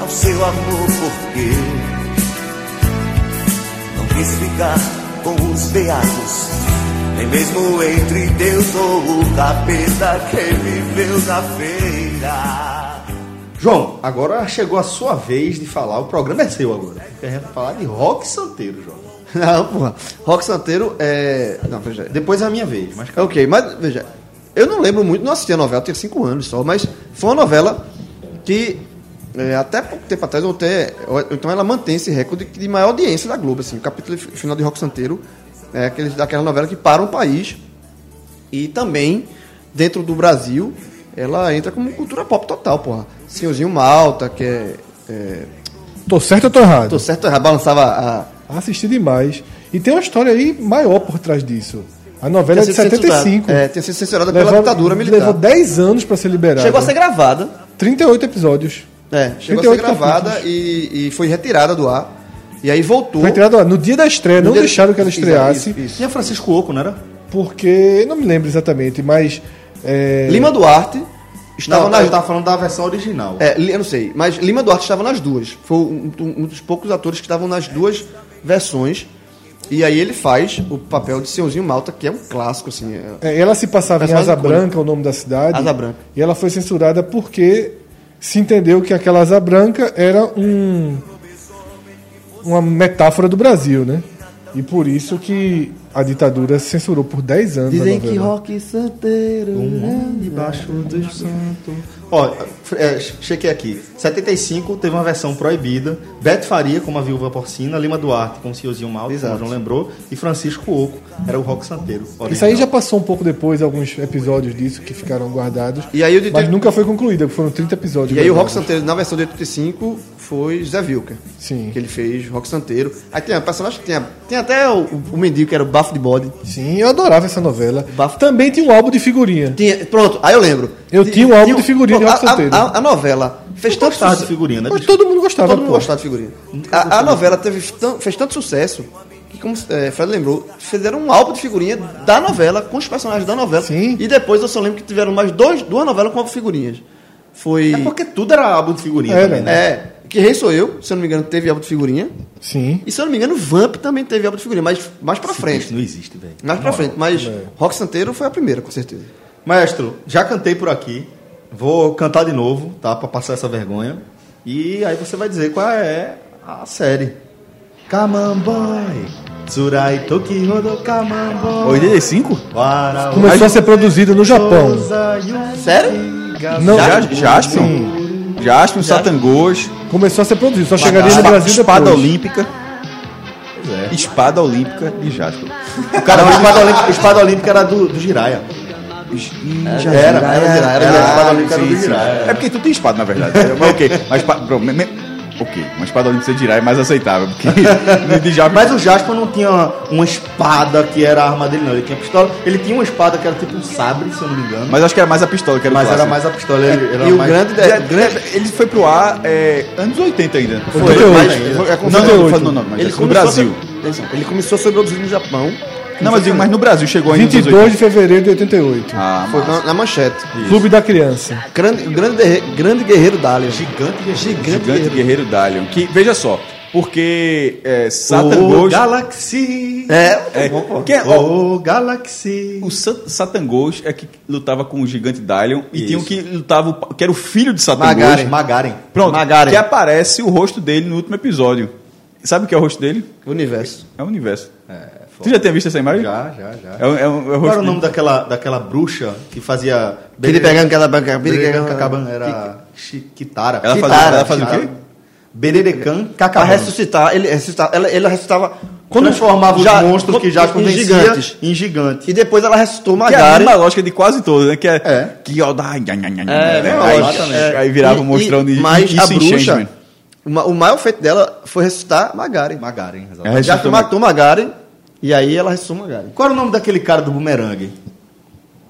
Speaker 7: ao seu amor porque não quis ficar com os beatos, nem mesmo entre Deus ou o capeta que viveu na feira.
Speaker 1: João, agora chegou a sua vez de falar. O programa é seu agora. A gente vai falar de rock santeiro, João.
Speaker 3: Não, porra. Rock Santeiro é. Não, veja.
Speaker 1: Depois é a minha vez, mas
Speaker 3: ok, mas veja, eu não lembro muito, não assisti a novela, tinha cinco anos só, mas foi uma novela que é, até pouco tempo atrás, ou até, então ela mantém esse recorde de maior audiência da Globo, assim, o capítulo fi- final de Rock Santeiro é aqueles, daquela novela que para um país e também, dentro do Brasil, ela entra como cultura pop total, porra. Senhorzinho Malta, que é, é
Speaker 2: Tô certo ou tô errado?
Speaker 3: Tô certo ou errado? Balançava a.
Speaker 2: Assisti demais. E tem uma história aí maior por trás disso. A novela é de
Speaker 3: tinha sido
Speaker 2: 75.
Speaker 3: censurada. É, tinha sido censurada pela
Speaker 2: Levou-
Speaker 3: ditadura militar.
Speaker 2: Levou 10 anos pra ser liberada.
Speaker 3: Chegou a ser gravada.
Speaker 2: 38 episódios.
Speaker 3: É, chegou a
Speaker 2: 38
Speaker 3: ser gravada e, e foi retirada do ar. E aí voltou.
Speaker 2: Foi tirado no dia da estreia, não
Speaker 3: dia-
Speaker 2: deixaram que ela estreasse,
Speaker 3: isso, isso.
Speaker 1: Tinha Francisco Oco, não era?
Speaker 2: porque. Não me lembro exatamente, mas. é,
Speaker 3: Lima Duarte estava
Speaker 1: Não,
Speaker 3: nas.
Speaker 1: eu tava falando da versão original.
Speaker 3: É, eu não sei, mas Lima Duarte estava nas duas. Foi um, um dos poucos atores que estavam nas duas versões. E aí ele faz o papel de Senhorzinho Malta, que é um clássico, assim. é-
Speaker 2: é, ela se passava em Asa. Branca, o nome da cidade.
Speaker 3: Asa Branca.
Speaker 2: E ela foi censurada porque se entendeu que aquela Asa Branca era um. Uma metáfora do Brasil, né? E por isso que a ditadura censurou por 10 anos. a
Speaker 3: Dizem que. Rock Santeiro.
Speaker 1: Um debaixo do santo. Ó, é, chequei aqui. 75 teve uma versão proibida. Beto Faria como a viúva porcina, Lima Duarte como o senhorzinho mal, como o
Speaker 3: Exato.
Speaker 1: João lembrou, e Francisco Oco era o rock santeiro.
Speaker 2: Isso
Speaker 1: original.
Speaker 2: aí já passou um pouco depois, alguns episódios disso que ficaram guardados.
Speaker 3: E aí o
Speaker 2: Mas nunca foi concluída, foram 30 episódios.
Speaker 3: E aí o Rock
Speaker 2: guardados.
Speaker 3: Santeiro, na versão de 85, foi Zé Vilker.
Speaker 2: Sim.
Speaker 3: Que ele fez Rock Santeiro. Aí tem a personagem que tem, a- tem até o, o mendigo que era o Bafo de Bode.
Speaker 2: Sim, eu adorava essa novela.
Speaker 3: Bafo.
Speaker 2: Também tinha um álbum de figurinha.
Speaker 3: Tinha, pronto, aí eu lembro.
Speaker 2: Eu tinha um álbum de figurinha de
Speaker 3: a,
Speaker 2: Santeiro.
Speaker 3: a, a, a novela fez tanto
Speaker 1: Gostava de
Speaker 3: sucesso.
Speaker 1: figurinha, né?
Speaker 2: Mas todo mundo gostava.
Speaker 3: Todo mundo
Speaker 2: pô.
Speaker 3: gostava de figurinha. A, a novela teve, tão- fez tanto sucesso que, como é, Fred lembrou, fizeram um álbum de figurinha da novela, com os personagens da novela.
Speaker 2: Sim.
Speaker 3: E depois eu só lembro que tiveram mais dois, duas novelas com figurinhas. Foi.
Speaker 1: É porque tudo era álbum de figurinha
Speaker 2: Era,
Speaker 1: também, né?
Speaker 3: É, que Rei Sou Eu, se eu não me engano, teve álbum de figurinha.
Speaker 2: Sim.
Speaker 3: E se eu não me engano, Vamp também teve álbum de figurinha, mas mais pra frente.
Speaker 1: não existe, velho.
Speaker 3: Mais pra frente. Mas Rock Santeiro foi a primeira, com certeza.
Speaker 1: Maestro, já cantei por aqui. Vou cantar de novo, tá? Pra passar essa vergonha. E aí você vai dizer qual é a série. Kamamboy. Tsurai Toki Rodo Kamamboy.
Speaker 4: 85?
Speaker 1: Para
Speaker 2: Começou a ser produzido no Japão.
Speaker 3: Sério?
Speaker 2: Não,
Speaker 4: Já, Jaspion? Jaspion, Satangos,
Speaker 2: Começou a ser produzido, só chegaria no Brasil
Speaker 4: Espada
Speaker 2: depois.
Speaker 4: Olímpica. Espada Olímpica de Jaspion.
Speaker 1: O cara, a espada olímpica, espada olímpica era do, do Jiraya.
Speaker 3: Era,
Speaker 1: Era,
Speaker 3: era,
Speaker 1: era,
Speaker 3: era,
Speaker 1: era,
Speaker 3: era.
Speaker 1: espada era
Speaker 4: sim,
Speaker 1: do
Speaker 4: sim.
Speaker 1: Jiraya.
Speaker 4: É porque tu tem espada, na verdade. Mas ok. Mas, espa- pronto, me- me- ok, uma espada olímpica de Jirai é mais aceitável. Porque no Jaspion-
Speaker 1: Mas o Jasper não tinha uma espada que era a arma dele, não. Ele tinha pistola. Ele tinha uma espada que era tipo um sabre, se eu não me engano. Mas,
Speaker 4: Mas acho que era mais a pistola que era o
Speaker 1: era mais a pistola. Ele, era
Speaker 3: E o
Speaker 1: mais...
Speaker 3: grande, de-
Speaker 4: Já-
Speaker 3: grande
Speaker 4: Ele foi pro ar é, anos 80 ainda.
Speaker 3: Foi,
Speaker 2: 88.
Speaker 3: mas-
Speaker 1: ainda.
Speaker 3: foi- é
Speaker 4: Não,
Speaker 3: foi-
Speaker 4: não, não, não, não, mas
Speaker 3: ele
Speaker 4: no
Speaker 3: começou
Speaker 4: Brasil.
Speaker 3: Atenção, ele começou a ser produzido no Japão.
Speaker 4: Não, mas, digo, mas no Brasil chegou ainda anos
Speaker 2: 22 de fevereiro de 88.
Speaker 4: Ah,
Speaker 3: Foi na, na manchete.
Speaker 2: Clube da Criança.
Speaker 3: Grande, grande, grande guerreiro Dalian.
Speaker 1: Gigante
Speaker 3: Gigante,
Speaker 4: Gigante
Speaker 3: guerreiro.
Speaker 4: Guerreiro Dalion. Que, veja só, porque é,
Speaker 1: O
Speaker 4: Satangos...
Speaker 1: Galaxy.
Speaker 3: É,
Speaker 4: É, que é, ó,
Speaker 1: O Galaxy.
Speaker 4: o Sa- Satangos é que lutava com o gigante Dalion e
Speaker 1: Isso.
Speaker 4: tinha um que lutava, o- que era o filho de Satangos.
Speaker 3: Magaren.
Speaker 1: Magaren.
Speaker 4: Pronto,
Speaker 3: Magaren.
Speaker 4: que aparece o rosto dele no último episódio. Sabe o que é o rosto dele?
Speaker 3: universo.
Speaker 4: É o universo. Tu já tinha visto essa imagem?
Speaker 1: Já, já, já.
Speaker 4: É, o- é, o- é o
Speaker 1: Qual era o nome daquela, daquela bruxa que fazia.
Speaker 3: Ele pegando cada banca.
Speaker 1: Bererecan Cacaban. Era Chiquitara.
Speaker 4: Ela fazia, ela fazia o quê?
Speaker 1: Bererecan
Speaker 3: Para
Speaker 1: Cacaban.
Speaker 3: ressuscitar, ele ressuscitava, ela, ele ressuscitava.
Speaker 1: Transformava os
Speaker 3: já-
Speaker 1: monstros que já
Speaker 3: em gigantes.
Speaker 1: em gigante.
Speaker 3: E depois ela ressuscitou
Speaker 4: Que é a
Speaker 3: Magari.
Speaker 4: lógica de quase todas, né? Que é.
Speaker 1: É.
Speaker 4: Que ó, dá.
Speaker 3: É,
Speaker 4: né?
Speaker 3: não,
Speaker 4: aí,
Speaker 3: exatamente.
Speaker 4: aí, virava um monstrão de
Speaker 3: Mas a bruxa, o ma- o maior feito dela foi ressuscitar Magari.
Speaker 1: Magaren,
Speaker 4: É,
Speaker 1: exatamente.
Speaker 3: Já matou Magari e aí ela ressuscitou Magari.
Speaker 1: Qual era o nome daquele cara do bumerangue?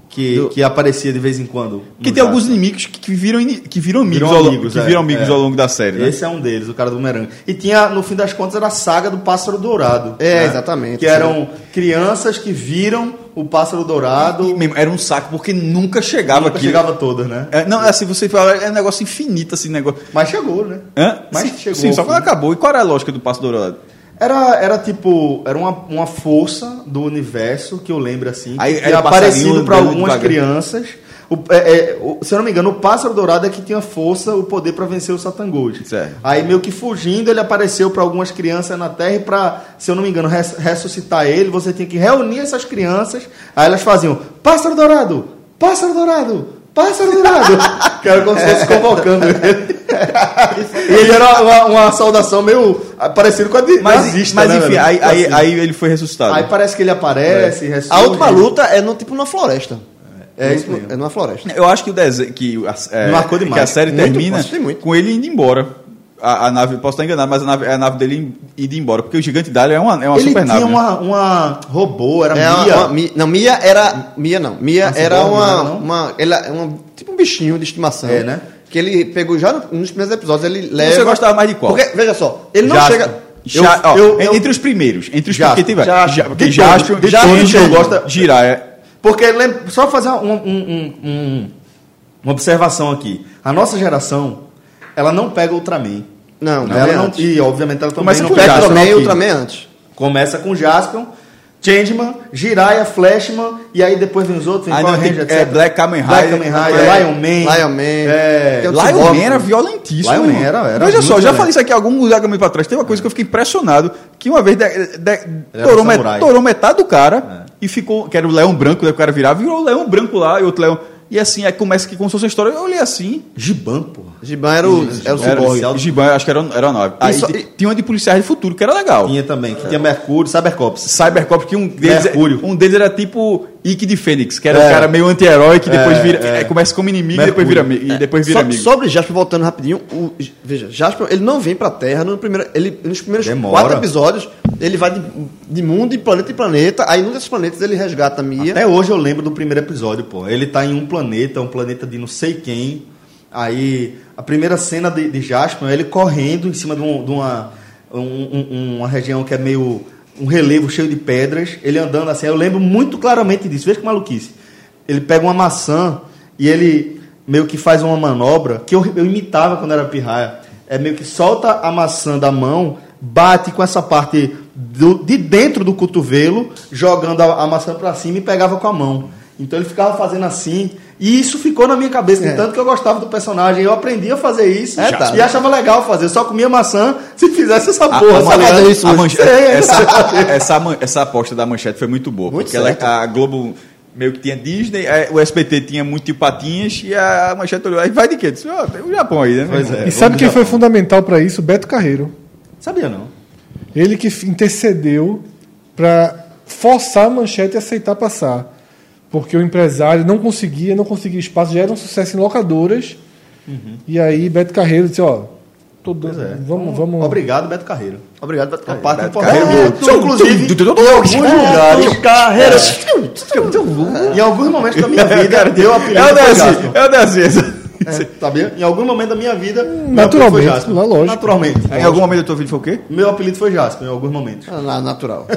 Speaker 1: Que, que aparecia de vez em quando.
Speaker 4: Que tem alguns inimigos que, viram, que viram amigos,
Speaker 1: Viram
Speaker 4: ao,
Speaker 1: amigos,
Speaker 4: que
Speaker 1: é,
Speaker 4: viram amigos
Speaker 1: é.
Speaker 4: ao longo da série, né?
Speaker 1: Esse é um deles, o cara do bumerangue. E tinha, no fim das contas, era a saga do Pássaro Dourado.
Speaker 3: É, exatamente.
Speaker 1: Que eram crianças que viram o Pássaro Dourado.
Speaker 4: Mesmo, era um saco, porque nunca chegava
Speaker 1: Nunca
Speaker 4: aqui.
Speaker 1: chegava todas, né?
Speaker 4: É, não, assim, você fala, é um negócio infinito, assim, negócio.
Speaker 1: Mas chegou, né?
Speaker 4: Hã?
Speaker 1: Mas
Speaker 4: sim,
Speaker 1: chegou
Speaker 4: sim,
Speaker 1: ao
Speaker 4: só quando acabou. E qual era a lógica do Passo Dourado?
Speaker 1: Era, era tipo, era uma, uma força do universo que eu lembro assim, que
Speaker 4: Aí
Speaker 1: tinha
Speaker 4: era
Speaker 1: aparecido para algumas crianças. O- é, é, o- se eu não me engano, o pássaro dourado é que tinha força, o poder para vencer o Satangos.
Speaker 4: Certo.
Speaker 1: Aí meio que fugindo, ele apareceu para algumas crianças na Terra e para, se eu não me engano, res- ressuscitar ele, você tinha que reunir essas crianças. Aí elas faziam: "Pássaro dourado, pássaro dourado, pássaro dourado", que era como se fosse convocando ele. e ele era uma, uma saudação meio parecida com a de
Speaker 4: Mas,
Speaker 1: nazista,
Speaker 4: mas
Speaker 1: né,
Speaker 4: enfim, aí, aí,
Speaker 1: Assim.
Speaker 4: aí ele foi ressuscitado.
Speaker 1: Aí parece que ele aparece, ressurge.
Speaker 3: A última luta é no, tipo numa floresta.
Speaker 1: É isso mesmo.
Speaker 3: É numa floresta.
Speaker 4: Eu acho que o desenho. Que, a- é,
Speaker 1: Marcou demais.
Speaker 4: que a série
Speaker 3: Muito,
Speaker 4: termina com ele indo embora. A, a nave, posso estar enganado, mas a nave, é a nave dele indo embora, porque o gigante Dali é uma, é uma
Speaker 1: Ele
Speaker 4: super
Speaker 1: tinha
Speaker 4: nave. né?
Speaker 1: uma, uma robô, era
Speaker 3: É uma-
Speaker 1: Mia.
Speaker 3: uma Mi- não, Mia era. Mia não. Mia
Speaker 1: Uma
Speaker 3: era
Speaker 1: ciborgue,
Speaker 3: uma.
Speaker 1: não era, não?
Speaker 3: uma ela é uma, tipo um bichinho de estimação.
Speaker 1: É, né?
Speaker 3: Que ele pegou já no- nos primeiros episódios. Ele leva.
Speaker 4: Você gostava mais de qual?
Speaker 3: Porque, veja só, ele não
Speaker 4: Jasper.
Speaker 3: chega.
Speaker 4: Ja- ó,
Speaker 1: eu- eu-
Speaker 4: entre os primeiros, entre os
Speaker 1: Jasper,
Speaker 4: porque tem
Speaker 1: Jasper.
Speaker 4: Ja- porque
Speaker 1: De
Speaker 4: Jasper,
Speaker 1: de
Speaker 4: Jasper,
Speaker 1: eu gosto-
Speaker 4: Jiraiya.
Speaker 1: Porque lembra- só fazer um- um- um- um- uma observação aqui. A nossa geração, ela não pega Ultraman.
Speaker 3: Não, não,
Speaker 1: ela
Speaker 3: é
Speaker 1: não, e obviamente ela também
Speaker 4: Começa
Speaker 1: não pega
Speaker 4: Jasper,
Speaker 3: Ultraman e Ultraman antes.
Speaker 1: Começa com Jaspion, Changeman, Jiraiya, Flashman, e aí depois vem os outros, vem Power Ranger,
Speaker 4: é,
Speaker 1: etc.
Speaker 4: Black Kamen
Speaker 1: Black
Speaker 4: Rider.
Speaker 1: Kamen Rider,
Speaker 3: É,
Speaker 1: Lion Man.
Speaker 3: Lion Man.
Speaker 1: É,
Speaker 4: Lion
Speaker 3: Cyborg,
Speaker 4: Man era
Speaker 3: né?
Speaker 4: violentíssimo.
Speaker 1: Lion Man era- era
Speaker 4: Veja só, já falei isso aqui algum lugar pra trás. Tem uma coisa que eu fiquei impressionado: que uma vez de, de, torou, met- torou metade do cara e ficou. Que era o leão branco, daí o cara virava, virou o leão branco lá e outro leão. E assim, aí começa aqui como se fosse a história. Eu olhei assim.
Speaker 1: Giban, porra.
Speaker 3: Giban era o, era o.
Speaker 4: Giban, acho que era, era a nave. Aí
Speaker 3: Isso-
Speaker 4: ti- tinha uma de policiais de futuro, que era legal.
Speaker 1: Tinha também, que tinha Mercúrio, Cybercops.
Speaker 4: Cybercop, que um deles,
Speaker 1: Mercúrio.
Speaker 4: um deles era tipo Ike de Fênix, que era
Speaker 1: É.
Speaker 4: um cara meio anti-herói que depois
Speaker 1: É,
Speaker 4: vira,
Speaker 1: é.
Speaker 4: é, começa como inimigo e depois vira, e depois vira
Speaker 3: So-
Speaker 4: amigo.
Speaker 3: Sobre Jasper, voltando rapidinho, o, veja, Jasper, ele não vem pra Terra no primeiro, ele, nos primeiros
Speaker 1: Demora.
Speaker 3: quatro episódios, ele vai de, de mundo, de planeta em planeta, aí num desses planetas ele resgata a Mia.
Speaker 1: Até hoje eu lembro do primeiro episódio, pô. Ele tá em um planeta, um planeta de não sei quem. Aí, a primeira cena de, de Jasper é ele correndo em cima de, um- de uma, um- um- uma região que é meio. Um relevo cheio de pedras. Ele andando assim. Eu lembro muito claramente disso. Veja que maluquice. Ele pega uma maçã e ele meio que faz uma manobra que eu, eu imitava quando era pirraia. É meio que solta a maçã da mão, bate com essa parte do- de dentro do cotovelo, jogando a, a maçã para cima e pegava com a mão. Então ele ficava fazendo assim. E isso ficou na minha cabeça, de
Speaker 3: É.
Speaker 1: tanto que eu gostava do personagem. Eu aprendi a fazer isso
Speaker 3: É, tá.
Speaker 1: e achava legal fazer. Eu só comia maçã se fizesse essa
Speaker 4: A-
Speaker 1: porra.
Speaker 4: a- a- manchete-
Speaker 1: é
Speaker 4: essa,
Speaker 1: isso.
Speaker 4: essa, man- essa aposta da manchete foi muito boa.
Speaker 3: Muito
Speaker 4: porque ela- a Globo meio que tinha Disney, o SBT tinha muito Patinhas e a manchete olhou. Aí vai de quê? Disse, ó, tem o Japão aí, né?
Speaker 1: Pois
Speaker 4: irmão?"
Speaker 1: é.
Speaker 2: E sabe quem foi fundamental para isso? Beto Carreiro.
Speaker 1: Sabia não.
Speaker 2: Ele que intercedeu para forçar a manchete a aceitar passar. Porque o empresário não conseguia, não conseguia espaço, já era um sucesso em locadoras. E aí Beto Carreiro disse, ó, tô dando-
Speaker 1: é.
Speaker 2: vamos, vamos.
Speaker 1: Obrigado, Beto Carreiro.
Speaker 3: Obrigado, Beto Carreiro.
Speaker 1: parte
Speaker 4: Beto. Carreiro.
Speaker 1: É, inclusive, em alguns lugares, carreira. Em alguns momentos da minha vida, deu apelido
Speaker 4: É o
Speaker 1: Jasper.
Speaker 4: é o Desi.
Speaker 1: É, sabia? Em algum momento da minha vida, meu
Speaker 2: Naturalmente,
Speaker 1: apelido foi
Speaker 2: lógico.
Speaker 1: Naturalmente.
Speaker 4: Em algum momento da tua vida foi o quê?
Speaker 1: Meu apelido foi Jasper, em alguns momentos.
Speaker 3: Ah, na- natural.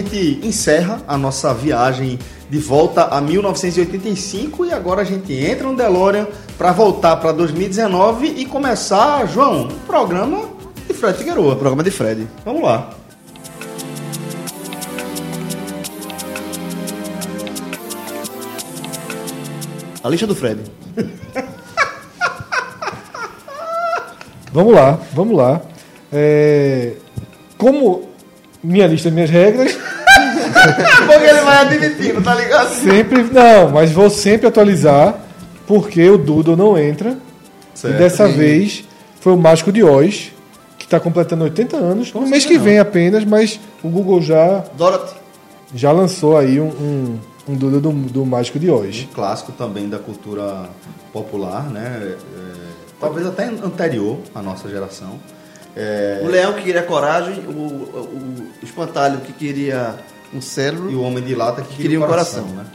Speaker 1: gente encerra a nossa viagem de volta a 1985 e agora a gente entra no DeLorean para voltar para 2019 e começar, João, um programa de Fred Figueroa.
Speaker 3: Programa de Fred.
Speaker 1: Vamos lá.
Speaker 3: A lista do Fred.
Speaker 2: Vamos lá, vamos lá. É, Como minha lista, minhas regras,
Speaker 1: vai admitindo, tá ligado?
Speaker 2: sempre. Não, mas vou sempre atualizar, porque o Doodle não entra.
Speaker 1: Certo.
Speaker 2: E dessa vez foi o Mágico de Oz, que está completando 80 anos. No mês que vem apenas, mas o Google já,
Speaker 3: Dorothy.
Speaker 2: já lançou aí um, um, um Doodle do, do Mágico de Oz.
Speaker 1: Um clássico também da cultura popular, né? É, talvez até anterior à nossa geração. É,
Speaker 3: O leão que queria coragem, o, o, o espantalho que queria um cérebro.
Speaker 1: e o Homem de Lata que
Speaker 3: Queria um
Speaker 1: um coração,
Speaker 3: coração.
Speaker 1: né?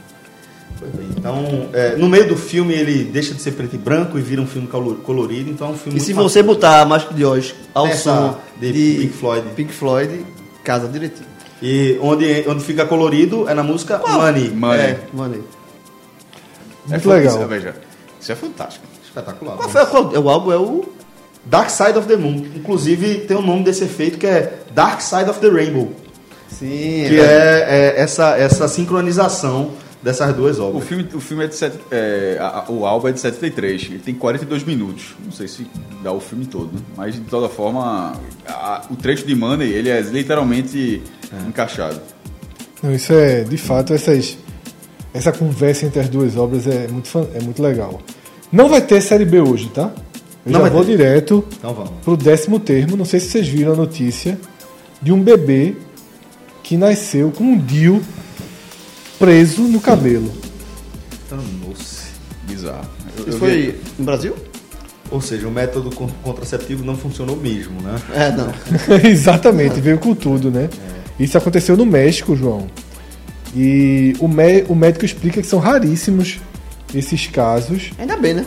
Speaker 1: Pois bem, Então, é, no meio do filme ele deixa de ser preto e branco e vira um filme colo- colorido, então é um filme
Speaker 3: E se você botar a Mágica de Oz ao
Speaker 1: Essa
Speaker 3: som
Speaker 1: de
Speaker 3: de,
Speaker 1: Pink Floyd.
Speaker 3: Pink Floyd, casa direitinho.
Speaker 1: E onde, onde fica colorido é na música Money.
Speaker 4: Money.
Speaker 3: É, maneiro.
Speaker 2: Muito
Speaker 4: É
Speaker 2: legal.
Speaker 4: Isso, veja, isso é fantástico.
Speaker 1: Espetacular.
Speaker 3: Qual foi a- qual- o álbum? É o.
Speaker 1: Dark Side of the Moon. Inclusive tem o nome desse efeito que é Dark Side of the Rainbow.
Speaker 3: Sim,
Speaker 1: Que é, é essa, essa sincronização dessas duas
Speaker 4: O
Speaker 1: obras.
Speaker 4: filme, o filme é de. set- é, a- o álbum é de 73. Ele tem 42 minutos. Não sei se dá o filme todo, né? mas de toda forma, a- o trecho de Money ele é literalmente encaixado.
Speaker 2: Não, isso é, de fato, essas, essa conversa entre as duas obras é muito, é muito legal. Não vai ter série B hoje, tá? Eu
Speaker 1: Não
Speaker 2: já vou
Speaker 1: ter.
Speaker 2: direto
Speaker 1: Então vamos.
Speaker 2: pro décimo termo. Não sei se vocês viram a notícia de um bebê que nasceu com um DIU preso no cabelo.
Speaker 1: Nossa.
Speaker 4: Bizarro. Eu-
Speaker 3: Isso
Speaker 4: eu
Speaker 3: foi
Speaker 4: vi-
Speaker 3: no Brasil?
Speaker 1: Ou seja, o método con- contraceptivo não funcionou mesmo, né?
Speaker 3: É, não.
Speaker 2: Exatamente, veio com tudo, né? Isso aconteceu no México, João. E o, mé- o médico explica que são raríssimos esses casos.
Speaker 3: Ainda bem, né?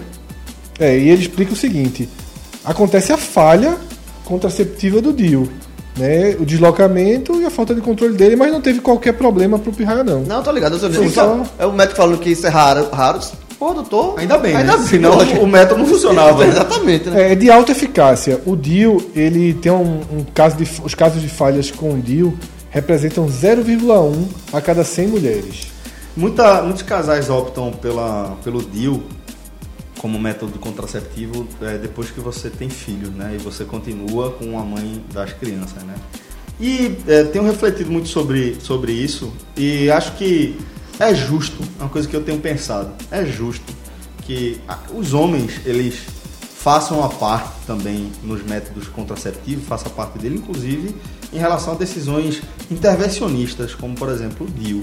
Speaker 2: É, e ele explica o seguinte: acontece a falha contraceptiva do DIU, né? O deslocamento e a falta de controle dele, mas não teve qualquer problema pro pirraia, não.
Speaker 3: Não, tô ligado. Eu
Speaker 2: só-
Speaker 3: É o médico falando que isso é raro. raro. Pô, doutor.
Speaker 1: Ainda bem,
Speaker 3: Ainda
Speaker 1: né?
Speaker 3: bem.
Speaker 1: Senão
Speaker 3: lógico.
Speaker 1: o método não funcionava.
Speaker 3: Exatamente, né?
Speaker 2: É de alta eficácia. O DIU, ele tem um, um caso de os casos de falhas com o DIU representam 0,1 a cada 100 mulheres.
Speaker 1: Muita, muitos casais optam pela, pelo DIU como método contraceptivo é, depois que você tem filhos, né? E você continua com a mãe das crianças, né? E é, tenho refletido muito sobre, sobre isso e acho que é justo, é uma coisa que eu tenho pensado, é justo que os homens, eles façam a parte também nos métodos contraceptivos, faça parte dele, inclusive em relação a decisões intervencionistas, como por exemplo o DIU,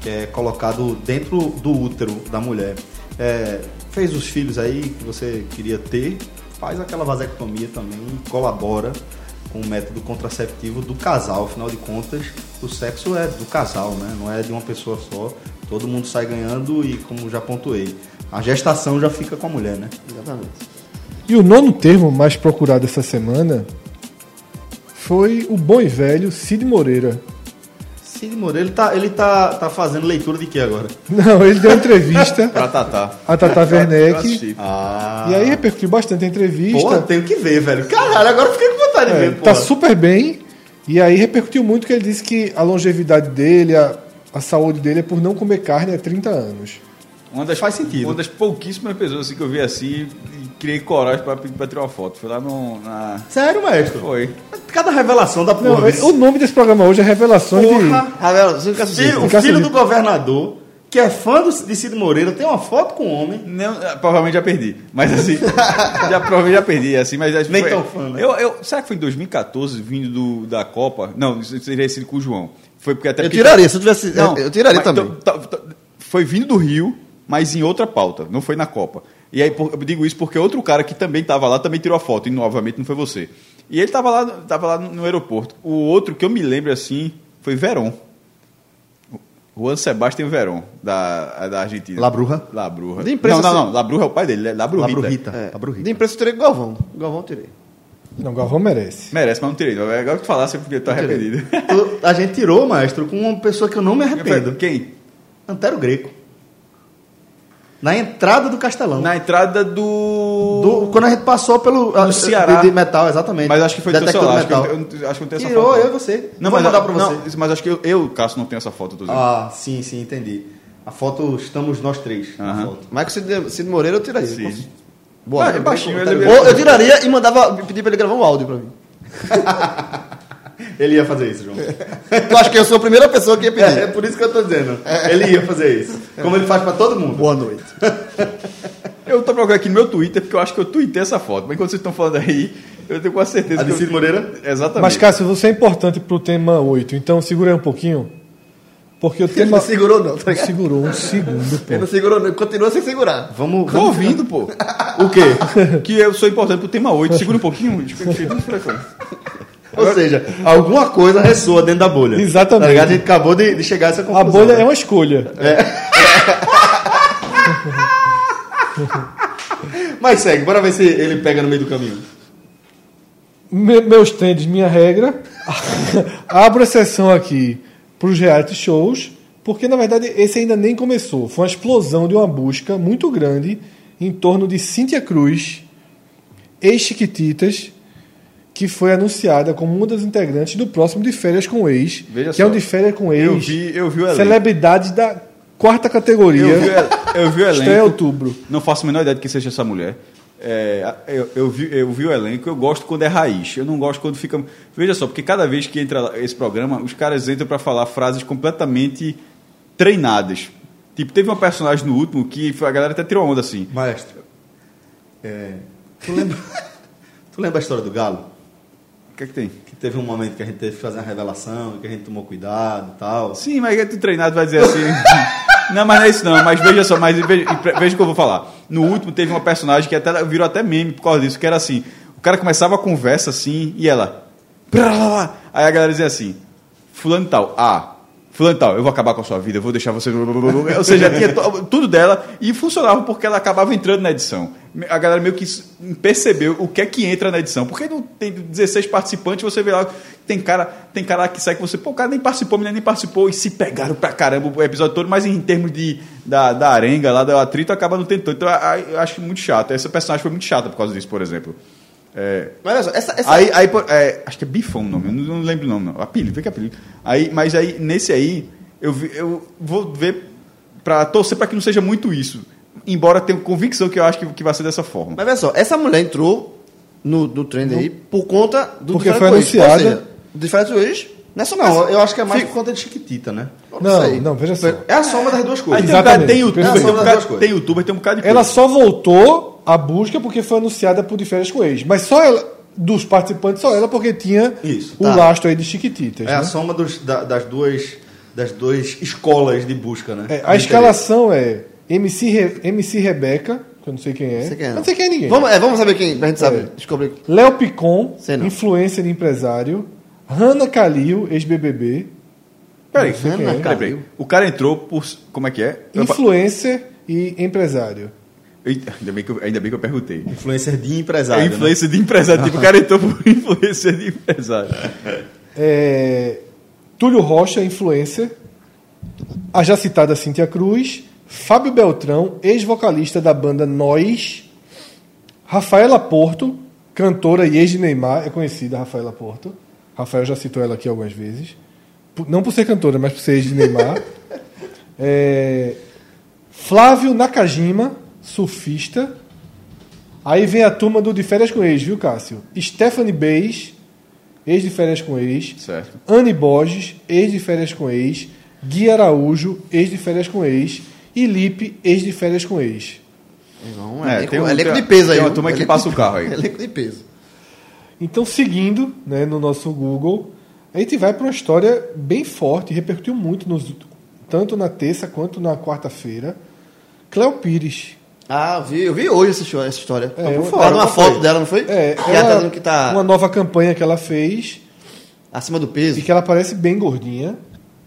Speaker 1: que é colocado dentro do útero da mulher. É, fez os filhos aí que você queria ter, faz aquela vasectomia também e colabora com o método contraceptivo do casal. Afinal de contas, o sexo é do casal, né? não é de uma pessoa só. Todo mundo sai ganhando e, como já pontuei, a gestação já fica com a mulher, né?
Speaker 3: Exatamente.
Speaker 2: E o nono termo mais procurado essa semana foi o bom e velho Cid Moreira.
Speaker 1: Cid Moreira, ele tá, ele tá, tá fazendo leitura de quê agora?
Speaker 2: Não, ele deu entrevista
Speaker 4: Pra Tatá.
Speaker 2: a Tata
Speaker 4: Eu
Speaker 2: Werneck.
Speaker 1: Ah,
Speaker 2: E aí repercutiu bastante a entrevista.
Speaker 1: Porra, tenho que ver, velho. Caralho, agora eu fiquei com vontade de
Speaker 2: É,
Speaker 1: ver,
Speaker 2: tá
Speaker 1: porra.
Speaker 2: super bem. E aí repercutiu muito que ele disse que a longevidade dele, a, a saúde dele é por não comer carne há 30 anos.
Speaker 4: Uma das,
Speaker 1: Faz sentido.
Speaker 4: Uma das pouquíssimas pessoas assim, que eu vi assim e criei coragem pra tirar uma foto. Foi lá no. Na...
Speaker 1: Sério, maestro?
Speaker 4: Foi.
Speaker 1: Cada revelação da
Speaker 2: Não,
Speaker 1: porra.
Speaker 2: o nome desse programa hoje é Revelações
Speaker 1: Porra.
Speaker 2: de.
Speaker 3: Assistiu.
Speaker 1: Filho, o filho do governador, que é fã do, de Cid Moreira, tem uma foto com o homem.
Speaker 4: Não, eh, provavelmente já perdi. Mas assim. já provavelmente já perdi, assim, mas acho que
Speaker 1: Nem
Speaker 4: foi-
Speaker 1: tão fã, né?
Speaker 4: Eu, eu, será que foi em 2014, vindo do, da Copa? Não, isso teria sido com o João. Foi porque até
Speaker 3: Eu
Speaker 4: porque-
Speaker 3: tiraria, se eu tivesse.
Speaker 4: Não,
Speaker 3: eu tiraria
Speaker 4: mas
Speaker 3: também.
Speaker 4: então, tá- tá- foi vindo do Rio, mas em outra pauta, não foi na Copa. E aí eu digo isso porque outro cara que também estava lá também tirou a foto, e obviamente não foi você. E ele estava lá, tava lá no aeroporto. O outro que eu me lembro assim foi Verón. Juan Sebastián Verón, da, da Argentina.
Speaker 1: La Bruja?
Speaker 4: La Bruja.
Speaker 3: De imprensa,
Speaker 4: não, não, não. La Bruja é o pai dele, é La Brujita.
Speaker 1: Labrujita.
Speaker 3: É,
Speaker 1: Labrujita.
Speaker 3: de imprensa eu tirei com o Galvão. Galvão eu tirei.
Speaker 2: Não, Galvão merece.
Speaker 4: Merece, mas não tirei. Agora que tu falasse, porque eu tô arrependido.
Speaker 1: A gente tirou, maestro, com uma pessoa que eu não me arrependo.
Speaker 4: Quem?
Speaker 1: Antero Greco. Na entrada do Castelão.
Speaker 4: Na entrada do...
Speaker 1: Do- quando a gente passou pelo.
Speaker 4: No
Speaker 1: ah,
Speaker 4: Ceará.
Speaker 1: De, de metal, exatamente.
Speaker 4: Mas acho que foi do celular.
Speaker 1: de
Speaker 4: Acho que,
Speaker 1: metal.
Speaker 4: eu, eu- acho que eu não tenho essa
Speaker 1: Tirou,
Speaker 4: foto.
Speaker 1: eu e você.
Speaker 4: Não,
Speaker 1: Vou
Speaker 4: mas,
Speaker 1: mandar pra
Speaker 4: não,
Speaker 1: você.
Speaker 4: mas acho que eu, eu, Cássio, não tenho essa foto. Dizendo.
Speaker 1: Ah, sim, sim, entendi. A foto, estamos nós três na
Speaker 4: Aham.
Speaker 1: foto.
Speaker 3: Mas Cid, Cid Moreira eu tiraria.
Speaker 4: Sim.
Speaker 3: Boa,
Speaker 4: Ah,
Speaker 3: né?
Speaker 4: é baixinho,
Speaker 3: Ou
Speaker 4: ele-
Speaker 3: eu tiraria e mandava, pedir pra ele gravar um áudio pra mim.
Speaker 1: Ele ia fazer isso, João.
Speaker 3: Tu acha que eu sou a primeira pessoa que ia pedir?
Speaker 1: É, é por isso que eu tô dizendo. Ele ia fazer isso. Como ele faz pra todo mundo.
Speaker 3: Boa noite.
Speaker 4: Eu tô procurando aqui no meu Twitter, porque eu acho que eu tuitei essa foto. Mas enquanto vocês estão falando aí, eu tenho quase certeza
Speaker 1: A de
Speaker 4: que eu...
Speaker 1: Cid Moreira?
Speaker 4: Exatamente.
Speaker 2: Mas, Cássio, você é importante pro tema 8, então segura aí um pouquinho. Porque o
Speaker 3: Ele
Speaker 2: tema.
Speaker 3: não segurou não, tá?
Speaker 2: Segurou um segundo,
Speaker 3: Ele não
Speaker 2: pô.
Speaker 3: segurou não, ele continua sem segurar.
Speaker 1: Vamos.
Speaker 4: Tô ouvindo, pô.
Speaker 1: o quê?
Speaker 4: que eu sou importante pro tema 8. Segura um pouquinho. Desculpa.
Speaker 1: Ou seja, alguma coisa ressoa dentro da bolha.
Speaker 2: Exatamente.
Speaker 1: Tá ligado? A gente acabou de, de chegar a essa
Speaker 2: A
Speaker 1: conclusão.
Speaker 2: bolha
Speaker 1: né?
Speaker 2: é uma escolha.
Speaker 1: Mas segue, bora ver se ele pega no meio do caminho.
Speaker 2: Me- meus tênis, minha regra. Abro exceção aqui para os reality shows, porque na verdade esse ainda nem começou. Foi uma explosão de uma busca muito grande em torno de Cíntia Cruz, ex-Chiquititas, que foi anunciada como uma das integrantes do próximo de férias com o ex,
Speaker 4: Veja
Speaker 2: que é
Speaker 4: só.
Speaker 2: um de férias com o ex.
Speaker 4: Eu vi, eu vi o elenco.
Speaker 2: celebridades da quarta categoria.
Speaker 4: Eu vi, o- eu vi o
Speaker 2: Estreia em
Speaker 4: elenco.
Speaker 2: outubro.
Speaker 4: Não faço a menor ideia de que seja essa mulher. É, eu, eu vi, eu vi o elenco, eu gosto quando é raiz. Eu não gosto quando fica. Veja só, porque cada vez que entra esse programa, os caras entram para falar frases completamente treinadas. Tipo, teve uma personagem no último que a galera até tirou onda assim.
Speaker 1: Maestro, é, tu, lembra, tu lembra a história do galo?
Speaker 4: O que é que tem?
Speaker 1: Que teve um momento que a gente teve que fazer uma revelação, que a gente tomou cuidado e tal.
Speaker 4: Sim, mas é tu treinado vai dizer assim. não, mas não é isso não. Mas veja só, mas veja, veja o que eu vou falar. No último teve uma personagem que até virou até meme por causa disso, que era assim. O cara começava a conversa assim e ela. Aí a galera dizia assim, fulano tal, ah, fulano tal, eu vou acabar com a sua vida, eu vou deixar você. Ou seja, tinha tudo dela e funcionava porque ela acabava entrando na edição. A galera meio que percebeu o que é que entra na edição. Porque não tem 16 participantes, você vê lá, tem cara, tem cara que sai que você, pô, o cara nem participou, a menina nem participou, e se pegaram pra caramba o episódio todo, mas em termos de, da, da arenga lá, do atrito, acaba não tendo tanto. Então eu acho muito chato. Essa personagem foi muito chata por causa disso, por exemplo. É,
Speaker 3: Mas olha só, essa, essa,
Speaker 4: Aí, aí é, acho que é Bifão o nome, eu não, não lembro o nome, não. Apelido, vê que é apelido. Aí, mas aí, nesse aí, eu, vi- eu vou ver pra torcer pra que não seja muito isso. Embora tenha convicção que eu acho que, que vai ser dessa forma.
Speaker 3: Mas olha só, essa mulher entrou no, no trend aí por conta do
Speaker 2: Porque foi anunciada-
Speaker 3: Ou seja, o não é só
Speaker 1: Não, eu acho que é mais
Speaker 3: Fica-
Speaker 1: por conta de Chiquitita, né?
Speaker 2: Não,
Speaker 3: sei.
Speaker 2: não, veja só.
Speaker 1: É a soma das duas
Speaker 4: Aí
Speaker 1: coisas.
Speaker 4: tem, um cara,
Speaker 2: Exatamente,
Speaker 4: tem youtuber,
Speaker 2: perfeito.
Speaker 4: tem, um cara-
Speaker 1: duas coisas.
Speaker 4: tem youtuber, tem um bocado de
Speaker 2: Ela
Speaker 4: coisa.
Speaker 2: só voltou à busca porque foi anunciada por de férias com ex. Mas só ela, dos participantes, só ela, porque tinha
Speaker 1: Isso,
Speaker 2: o
Speaker 1: tá.
Speaker 2: lastro aí de Chiquititas.
Speaker 1: É a
Speaker 2: né?
Speaker 1: soma dos- da- das duas das duas escolas de busca, né?
Speaker 2: É, a escalação é MC, Re- MC Rebeca, que eu não sei quem é.
Speaker 3: Sei quem é, não.
Speaker 2: não sei quem é ninguém.
Speaker 3: Vamos, é, vamos saber quem, pra gente saber.
Speaker 2: É.
Speaker 3: Descobrir.
Speaker 2: Léo Picon,
Speaker 3: não.
Speaker 2: influencer de empresário. Hanna Calil, ex-BBB.
Speaker 4: Peraí,
Speaker 2: é.
Speaker 4: peraí, peraí. O cara entrou por. Como é que é?
Speaker 2: Influencer e empresário.
Speaker 4: Ainda, bem que eu, ainda bem que eu perguntei.
Speaker 1: Influencer de
Speaker 4: É
Speaker 1: empresário. né?
Speaker 4: influência de empresário. Tipo, o cara entrou por influência de empresário.
Speaker 2: É, Túlio Rocha, influencer. A já citada Cíntia Cruz. Fábio Beltrão, ex-vocalista da banda Nós. Rafaela Porto, cantora e ex de Neymar. É conhecida a Rafaela Porto. Rafael já citou ela aqui algumas vezes. Não por ser cantora, mas por ser ex de Neymar. É, Flávio Nakajima, surfista. Aí vem a turma do De Férias com Ex, viu, Cássio? Stephanie Beis, ex de Férias com Ex.
Speaker 4: Certo.
Speaker 2: Anne Borges, ex de Férias com Ex. Gui Araújo, ex de Férias com Ex. E Lipe, ex de Férias com Ex.
Speaker 3: Não,
Speaker 4: É,
Speaker 3: elenco,
Speaker 4: tem um-
Speaker 3: elenco de peso aí.
Speaker 4: tem uma turma que
Speaker 3: Elenco
Speaker 4: passa o carro aí.
Speaker 3: Elenco de peso.
Speaker 2: Então, seguindo né, no nosso Google, a gente vai para uma história bem forte, repercutiu muito, nos, tanto na terça quanto na quarta-feira. Cléo Pires.
Speaker 3: Ah, eu vi, eu vi hoje essa história. Essa história.
Speaker 2: É,
Speaker 3: Tá
Speaker 2: eu-
Speaker 3: fora, uma foto
Speaker 1: foi?
Speaker 3: dela, não foi?
Speaker 2: É,
Speaker 3: que ela tá dizendo que tá
Speaker 2: uma nova campanha que ela fez
Speaker 3: acima do peso.
Speaker 2: e que ela parece bem gordinha.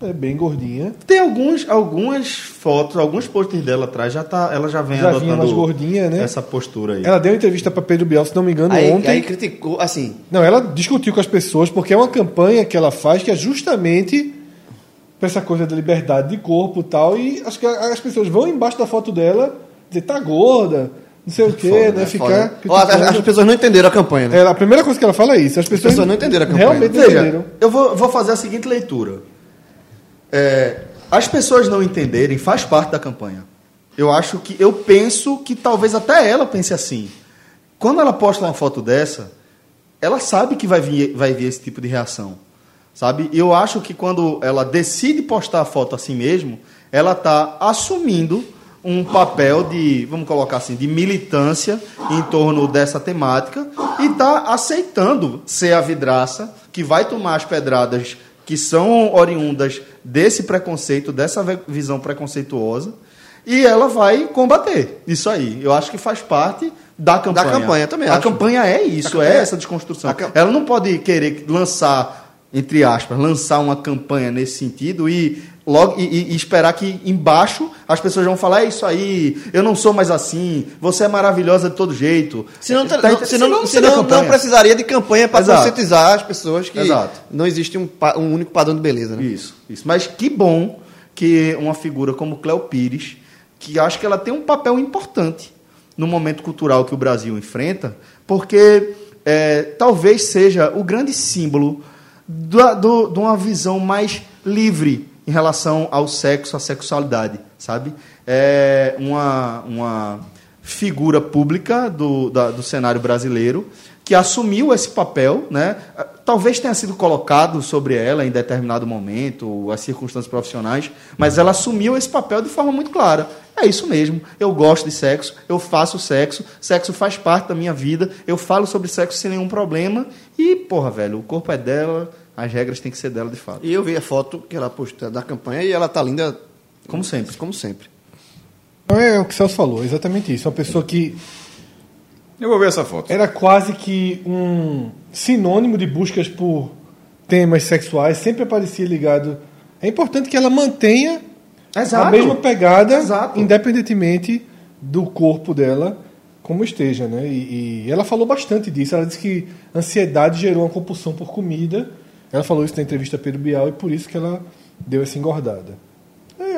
Speaker 2: É bem gordinha.
Speaker 1: Tem alguns, algumas fotos, alguns posters dela atrás, já tá, ela já vem
Speaker 2: Já vinha
Speaker 1: adotando
Speaker 2: mais gordinha, né?
Speaker 1: essa postura aí.
Speaker 2: Ela deu entrevista para Pedro Bial, se não me engano,
Speaker 3: Aí,
Speaker 2: ontem.
Speaker 3: aí criticou, assim,
Speaker 2: Não, ela discutiu com as pessoas, porque é uma campanha que ela faz que é justamente para essa coisa da liberdade de corpo e tal. E acho que as pessoas vão embaixo da foto dela dizer, tá gorda, não sei o quê,
Speaker 3: foda,
Speaker 2: né?
Speaker 3: é
Speaker 2: Ficar.
Speaker 3: Ó, as, as pessoas não entenderam a campanha, né?
Speaker 2: É, a primeira coisa que ela fala é isso. As pessoas,
Speaker 3: pessoas não entenderam a campanha.
Speaker 2: Realmente
Speaker 1: Veja,
Speaker 2: entenderam.
Speaker 1: eu vou, vou fazer a seguinte leitura. É, as pessoas não entenderem faz parte da campanha. Eu acho que, eu penso que talvez até ela pense assim. Quando ela posta uma foto dessa, ela sabe que vai vir, vai vir esse tipo de reação. Sabe? Eu acho que quando ela decide postar a foto assim mesmo, ela está assumindo um papel de, vamos colocar assim, de militância em torno dessa temática e está aceitando ser a vidraça que vai tomar as pedradas que são oriundas desse preconceito, dessa visão preconceituosa, e ela vai combater isso aí. Eu acho que faz parte da campanha.
Speaker 3: campanha, também
Speaker 1: A
Speaker 3: acho.
Speaker 1: campanha é isso,
Speaker 3: A campanha-
Speaker 1: é essa desconstrução.
Speaker 3: a cam-
Speaker 1: Ela não pode querer lançar, entre aspas, lançar uma campanha nesse sentido e logo e, e- esperar que embaixo as pessoas vão falar, é isso aí, eu não sou mais assim, você é maravilhosa de todo jeito.
Speaker 3: Senão,
Speaker 1: Tá-
Speaker 3: não,
Speaker 1: tá-
Speaker 3: senão,
Speaker 1: senão
Speaker 3: não precisaria de campanha para
Speaker 1: Exato.
Speaker 3: conscientizar as pessoas que
Speaker 1: Exato.
Speaker 3: não existe um, um único padrão de beleza. Né?
Speaker 1: Isso, isso. Mas que bom que uma figura como Cleo Pires, que acho que ela tem um papel importante no momento cultural que o Brasil enfrenta, porque é, talvez seja o grande símbolo de uma visão mais livre em relação ao sexo, à sexualidade, sabe? É uma, uma figura pública do, da- do cenário brasileiro que assumiu esse papel, né? Talvez tenha sido colocado sobre ela em determinado momento, as circunstâncias profissionais, mas ela assumiu esse papel de forma muito clara. É isso mesmo. Eu gosto de sexo, eu faço sexo, sexo faz parte da minha vida, eu falo sobre sexo sem nenhum problema e, porra, velho, o corpo é dela, as regras têm que ser dela de fato.
Speaker 3: E eu vi a foto que ela postou da campanha e ela tá linda
Speaker 1: Como sempre.
Speaker 3: como sempre.
Speaker 2: Então é o que o Celso falou, exatamente isso. Uma pessoa que
Speaker 4: Eu vou ver essa foto.
Speaker 2: era quase que um sinônimo de buscas por temas sexuais, sempre aparecia ligado. É importante que ela mantenha
Speaker 1: Exato.
Speaker 2: a mesma pegada,
Speaker 1: Exato.
Speaker 2: independentemente do corpo dela como esteja, né? E, e ela falou bastante disso. Ela disse que ansiedade gerou uma compulsão por comida. Ela falou isso na entrevista a Pedro Bial e por isso que ela deu essa engordada.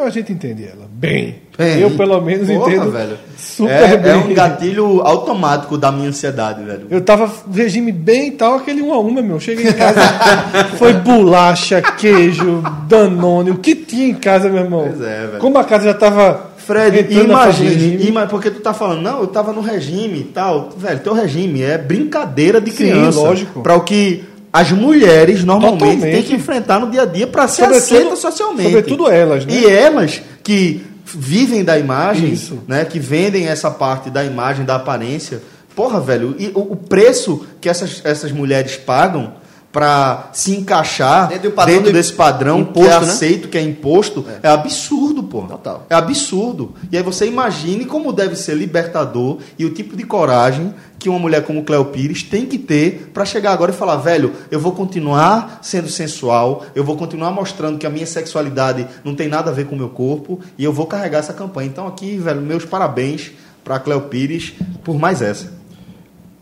Speaker 2: A gente entende ela bem.
Speaker 1: Bem.
Speaker 2: Eu pelo menos
Speaker 1: Porra,
Speaker 2: entendo
Speaker 1: velho.
Speaker 2: super
Speaker 1: é,
Speaker 2: bem.
Speaker 1: é um gatilho automático da minha ansiedade, velho.
Speaker 2: Eu tava regime bem e tal, aquele um a uma, meu. Cheguei em casa, foi bolacha, queijo, danone, o que tinha em casa, meu irmão.
Speaker 1: Pois é, velho.
Speaker 2: Como a casa já tava.
Speaker 1: Fred, imagine, ima- porque tu tá falando, não, eu tava no regime e tal. Velho, teu regime é brincadeira de
Speaker 2: Sim,
Speaker 1: criança.
Speaker 2: lógico.
Speaker 1: Para o que as mulheres normalmente
Speaker 2: Totalmente.
Speaker 1: têm que enfrentar no dia a dia para ser
Speaker 2: Sobretudo-
Speaker 1: aceita socialmente.
Speaker 2: sobretudo elas, né?
Speaker 1: E elas que vivem da imagem,
Speaker 2: Isso.
Speaker 1: né, que vendem essa parte da imagem, da aparência. Porra, velho, e o, o preço que essas, essas mulheres pagam para se encaixar
Speaker 3: Dentro padrão
Speaker 1: dentro
Speaker 3: de-
Speaker 1: desse padrão
Speaker 3: imposto,
Speaker 1: que é
Speaker 3: né?
Speaker 1: aceito, que é imposto, é, absurdo, pô.
Speaker 3: Total.
Speaker 1: É absurdo. E aí você imagine como deve ser libertador e o tipo de coragem que uma mulher como Cleo Pires tem que ter para chegar agora e falar, velho, eu vou continuar sendo sensual, eu vou continuar mostrando que a minha sexualidade não tem nada a ver com o meu corpo e eu vou carregar essa campanha. Então aqui, velho, meus parabéns para Cleo Pires por mais essa.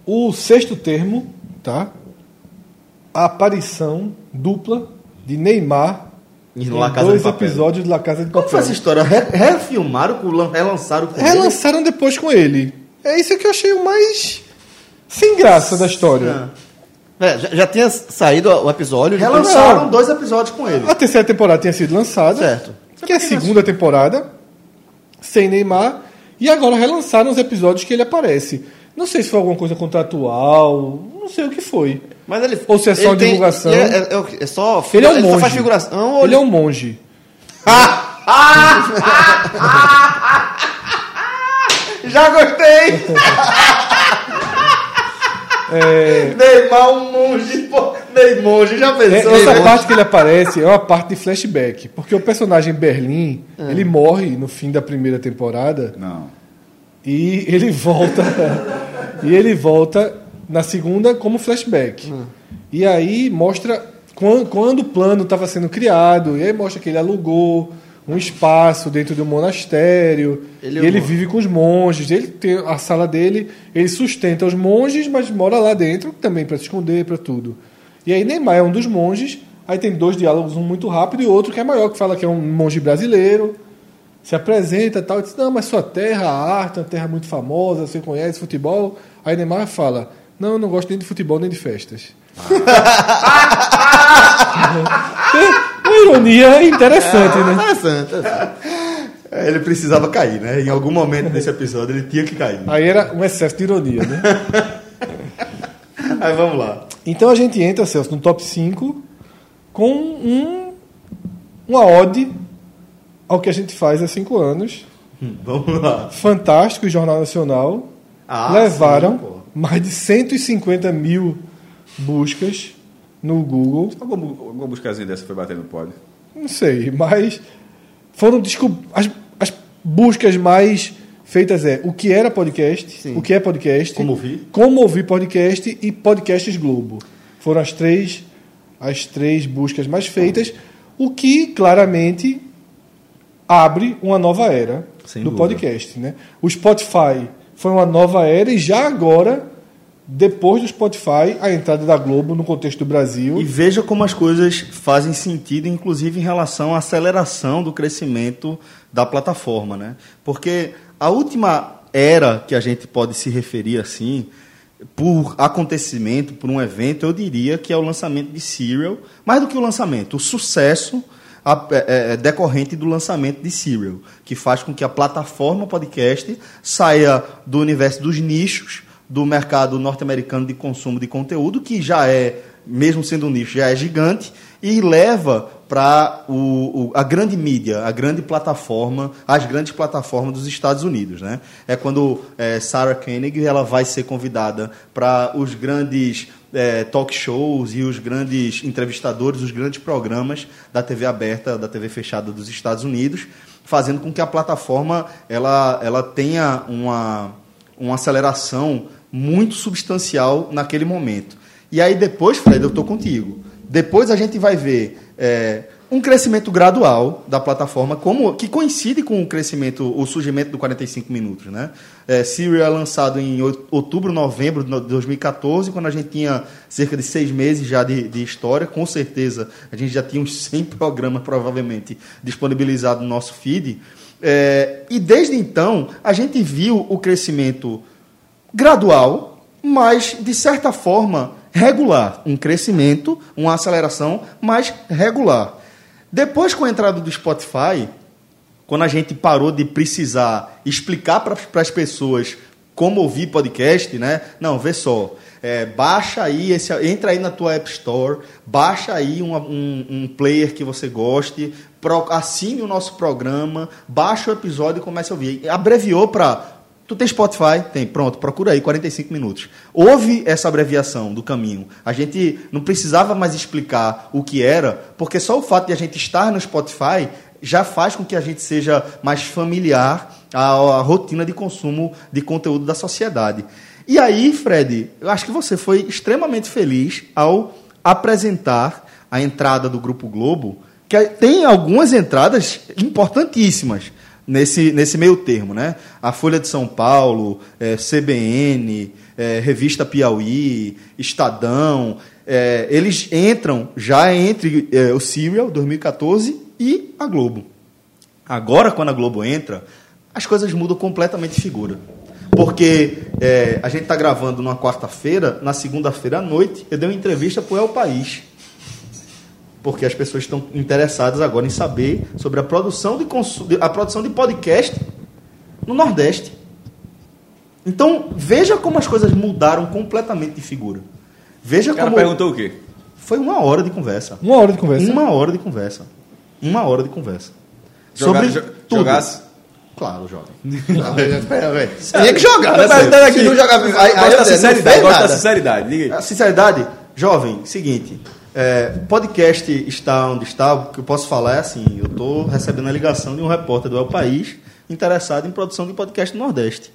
Speaker 2: O sexto termo, tá? A aparição dupla de Neymar
Speaker 1: Em
Speaker 2: em
Speaker 1: La Casa
Speaker 2: dois
Speaker 1: de Papel.
Speaker 2: episódios de La Casa de
Speaker 1: Como foi
Speaker 2: Papel.
Speaker 1: essa história? Re- refilmaram, com, lan- relançaram com ele?
Speaker 2: Relançaram depois com ele. É isso que eu achei o mais sem graça da história.
Speaker 3: É, já, já tinha saído o episódio.
Speaker 1: Relançaram dois episódios com ele.
Speaker 2: A terceira temporada tinha sido lançada.
Speaker 3: Certo.
Speaker 2: Que é a segunda temporada, sem Neymar. E agora relançaram os episódios que ele aparece. Não sei se foi alguma coisa contratual, não sei o que foi.
Speaker 3: Mas ele,
Speaker 2: Ou se é só
Speaker 3: ele tem-
Speaker 2: divulgação.
Speaker 3: É, é- é o quê? É só.
Speaker 2: Ele é um
Speaker 3: só
Speaker 2: monge.
Speaker 3: faz figuração. ou
Speaker 2: Ele é um monge.
Speaker 1: Já gostei! Neymar, um monge, pô. Neymar, já
Speaker 2: É,
Speaker 1: pensou?
Speaker 2: essa
Speaker 1: Neymar?
Speaker 2: parte que ele aparece é uma parte de flashback. Porque o personagem Berlim, ele morre no fim da primeira temporada.
Speaker 4: Não.
Speaker 2: E ele volta. e ele volta na segunda como flashback. E aí mostra quando, quando o plano estava sendo criado. E aí mostra que ele alugou um espaço dentro de um monastério.
Speaker 3: Ele
Speaker 2: e ele vive com os monges. Ele tem a sala dele, ele sustenta os monges, mas mora lá dentro também para se esconder, para tudo. E aí Neymar é um dos monges. Aí tem dois diálogos, um muito rápido e outro que é maior, que fala que é um monge brasileiro se apresenta e tal, e diz, não, mas sua terra, a arte, é uma terra muito famosa, você conhece futebol. Aí Neymar fala, não, eu não gosto nem de futebol nem de festas. É uma ironia interessante, né?
Speaker 3: Interessante. interessante.
Speaker 1: É, Ele precisava cair, né? Em algum momento desse episódio ele tinha que cair.
Speaker 2: Aí era um excesso de ironia, né?
Speaker 1: Aí vamos lá.
Speaker 2: Então a gente entra, Celso, no top 5 com um, uma ode ao que a gente faz há cinco anos.
Speaker 1: Hum, Vamos lá.
Speaker 2: Fantástico Jornal Nacional
Speaker 1: Ah,
Speaker 2: levaram
Speaker 1: sim,
Speaker 2: mais de 150 mil buscas no Google.
Speaker 4: Alguma, alguma buscazinha dessa foi batendo no pódio.
Speaker 2: Não sei, mas foram as, as buscas mais feitas é o que era podcast, o que é podcast,
Speaker 1: Como ouvir.
Speaker 2: como ouvir podcast e podcasts Globo. Foram as três as três buscas mais feitas, o que claramente abre uma nova era
Speaker 1: Sem
Speaker 2: do
Speaker 1: dúvida.
Speaker 2: podcast. Né? O Spotify foi uma nova era e já agora, depois do Spotify, a entrada da Globo no contexto do Brasil.
Speaker 1: E veja como as coisas fazem sentido, inclusive em relação à aceleração do crescimento da plataforma, né? Porque a última era que a gente pode se referir assim, por acontecimento, por um evento, eu diria que é o lançamento de Serial, mais do que o lançamento, o sucesso a- é, é, decorrente do lançamento de Serial, que faz com que a plataforma podcast saia do universo dos nichos do mercado norte-americano de consumo de conteúdo, que já é, mesmo sendo um nicho, já é gigante, e leva para a grande mídia, a grande plataforma, as grandes plataformas dos Estados Unidos. Né? É quando é, Sarah Koenig ela vai ser convidada para os grandes é, talk shows e os grandes entrevistadores, os grandes programas da TV aberta, da TV fechada dos Estados Unidos, fazendo com que a plataforma ela, ela tenha uma, uma aceleração muito substancial naquele momento. E aí depois, Fred, eu estou contigo. Depois a gente vai ver é, um crescimento gradual da plataforma, como que coincide com o crescimento, o surgimento do 45 minutos, né? É, Serial é lançado em out- outubro, novembro de 2014, quando a gente tinha cerca de seis meses já de, de história. Com certeza, a gente já tinha uns 100 programas provavelmente disponibilizados no nosso feed. É, e desde então, a gente viu o crescimento gradual, mas de certa forma regular, um crescimento, uma aceleração, mas regular. Depois com a entrada do Spotify, quando a gente parou de precisar explicar para as pessoas como ouvir podcast, né? Não, vê só. é, baixa aí, esse, entra aí na tua App Store, baixa aí uma- um, um player que você goste, pro- assine o nosso programa, baixa o episódio e comece a ouvir. Abreviou para Tu tem Spotify? Tem. Pronto, procura aí, 45 minutos. Houve essa abreviação do caminho. A gente não precisava mais explicar o que era, porque só o fato de a gente estar no Spotify já faz com que a gente seja mais familiar à, à rotina de consumo de conteúdo da sociedade. E aí, Fred, eu acho que você foi extremamente feliz ao apresentar a entrada do Grupo Globo, que tem algumas entradas importantíssimas nesse, nesse meio termo, né? A Folha de São Paulo, eh, CBN, eh, Revista Piauí, Estadão, eh, eles entram já entre eh, o Serial 2014 e a Globo. Agora, quando a Globo entra, as coisas mudam completamente de figura. Porque eh, a gente está gravando numa quarta-feira, na segunda-feira à noite, eu dei uma entrevista para o El País porque as pessoas estão interessadas agora em saber sobre a produção de, consu- a produção de podcast no Nordeste. Então, veja como as coisas mudaram completamente de figura. Veja
Speaker 4: O cara
Speaker 1: como.
Speaker 4: perguntou o quê?
Speaker 1: Foi uma hora de conversa.
Speaker 2: Uma hora de conversa.
Speaker 1: Uma hora de conversa. Uma hora de conversa.
Speaker 4: Joga-
Speaker 1: Sobre
Speaker 4: jo-
Speaker 1: tudo.
Speaker 4: jogasse?
Speaker 1: Claro,
Speaker 3: velho. Tinha que jogar, né?
Speaker 4: Mas, mas,
Speaker 3: Se não jogar, aí, aí,
Speaker 4: Gosto da sinceridade, gosto da sinceridade. Diga aí.
Speaker 1: A sinceridade, jovem, seguinte. É, podcast está onde está, o que eu posso falar é assim, eu estou recebendo a ligação de um repórter do El País interessado em produção de podcast no Nordeste.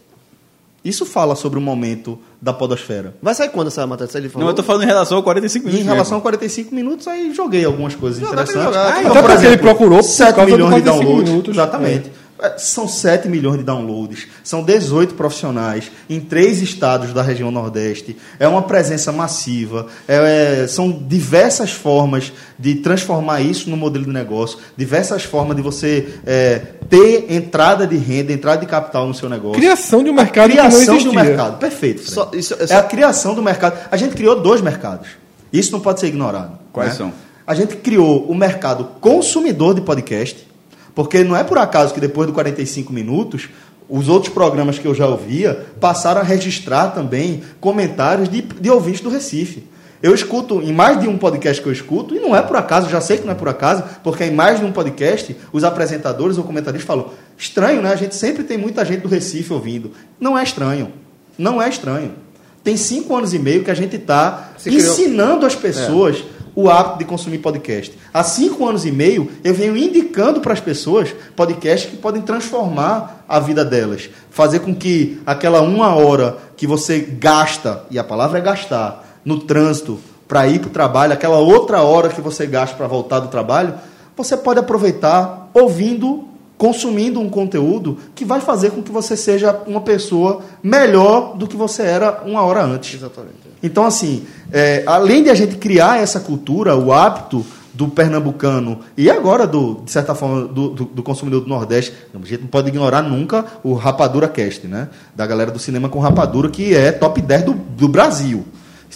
Speaker 1: Isso fala sobre o momento da podosfera.
Speaker 3: Vai sair quando essa matéria? Ele falou?
Speaker 4: Não, eu tô falando em relação a 45
Speaker 1: E
Speaker 4: minutos.
Speaker 1: em relação a
Speaker 4: mesmo.
Speaker 1: 45 minutos, aí joguei algumas coisas
Speaker 3: que
Speaker 1: interessantes.
Speaker 3: jogar.
Speaker 1: Então,
Speaker 2: Até
Speaker 1: por
Speaker 2: porque ele procurou por
Speaker 1: 7
Speaker 2: causa do
Speaker 1: milhões de
Speaker 2: 45
Speaker 1: downloads.
Speaker 2: minutos.
Speaker 1: Exatamente. É, São 7 milhões de downloads, são 18 profissionais em três estados da região Nordeste. É uma presença massiva. é- é- são diversas formas de transformar isso no modelo de negócio, diversas formas de você é, ter entrada de renda, entrada de capital no seu negócio.
Speaker 2: Criação de um mercado que não
Speaker 1: criação
Speaker 2: existia.
Speaker 1: do mercado. Perfeito.
Speaker 3: Só- isso- é
Speaker 1: é,
Speaker 3: só-
Speaker 1: a criação do mercado. A gente criou dois mercados. Isso não pode ser ignorado.
Speaker 4: Quais
Speaker 1: né?
Speaker 4: são?
Speaker 1: A gente criou o mercado consumidor de podcast, porque não é por acaso que depois do 45 minutos, os outros programas que eu já ouvia passaram a registrar também comentários de, de ouvintes do Recife. Eu escuto, em mais de um podcast que eu escuto, e não é por acaso, já sei que não é por acaso, porque em mais de um podcast, os apresentadores ou comentaristas falam: estranho, né? A gente sempre tem muita gente do Recife ouvindo. Não é estranho. Não é estranho. Tem cinco anos e meio que a gente está
Speaker 3: Você criou-
Speaker 1: ensinando as pessoas o hábito de consumir podcast. Há cinco anos e meio, eu venho indicando para as pessoas podcasts que podem transformar a vida delas. Fazer com que aquela uma hora que você gasta, e a palavra é gastar, no trânsito para ir para o trabalho, aquela outra hora que você gasta para voltar do trabalho, você pode aproveitar ouvindo consumindo um conteúdo que vai fazer com que você seja uma pessoa melhor do que você era uma hora antes.
Speaker 3: Exatamente.
Speaker 1: Então, assim, é, além de a gente criar essa cultura, o hábito do pernambucano e agora, do, de certa forma, do, do- do consumidor do Nordeste, a gente não pode ignorar nunca o Rapadura Cast, né? Da galera do cinema com Rapadura, que é top 10 do, do Brasil.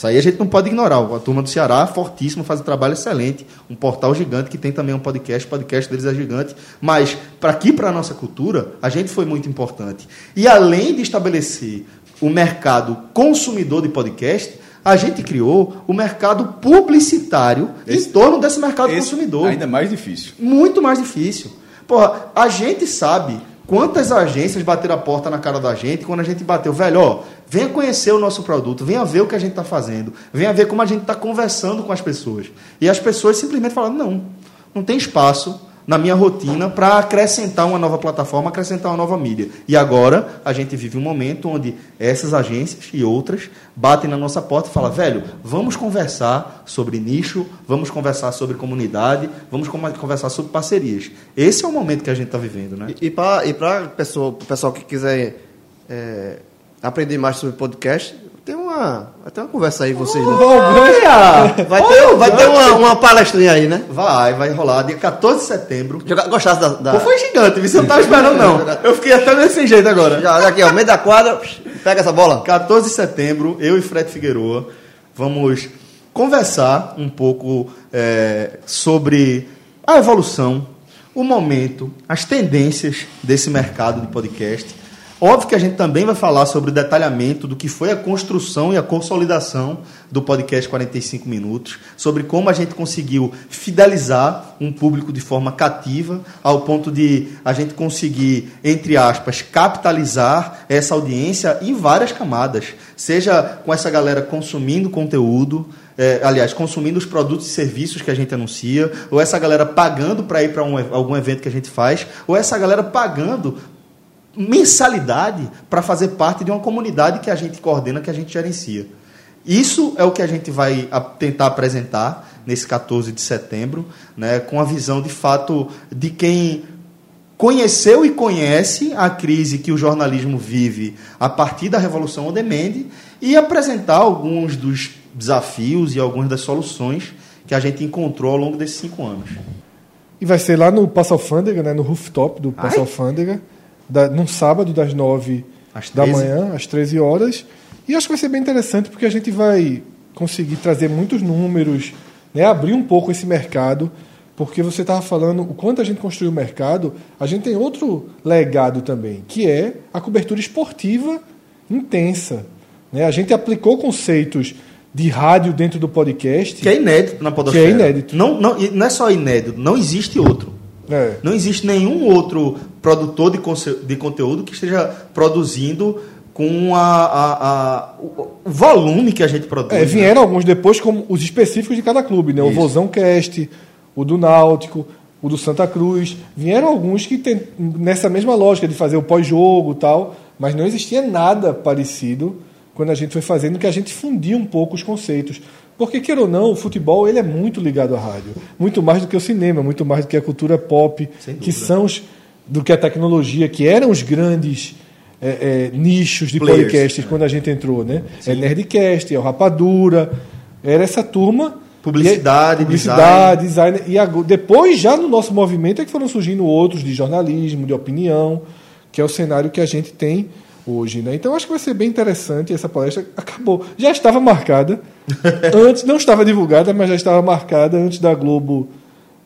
Speaker 1: Isso aí a gente não pode ignorar. A turma do Ceará, fortíssimo, faz um trabalho excelente. Um portal gigante que tem também um podcast. O podcast deles é gigante. Mas, para aqui, para a nossa cultura, a gente foi muito importante. E além de estabelecer o mercado consumidor de podcast, a gente criou o mercado publicitário
Speaker 4: Esse-
Speaker 1: em torno desse mercado consumidor
Speaker 4: Ainda mais difícil.
Speaker 1: muito mais difícil. Porra, a gente sabe quantas agências bateram a porta na cara da gente quando a gente bateu, velho, ó, venha conhecer o nosso produto, venha ver o que a gente está fazendo, venha ver como a gente está conversando com as pessoas. E as pessoas simplesmente falaram, não, não tem espaço na minha rotina para acrescentar uma nova plataforma, acrescentar uma nova mídia. E agora a gente vive um momento onde essas agências e outras batem na nossa porta e falam, velho, vamos conversar sobre nicho, vamos conversar sobre comunidade, vamos conversar sobre parcerias. Esse é o momento que a gente está vivendo, né?
Speaker 3: E, e para o pessoal que quiser é, aprender mais sobre podcast, tem uma, vai ter uma conversa aí, vocês. né?
Speaker 1: Olha!
Speaker 3: Vai ter, vai ter uma, uma palestrinha aí, né?
Speaker 1: Vai, vai rolar dia 14 de setembro.
Speaker 3: Já Gostasse da. da...
Speaker 1: Pô, foi gigante, você não estava esperando não. Eu fiquei até desse jeito agora.
Speaker 3: Já, aqui, ó, meio da quadra, pega essa bola.
Speaker 1: 14 de setembro, eu e Fred Figueroa vamos conversar um pouco é, sobre a evolução, o momento, as tendências desse mercado de podcast. Óbvio que a gente também vai falar sobre o detalhamento do que foi a construção e a consolidação do podcast 45 Minutos, sobre como a gente conseguiu fidelizar um público de forma cativa, ao ponto de a gente conseguir, entre aspas, capitalizar essa audiência em várias camadas, seja com essa galera consumindo conteúdo, é, aliás, consumindo os produtos e serviços que a gente anuncia, ou essa galera pagando para ir para um, algum evento que a gente faz, ou essa galera pagando mensalidade para fazer parte de uma comunidade que a gente coordena, que a gente gerencia. Isso é o que a gente vai tentar apresentar nesse 14 de setembro, né, com a visão de fato de quem conheceu e conhece a crise que o jornalismo vive a partir da Revolução On Demand e apresentar alguns dos desafios e algumas das soluções que a gente encontrou ao longo desses cinco anos.
Speaker 2: E vai ser lá no Passo Alfândega, né, no rooftop do Passo
Speaker 1: Ai.
Speaker 2: Alfândega, da, num sábado, das 9
Speaker 1: Às
Speaker 2: da
Speaker 1: 13.
Speaker 2: manhã, às 13 horas. E acho que vai ser bem interessante, porque a gente vai conseguir trazer muitos números, né, abrir um pouco esse mercado, porque você estava falando o quanto a gente construiu o mercado, a gente tem outro legado também, que é a cobertura esportiva intensa. Né? A gente aplicou conceitos de rádio dentro do podcast.
Speaker 1: Que é inédito na podosfera.
Speaker 2: Que é inédito.
Speaker 1: Não, não, não é só inédito, não existe outro.
Speaker 2: É.
Speaker 1: Não existe nenhum outro produtor de, de conteúdo que esteja produzindo com a, a- a- o, volume que a gente produz.
Speaker 2: É,
Speaker 1: né?
Speaker 2: vieram alguns depois como os específicos de cada clube, né? O. Vozão Cast, o do Náutico, o do Santa Cruz. Vieram alguns que tem nessa mesma lógica de fazer o pós-jogo tal, mas não existia nada parecido quando a gente foi fazendo que a gente fundia um pouco os conceitos. Porque, queira ou não, o futebol ele é muito ligado à rádio. Muito mais do que o cinema, muito mais do que a cultura pop, que são os, do que a tecnologia, que eram os grandes é, é, nichos de
Speaker 1: Players,
Speaker 2: podcasts quando a gente entrou, né? É Nerdcast, é o Rapadura, era essa turma.
Speaker 1: Publicidade,
Speaker 2: E- publicidade, design. E ago- depois, já no nosso movimento, é que foram surgindo outros de jornalismo, de opinião, que é o cenário que a gente tem hoje, né? Então acho que vai ser bem interessante essa palestra. Acabou. Já estava marcada. antes, não estava divulgada, mas já estava marcada antes da Globo.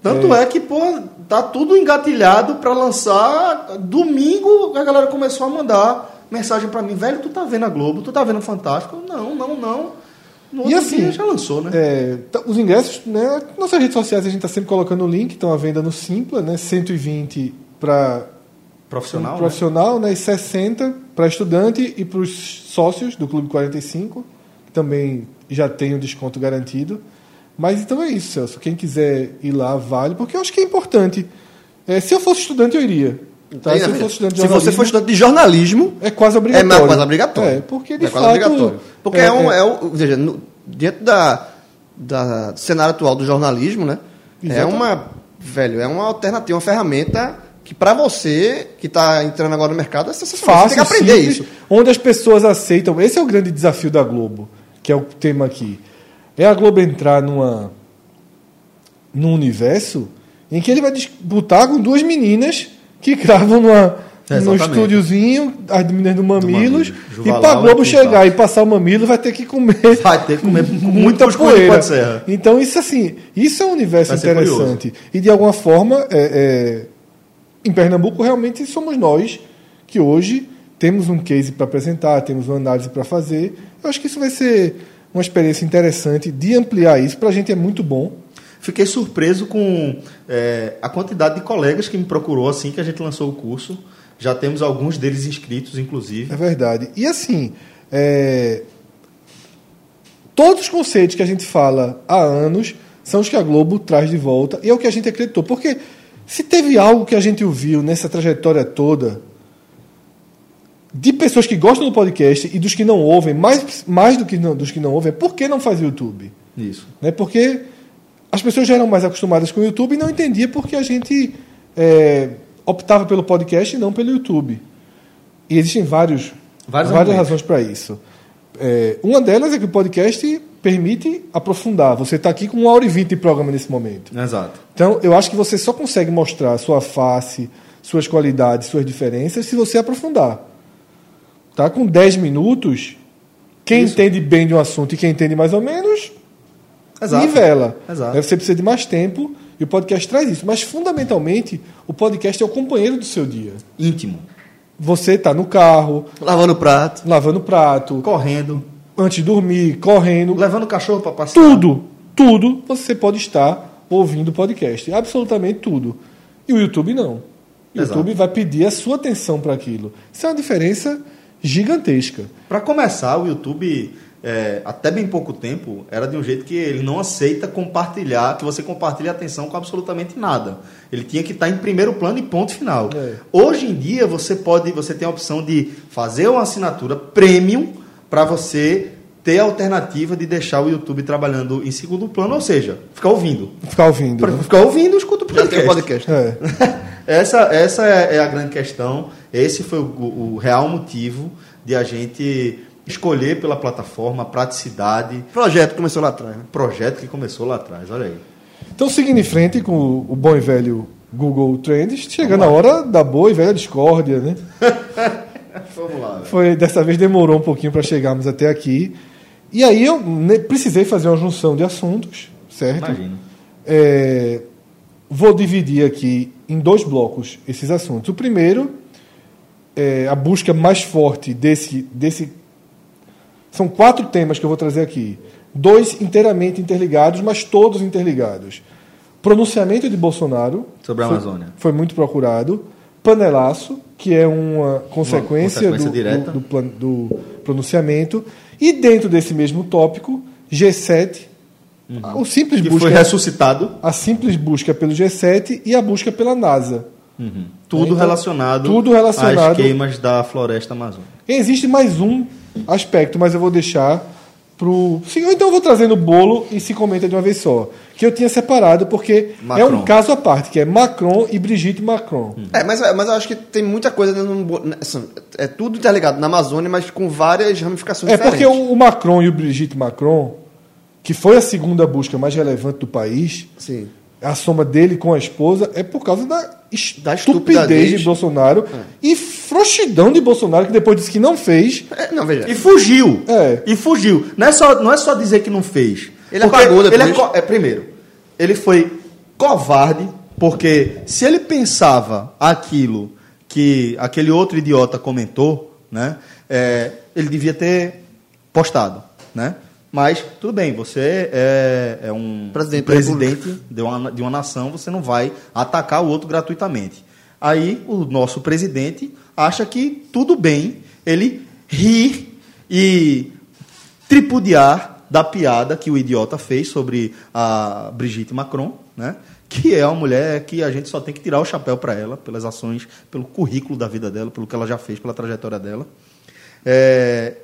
Speaker 1: Tanto é. que, pô, tá tudo engatilhado para lançar. Domingo a galera começou a mandar mensagem para mim, velho, tu tá vendo a Globo, tu tá vendo o Fantástico? Não, não, não. No
Speaker 2: E assim,
Speaker 1: já lançou, né?
Speaker 2: É, tá- os ingressos, né? Nossas redes sociais a gente está sempre colocando o link, estão à venda no Simpla, né? 120 para
Speaker 1: Profissional, né?
Speaker 2: profissional, né? E 60 para estudante e para os sócios do Clube 45, que também já tem o desconto garantido. Mas então é isso, Celso. Quem quiser ir lá, vale, porque eu acho que é importante. É, se eu fosse estudante, eu iria. Tá? Se eu
Speaker 3: né,
Speaker 2: fosse estudante de
Speaker 3: Se você for estudante de jornalismo,
Speaker 2: é quase
Speaker 3: é
Speaker 2: obrigatório.
Speaker 3: mais quase obrigatório.
Speaker 2: É, porque de
Speaker 3: é quase
Speaker 2: fato.
Speaker 3: obrigatório. Porque é, um, é, um- ou seja, no- dentro da, da do cenário atual do jornalismo, né? É
Speaker 2: Exatamente.
Speaker 3: uma, velho, é uma alternativa, uma ferramenta que pra você, que tá entrando agora no mercado, é sensacional.
Speaker 2: fácil,
Speaker 3: você tem que aprender
Speaker 2: simples,
Speaker 3: isso.
Speaker 2: onde as pessoas aceitam. Esse é o grande desafio da Globo, que é o tema aqui. É a Globo entrar numa num universo em que ele vai disputar com duas meninas que gravam numa,
Speaker 1: É,
Speaker 2: no estúdiozinho, as meninas do Mamilos,
Speaker 1: Mamilo.
Speaker 2: e
Speaker 1: Juvalau
Speaker 2: pra Globo
Speaker 1: aqui,
Speaker 2: chegar
Speaker 1: tá.
Speaker 2: e passar o mamilo vai ter que comer
Speaker 1: Vai ter que comer
Speaker 2: muita poeira.
Speaker 1: serra.
Speaker 2: Então isso assim, isso é um universo
Speaker 1: Vai
Speaker 2: interessante. E de alguma forma, é, é, em Pernambuco realmente somos nós que hoje temos um case para apresentar, temos uma análise para fazer. Eu acho que isso vai ser uma experiência interessante de ampliar isso. Para a gente é muito bom.
Speaker 1: Fiquei surpreso com é, a quantidade de colegas que me procurou assim que a gente lançou o curso. Já temos alguns deles inscritos, inclusive.
Speaker 2: É verdade. E assim, é, todos os conceitos que a gente fala há anos são os que a Globo traz de volta e é o que a gente acreditou. Porque se teve algo que a gente ouviu nessa trajetória toda de pessoas que gostam do podcast e dos que não ouvem, mais, mais do que não, dos que não ouvem, por que não faz YouTube?
Speaker 1: Isso.
Speaker 2: né? Porque as pessoas já eram mais acostumadas com o YouTube e não entendia porque a gente é, optava pelo podcast e não pelo YouTube. E existem vários,
Speaker 1: Vários
Speaker 2: várias razões para isso. É, uma delas é que o podcast permite aprofundar. Você está aqui com uma hora e vinte de programa nesse momento.
Speaker 1: Exato.
Speaker 2: Então, eu acho que você só consegue mostrar sua face, suas qualidades, suas diferenças, se você aprofundar. Tá? Com 10 minutos, quem entende bem de um assunto e quem entende mais ou menos,
Speaker 1: Exato.
Speaker 2: nivela.
Speaker 1: Exato.
Speaker 2: Aí Você precisa de mais tempo e o podcast traz isso. Mas, fundamentalmente, o podcast é o companheiro do seu dia.
Speaker 1: Íntimo.
Speaker 2: Você está no carro,
Speaker 3: Lavando o prato.
Speaker 2: lavando prato,
Speaker 1: Correndo.
Speaker 2: Antes de dormir, correndo,
Speaker 1: Levando o cachorro para passear.
Speaker 2: tudo, tudo você pode estar ouvindo podcast. Absolutamente tudo. E o YouTube não. O
Speaker 1: Exato.
Speaker 2: YouTube vai pedir a sua atenção para aquilo. Isso é uma diferença gigantesca.
Speaker 1: Para começar, o YouTube, é, até bem pouco tempo, era de um jeito que ele não aceita compartilhar, que você compartilhe atenção com absolutamente nada. Ele tinha que estar em primeiro plano e ponto final.
Speaker 2: É.
Speaker 1: Hoje em dia, você pode, você tem a opção de fazer uma assinatura premium para você ter a alternativa de deixar o YouTube trabalhando em segundo plano, ou seja, ficar ouvindo.
Speaker 2: Ficar ouvindo.
Speaker 1: Pra
Speaker 2: né?
Speaker 1: ficar ouvindo, escuta o
Speaker 3: Já tem
Speaker 1: podcast.
Speaker 3: o podcast.
Speaker 2: É.
Speaker 1: essa essa é, é a grande questão. Esse foi o, o real motivo de a gente escolher pela plataforma a praticidade,
Speaker 3: projeto começou lá atrás. Né?
Speaker 1: projeto que começou lá atrás. Olha aí.
Speaker 2: Então, seguindo em frente com o o bom e velho Google Trends, chegando a hora da boa e velha discórdia, né?
Speaker 1: Vamos lá. velho.
Speaker 2: Foi, dessa vez demorou um pouquinho para chegarmos até aqui. E aí eu precisei fazer uma junção de assuntos, certo?
Speaker 1: Imagino.
Speaker 2: É, vou dividir aqui em dois blocos esses assuntos. O primeiro é a busca mais forte desse, desse. São quatro temas que eu vou trazer aqui. Dois inteiramente interligados, mas todos interligados. Pronunciamento de Bolsonaro.
Speaker 1: Sobre a
Speaker 2: foi-
Speaker 1: Amazônia.
Speaker 2: Foi muito procurado. Panelaço, que é uma consequência,
Speaker 1: consequência
Speaker 2: do, do, do do pronunciamento. E dentro desse mesmo tópico, G7, o simples
Speaker 1: Que
Speaker 2: busca
Speaker 1: foi ressuscitado,
Speaker 2: a simples busca pelo G7 e a busca pela NASA.
Speaker 1: tudo
Speaker 2: Então,
Speaker 1: relacionado,
Speaker 2: tudo relacionado.
Speaker 1: às queimas da floresta amazônica.
Speaker 2: Existe mais um aspecto, mas eu vou deixar pro. Sim, ou então eu vou trazer no bolo e se comenta de uma vez só. Que eu tinha separado, porque é
Speaker 1: Macron.
Speaker 2: um caso à parte, que é Macron e Brigitte Macron.
Speaker 3: É, mas, mas eu acho que tem muita coisa dentro do. bo- assim, É tudo interligado na Amazônia, mas com várias ramificações
Speaker 2: É
Speaker 3: diferentes.
Speaker 2: porque o o Macron e o Brigitte Macron, que foi a segunda busca mais relevante do país,
Speaker 3: Sim.
Speaker 2: a soma dele com a esposa é por causa da, es-
Speaker 3: Da
Speaker 2: estupidez de Bolsonaro e frouxidão de Bolsonaro, que depois disse que não fez.
Speaker 3: É, não, veja.
Speaker 1: E fugiu.
Speaker 2: É.
Speaker 1: E fugiu. Não é só, não é só dizer que não fez.
Speaker 3: Ele
Speaker 1: Porque
Speaker 3: apagou depois.
Speaker 1: Ele é, co- é, primeiro, ele foi covarde, porque se ele pensava aquilo que aquele outro idiota comentou, né, é, ele devia ter postado. Né? Mas, tudo bem, você é, é um
Speaker 3: Presidente
Speaker 1: um presidente de uma, de uma nação, você não vai atacar o outro gratuitamente. Aí o nosso presidente acha que tudo bem ele rir e tripudiar da piada que o idiota fez sobre a Brigitte Macron, né? que é uma mulher que a gente só tem que tirar o chapéu para ela, pelas ações, pelo currículo da vida dela, pelo que ela já fez, pela trajetória dela. É,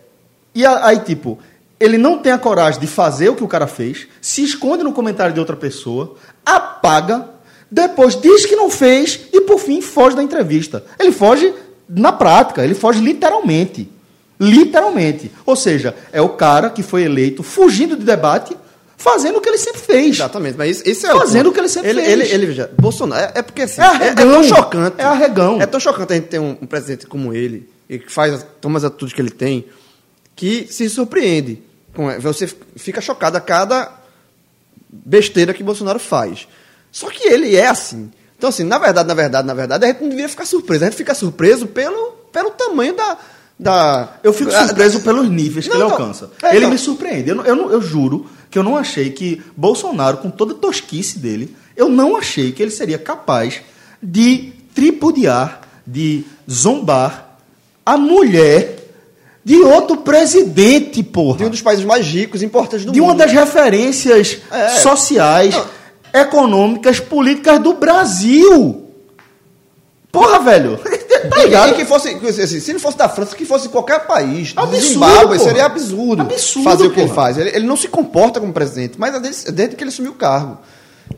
Speaker 1: e aí, tipo, ele não tem a coragem de fazer o que o cara fez, se esconde no comentário de outra pessoa, apaga, depois diz que não fez e por fim foge da entrevista. Ele foge na prática, ele foge literalmente. Literalmente. Ou seja, é o cara que foi eleito fugindo de debate, fazendo o que ele sempre fez.
Speaker 3: Exatamente, mas esse, esse é
Speaker 1: Fazendo o que ele sempre
Speaker 3: ele,
Speaker 1: fez.
Speaker 3: Ele, ele, veja, Bolsonaro, é, é porque assim,
Speaker 1: É
Speaker 3: é, é
Speaker 1: arregão.
Speaker 3: tão chocante.
Speaker 1: É arregão.
Speaker 3: É tão chocante a gente ter um, um presidente como ele, e que faz, toma as atitudes que ele tem, que se surpreende. com- Você fica chocado a cada besteira que Bolsonaro faz. Só que ele é assim. Então, assim, na verdade, na verdade, na verdade, a gente não deveria ficar surpreso. A gente fica surpreso pelo, pelo tamanho da. Da
Speaker 1: Eu fico
Speaker 3: da-
Speaker 1: surpreso pelos níveis que
Speaker 3: Não,
Speaker 1: ele
Speaker 3: então,
Speaker 1: alcança.
Speaker 3: é,
Speaker 1: ele
Speaker 3: então.
Speaker 1: me surpreende. Eu, eu, eu juro que eu não achei que Bolsonaro, com toda a tosquice dele, eu não achei que ele seria capaz de tripudiar, de zombar a mulher de outro presidente, porra.
Speaker 3: de um dos países mais ricos e importantes do
Speaker 1: de
Speaker 3: mundo.
Speaker 1: uma das referências
Speaker 3: É.
Speaker 1: sociais, econômicas, políticas do Brasil. Porra, velho. tá ligado?
Speaker 3: e que fosse, assim, se não fosse da França, que fosse qualquer país. do
Speaker 1: Absurdo,
Speaker 3: Zimbábue,
Speaker 1: porra.
Speaker 3: seria absurdo,
Speaker 1: Absurdo,
Speaker 3: fazer o que ele
Speaker 1: porra.
Speaker 3: faz. Ele, ele não se comporta como presidente, mas é desde, desde que ele assumiu o cargo.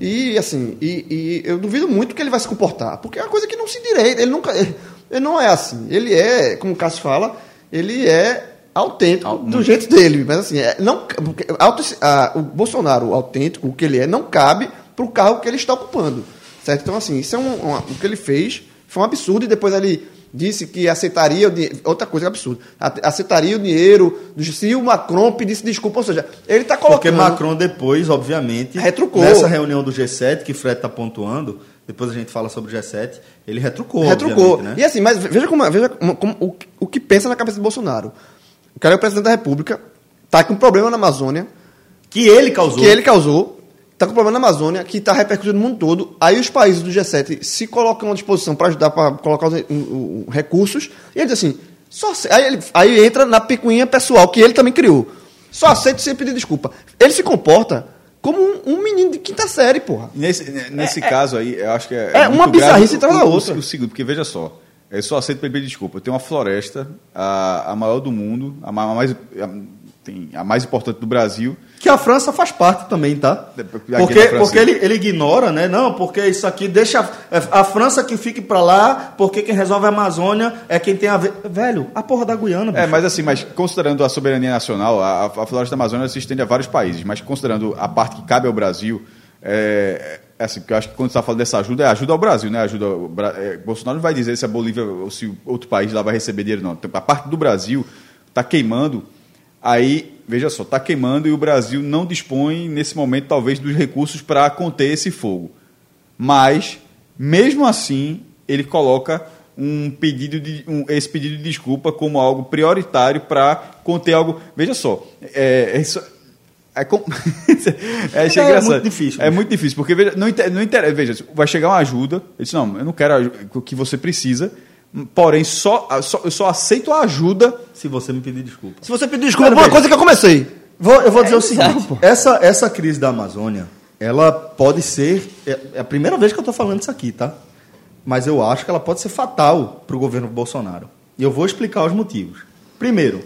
Speaker 3: E assim, e, e eu duvido muito que ele vai se comportar, porque é uma coisa que não se direita. Ele nunca. Ele, ele não é assim. Ele é, como o Cássio fala, ele é autêntico do jeito dele. Mas assim, é, não, porque auto, a- o Bolsonaro autêntico, o que ele é, não cabe para o cargo que ele está ocupando. Certo? Então, assim, isso é um, uma- o que ele fez foi um absurdo e depois ele disse que aceitaria o dinheiro. Outra coisa absurda. A- Aceitaria o dinheiro se o Macron pedisse desculpa. Ou seja, ele está colocando.
Speaker 1: Porque Macron depois, obviamente,
Speaker 3: Retrucou.
Speaker 1: nessa reunião do G7, que Fred está pontuando, depois a gente fala sobre o G7, ele retrucou,
Speaker 3: retrucou.
Speaker 1: obviamente,
Speaker 3: E
Speaker 1: né?
Speaker 3: assim, mas veja como, veja como, como- o, o que pensa na cabeça do Bolsonaro. O cara é o presidente da República, tá com um problema na Amazônia,
Speaker 1: Que ele causou.
Speaker 3: que ele causou, tá com problema na Amazônia, que tá repercutindo no mundo todo. Aí os países do G7 se colocam à disposição para ajudar, para colocar os, recursos, e ele diz assim, só aí, ele, aí entra na picuinha pessoal, que ele também criou. Só aceito sem pedir desculpa. Ele se comporta como um, um menino de quinta série, porra.
Speaker 4: Nesse, nesse caso aí, eu acho que é.
Speaker 3: é uma
Speaker 4: muito grave
Speaker 3: bizarrice atrás da outra.
Speaker 4: O, o segundo, porque veja só, eu só aceito pedir desculpa. Eu tenho uma floresta, a, a maior do mundo, a, a mais, a, tem, a mais importante do Brasil.
Speaker 1: Que a França faz parte também, tá?
Speaker 4: É, porque
Speaker 1: Porque, ele, ele ignora, né? Não, porque isso aqui deixa a, a França que fique pra lá, porque quem resolve a Amazônia é quem tem a ver. Velho, a porra da Guiana,
Speaker 4: É,
Speaker 1: bicho.
Speaker 4: mas assim, mas considerando a soberania nacional, a, a floresta da Amazônia se estende a vários países, mas considerando a parte que cabe ao Brasil, é, é assim, eu acho que quando você está falando dessa ajuda, é ajuda ao Brasil, né? Ajuda é, Bolsonaro não vai dizer se a Bolívia ou se outro país lá vai receber dinheiro, não. Então, A parte do Brasil está queimando, aí, veja só, está queimando e o Brasil não dispõe, nesse momento, talvez, dos recursos para conter esse fogo. Mas, mesmo assim, ele coloca um pedido de, um- esse pedido de desculpa como algo prioritário para conter algo. Veja só, é, é isso- é, com- é,
Speaker 1: É
Speaker 4: engraçado.
Speaker 1: muito difícil,
Speaker 4: É
Speaker 1: bicho.
Speaker 4: muito difícil, porque veja, não, inter- não interessa. Veja, vai chegar uma ajuda. Eu disse, não, eu não quero o que você precisa, porém, só, só- eu só aceito a ajuda.
Speaker 1: Se você me pedir desculpa.
Speaker 3: Se você pedir desculpa por uma coisa que eu comecei.
Speaker 1: Vou- eu vou dizer
Speaker 3: É
Speaker 1: o seguinte: essa, essa crise da Amazônia, ela pode ser. É, é a primeira vez que eu estou falando isso aqui, tá? Mas eu acho que ela pode ser fatal para o governo Bolsonaro. E eu vou explicar os motivos. Primeiro,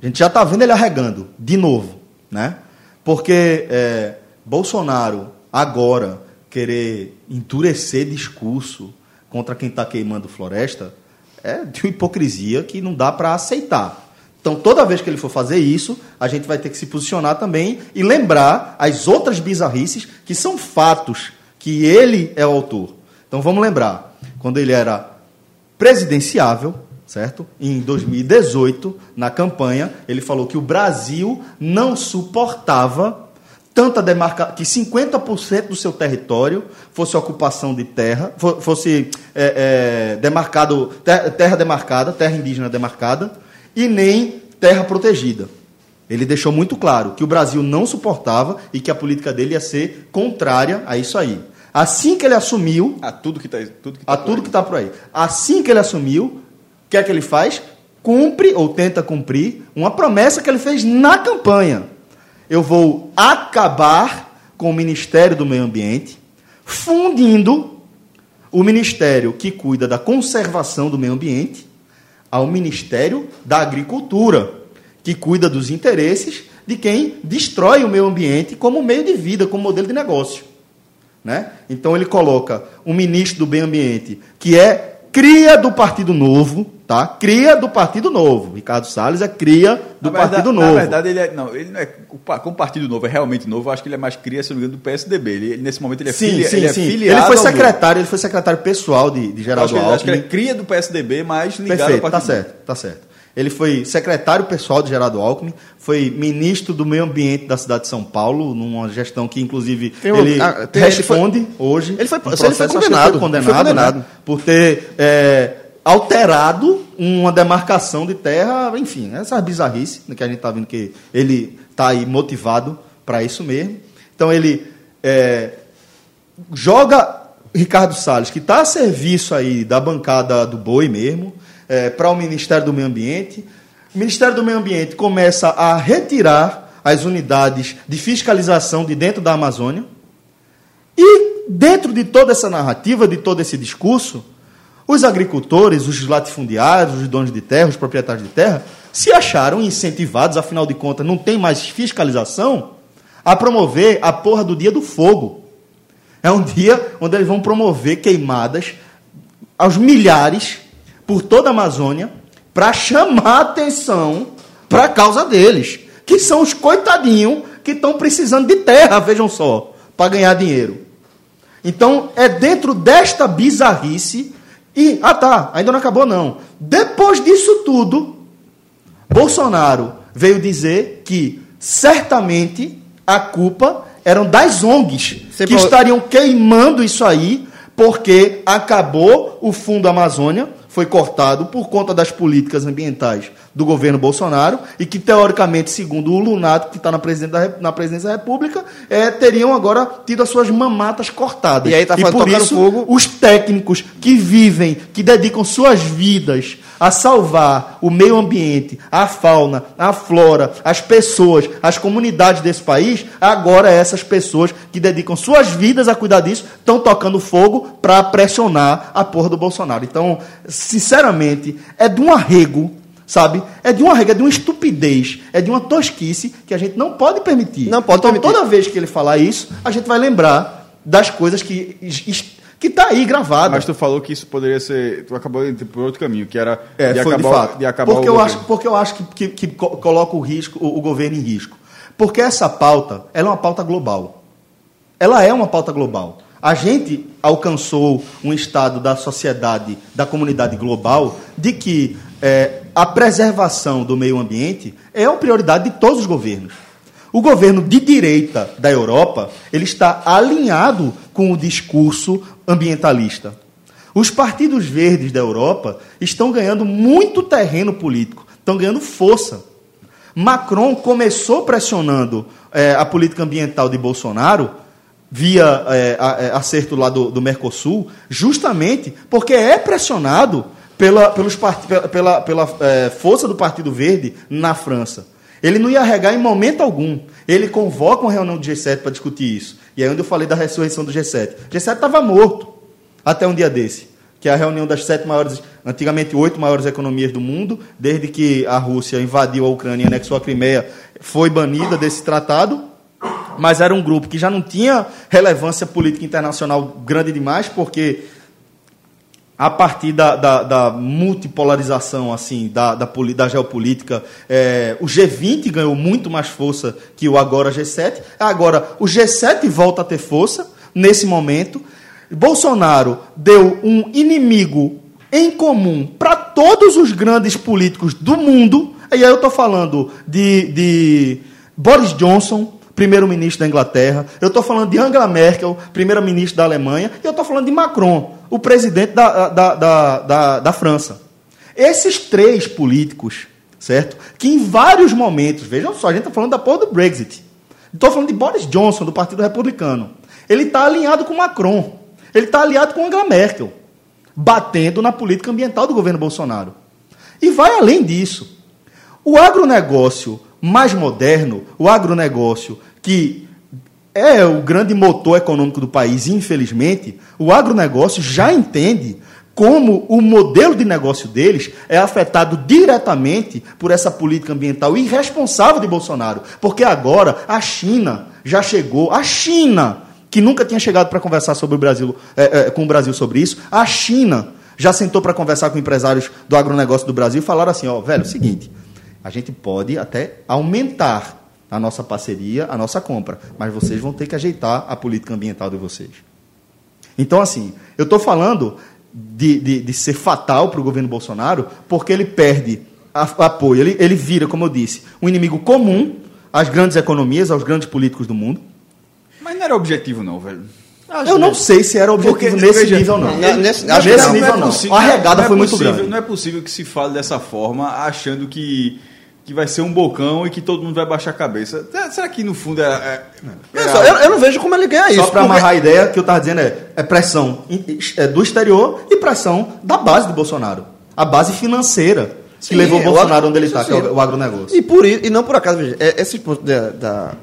Speaker 1: a gente já está vendo ele arregando, de novo, né? Porque é, Bolsonaro, agora, querer endurecer discurso contra quem está queimando floresta, é de hipocrisia que não dá para aceitar. Então, toda vez que ele for fazer isso, a gente vai ter que se posicionar também e lembrar as outras bizarrices que são fatos, que ele é o autor. Então, vamos lembrar, quando ele era presidenciável, certo? Em 2018, na campanha, ele falou que o Brasil não suportava tanta demarca que 50% do seu território fosse ocupação de terra, fo- fosse é, é, demarcado ter- terra demarcada, terra indígena demarcada e nem terra protegida. Ele deixou muito claro que o Brasil não suportava e que a política dele ia ser contrária a isso aí. Assim que ele assumiu,
Speaker 4: A tudo que está tudo que tá
Speaker 1: a tudo
Speaker 4: aí.
Speaker 1: que está por aí. Assim que ele assumiu, o que é que ele faz? Cumpre ou tenta cumprir uma promessa que ele fez na campanha. Eu vou acabar com o Ministério do Meio Ambiente, fundindo o ministério que cuida da conservação do meio ambiente ao Ministério da Agricultura, que cuida dos interesses de quem destrói o meio ambiente como meio de vida, como modelo de negócio. Né? Então ele coloca um ministro do meio ambiente que é cria do Partido Novo, tá? Cria do Partido Novo. Ricardo Salles é cria do
Speaker 4: verdade-
Speaker 1: Partido Novo.
Speaker 4: Na verdade, ele é. Não, ele não é. Como Partido Novo é realmente novo, eu acho que ele é mais cria, se não me engano, do PSDB. Ele, nesse momento ele é,
Speaker 1: sim,
Speaker 4: filia-
Speaker 1: sim,
Speaker 4: ele é
Speaker 1: sim.
Speaker 4: filiado.
Speaker 1: Ele foi secretário, ele foi secretário pessoal de, de
Speaker 4: Eu Acho
Speaker 1: Geraldo
Speaker 4: que, ele- acho que ele
Speaker 1: Alckmin.
Speaker 4: é cria do PSDB, mas ligado
Speaker 1: Perfeito,
Speaker 4: ao
Speaker 1: tá
Speaker 4: Partido Novo.
Speaker 1: certo, tá certo. Ele foi secretário pessoal de Geraldo Alckmin, foi ministro do meio ambiente da cidade de São Paulo, numa gestão que, inclusive,
Speaker 3: um-
Speaker 1: ele
Speaker 3: ah, tem- ele
Speaker 1: responde hoje.
Speaker 3: ele foi-
Speaker 1: no
Speaker 3: se ele foi
Speaker 1: processo, acho que
Speaker 3: condenado,
Speaker 1: foi condenado,
Speaker 3: ele foi condenado.
Speaker 1: né, por ter é, alterado uma demarcação de terra, enfim, essas bizarrices né, que a gente está vendo que ele está aí motivado para isso mesmo. Então ele é, joga Ricardo Salles, que está a serviço aí da bancada do boi mesmo, para o Ministério do Meio Ambiente. O Ministério do Meio Ambiente começa a retirar as unidades de fiscalização de dentro da Amazônia. E dentro de toda essa narrativa, de todo esse discurso, os agricultores, os latifundiários, os donos de terra, os proprietários de terra, se acharam incentivados, afinal de contas, não tem mais fiscalização, a promover a porra do dia do fogo. É um dia onde eles vão promover queimadas aos milhares por toda a Amazônia para chamar a atenção para a causa deles, que são os coitadinhos que estão precisando de terra, vejam só, para ganhar dinheiro. Então, é dentro desta bizarrice. E, ah tá, ainda não acabou não. Depois disso tudo, Bolsonaro veio dizer que certamente a culpa eram das ONGs
Speaker 3: Você
Speaker 1: que
Speaker 3: falou-
Speaker 1: estariam queimando isso aí porque acabou o Fundo Amazônia, foi cortado por conta das políticas ambientais do governo Bolsonaro e que, teoricamente, segundo o Lunato, que está na, presidência da Rep- na presidência da República, eh, teriam agora tido as suas mamatas cortadas.
Speaker 3: E aí tá falando-
Speaker 1: por isso,
Speaker 3: fogo.
Speaker 1: os técnicos que vivem, que dedicam suas vidas a salvar o meio ambiente, a fauna, a flora, as pessoas, as comunidades desse país, agora essas pessoas que dedicam suas vidas a cuidar disso estão tocando fogo para pressionar a porra do Bolsonaro. Então, sinceramente, é de um arrego. Sabe? É de uma regra, é de uma estupidez, é de uma tosquice que a gente não pode permitir.
Speaker 3: Não pode
Speaker 1: então,
Speaker 3: permitir.
Speaker 1: toda vez que ele falar isso, a gente vai lembrar das coisas que que tá aí gravado.
Speaker 4: Mas tu falou que isso poderia ser. Tu acabou indo por outro caminho, que era
Speaker 1: É,
Speaker 4: de,
Speaker 1: foi
Speaker 4: acabar,
Speaker 1: de fato.
Speaker 4: de acabar
Speaker 1: porque,
Speaker 4: o
Speaker 1: eu
Speaker 4: governo.
Speaker 1: acho, porque eu acho que, que, que co- coloca o, risco, o, o governo em risco. Porque essa pauta ela é uma pauta global. Ela é uma pauta global. A gente alcançou um estado da sociedade, da comunidade global, de que é, a preservação do meio ambiente é uma prioridade de todos os governos. O governo de direita da Europa ele está alinhado com o discurso ambientalista. Os partidos verdes da Europa estão ganhando muito terreno político, estão ganhando força. Macron começou pressionando eh, a política ambiental de Bolsonaro via a- eh, acerto lá do, do Mercosul, justamente porque é pressionado pela, pelos part- pela, pela, eh, força do Partido Verde na França. Ele não ia regar em momento algum. Ele convoca uma reunião do G7 para discutir isso. E aí onde eu falei da ressurreição do G7. O G7 estava morto até um dia desse, que é a reunião das sete maiores, antigamente oito maiores economias do mundo, desde que a Rússia invadiu a Ucrânia e anexou a Crimeia, foi banida desse tratado, mas era um grupo que já não tinha relevância política internacional grande demais, porque a partir da, da, da multipolarização assim da, da, da geopolítica, é, o G20 ganhou muito mais força que o agora G7. Agora, o G7 volta a ter força nesse momento. Bolsonaro deu um inimigo em comum para todos os grandes políticos do mundo. E aí eu estou falando de, de Boris Johnson, primeiro-ministro da Inglaterra. Eu estou falando de Angela Merkel, primeira-ministra da Alemanha. E eu estou falando de Macron, o presidente da, da, da, da, da França. Esses três políticos, certo? Que em vários momentos, vejam só, a gente está falando da porra do Brexit. Estou falando de Boris Johnson, do Partido Republicano. Ele está alinhado com Macron. Ele está aliado com Angela Merkel, batendo na política ambiental do governo Bolsonaro. E vai além disso. O agronegócio mais moderno, o agronegócio que é o grande motor econômico do país, infelizmente, o agronegócio já entende como o modelo de negócio deles é afetado diretamente por essa política ambiental irresponsável de Bolsonaro. Porque agora a China já chegou, a China, que nunca tinha chegado para conversar sobre o Brasil, é, é, com o Brasil sobre isso. A China já sentou para conversar com empresários do agronegócio do Brasil e falaram assim: ó, velho, é o seguinte, a gente pode até aumentar a nossa parceria, a nossa compra, mas vocês vão ter que ajeitar a política ambiental de vocês. Então, assim, eu estou falando de, de, de ser fatal para o governo Bolsonaro, porque ele perde a- apoio, ele, ele vira, como eu disse, um inimigo comum às grandes economias, aos grandes políticos do mundo.
Speaker 4: Mas não era objetivo, não, velho.
Speaker 1: Eu não sei se era objetivo
Speaker 4: Porque,
Speaker 1: nesse
Speaker 4: veja,
Speaker 1: nível, não.
Speaker 3: não, nesse-
Speaker 1: nesse
Speaker 3: acho que não,
Speaker 1: nível,
Speaker 4: é
Speaker 1: não.
Speaker 4: possível-
Speaker 1: A regada
Speaker 4: não é
Speaker 1: foi muito
Speaker 4: possível-
Speaker 1: grande.
Speaker 4: Não é possível que se fale dessa forma, achando que, que vai ser um bocão e que todo mundo vai baixar a cabeça. Será- Será que no fundo é. é,
Speaker 3: Olha só, eu, eu não vejo como ele ganha isso.
Speaker 1: Só para
Speaker 3: porque-
Speaker 1: amarrar a ideia, que eu estava dizendo é, é pressão é, do exterior e pressão da base de Bolsonaro. A base financeira que
Speaker 3: Sim,
Speaker 1: levou o
Speaker 3: o
Speaker 1: Bolsonaro
Speaker 3: agro-
Speaker 1: onde ele está, que é o, agronegócio.
Speaker 3: E, por, e não por acaso, veja, é- esse ponto da, da,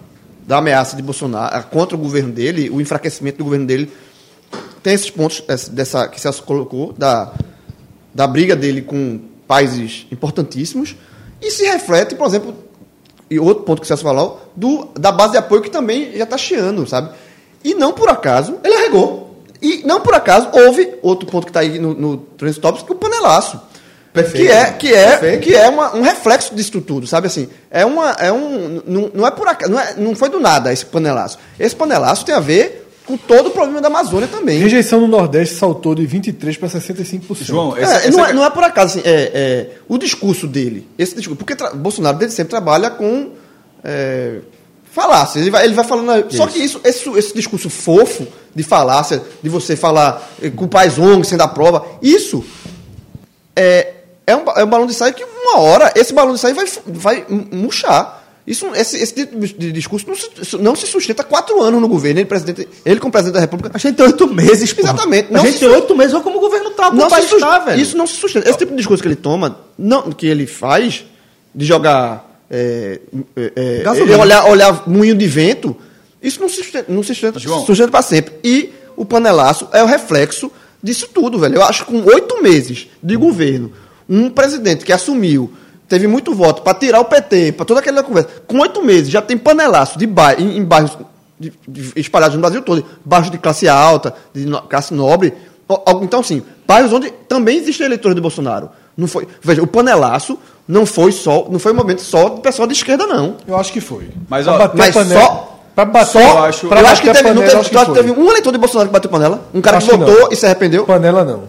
Speaker 3: da ameaça de Bolsonaro a- contra o governo dele, o enfraquecimento do governo dele, tem esses pontos essa- dessa, que Celso colocou, da, da briga dele com países importantíssimos, e se reflete, por exemplo, e outro ponto que o Celso falou, do, da base de apoio que também já está chiando, sabe? E não por acaso, ele arregou. E não por acaso, houve outro ponto que está aí no, no Topics, que é o panelaço.
Speaker 1: Perfeito.
Speaker 3: Que é, que é,
Speaker 1: Perfeito.
Speaker 3: que é uma- um reflexo disso tudo, sabe assim? É uma, é um, não, não é por acaso, não, é- não foi do nada esse panelaço. Esse panelaço tem a ver com todo o problema da Amazônia também.
Speaker 2: Rejeição no Nordeste saltou de 23% para 65%.
Speaker 4: João,
Speaker 3: É,
Speaker 4: essa,
Speaker 3: não,
Speaker 4: essa-
Speaker 3: é, não é por acaso, assim, é, é, o discurso dele, esse discurso, porque tra- Bolsonaro desde sempre trabalha com é, falácia, ele vai, ele vai falando, só que isso, esse, esse discurso fofo de falácia, de você falar eh, com pais ONG sem dar prova, isso é, é, um, é um balão de saia que uma hora esse balão de saia vai, vai murchar. Isso, esse, esse tipo de discurso não se, não se sustenta há quatro anos no governo. Ele, presidente, ele como presidente da República.
Speaker 1: A gente tem oito meses, pô.
Speaker 3: Exatamente.
Speaker 1: A
Speaker 3: Não
Speaker 1: gente
Speaker 3: se
Speaker 1: tem oito meses, olha como o governo tá, como
Speaker 3: não
Speaker 1: o
Speaker 3: se
Speaker 1: país
Speaker 3: sus-
Speaker 1: tá, velho.
Speaker 3: Isso não se sustenta. Esse tipo de discurso que ele toma, não, que ele faz, de jogar. É, é, é,
Speaker 1: Gasolina.
Speaker 3: é, olhar, olhar moinho de vento, isso não se sustenta, não se sustenta,
Speaker 4: João.
Speaker 3: sustenta para sempre. E o panelaço é o reflexo disso tudo, velho. Eu acho que com oito meses de governo, um presidente que assumiu, teve muito voto para tirar o PT, para toda aquela conversa, com oito meses já tem panelaço de ba em, em bairros de- de- espalhados no Brasil todo, bairros de classe alta, de no- classe nobre. Então, sim, bairros onde também existem eleitores de Bolsonaro. Não foi, veja, o panelaço não foi só, não foi um momento só do pessoal de esquerda, não.
Speaker 2: Eu acho que foi.
Speaker 4: Mas, ó,
Speaker 2: bater
Speaker 3: mas
Speaker 2: panela,
Speaker 3: só-
Speaker 2: Pra bater,
Speaker 3: Só,
Speaker 4: eu acho-
Speaker 2: pra
Speaker 3: eu acho que teve, não
Speaker 2: panela,
Speaker 3: teve,
Speaker 2: acho que
Speaker 3: teve um eleitor de Bolsonaro que bateu panela? Um cara
Speaker 2: Acho
Speaker 3: que votou e se arrependeu?
Speaker 2: Panela não.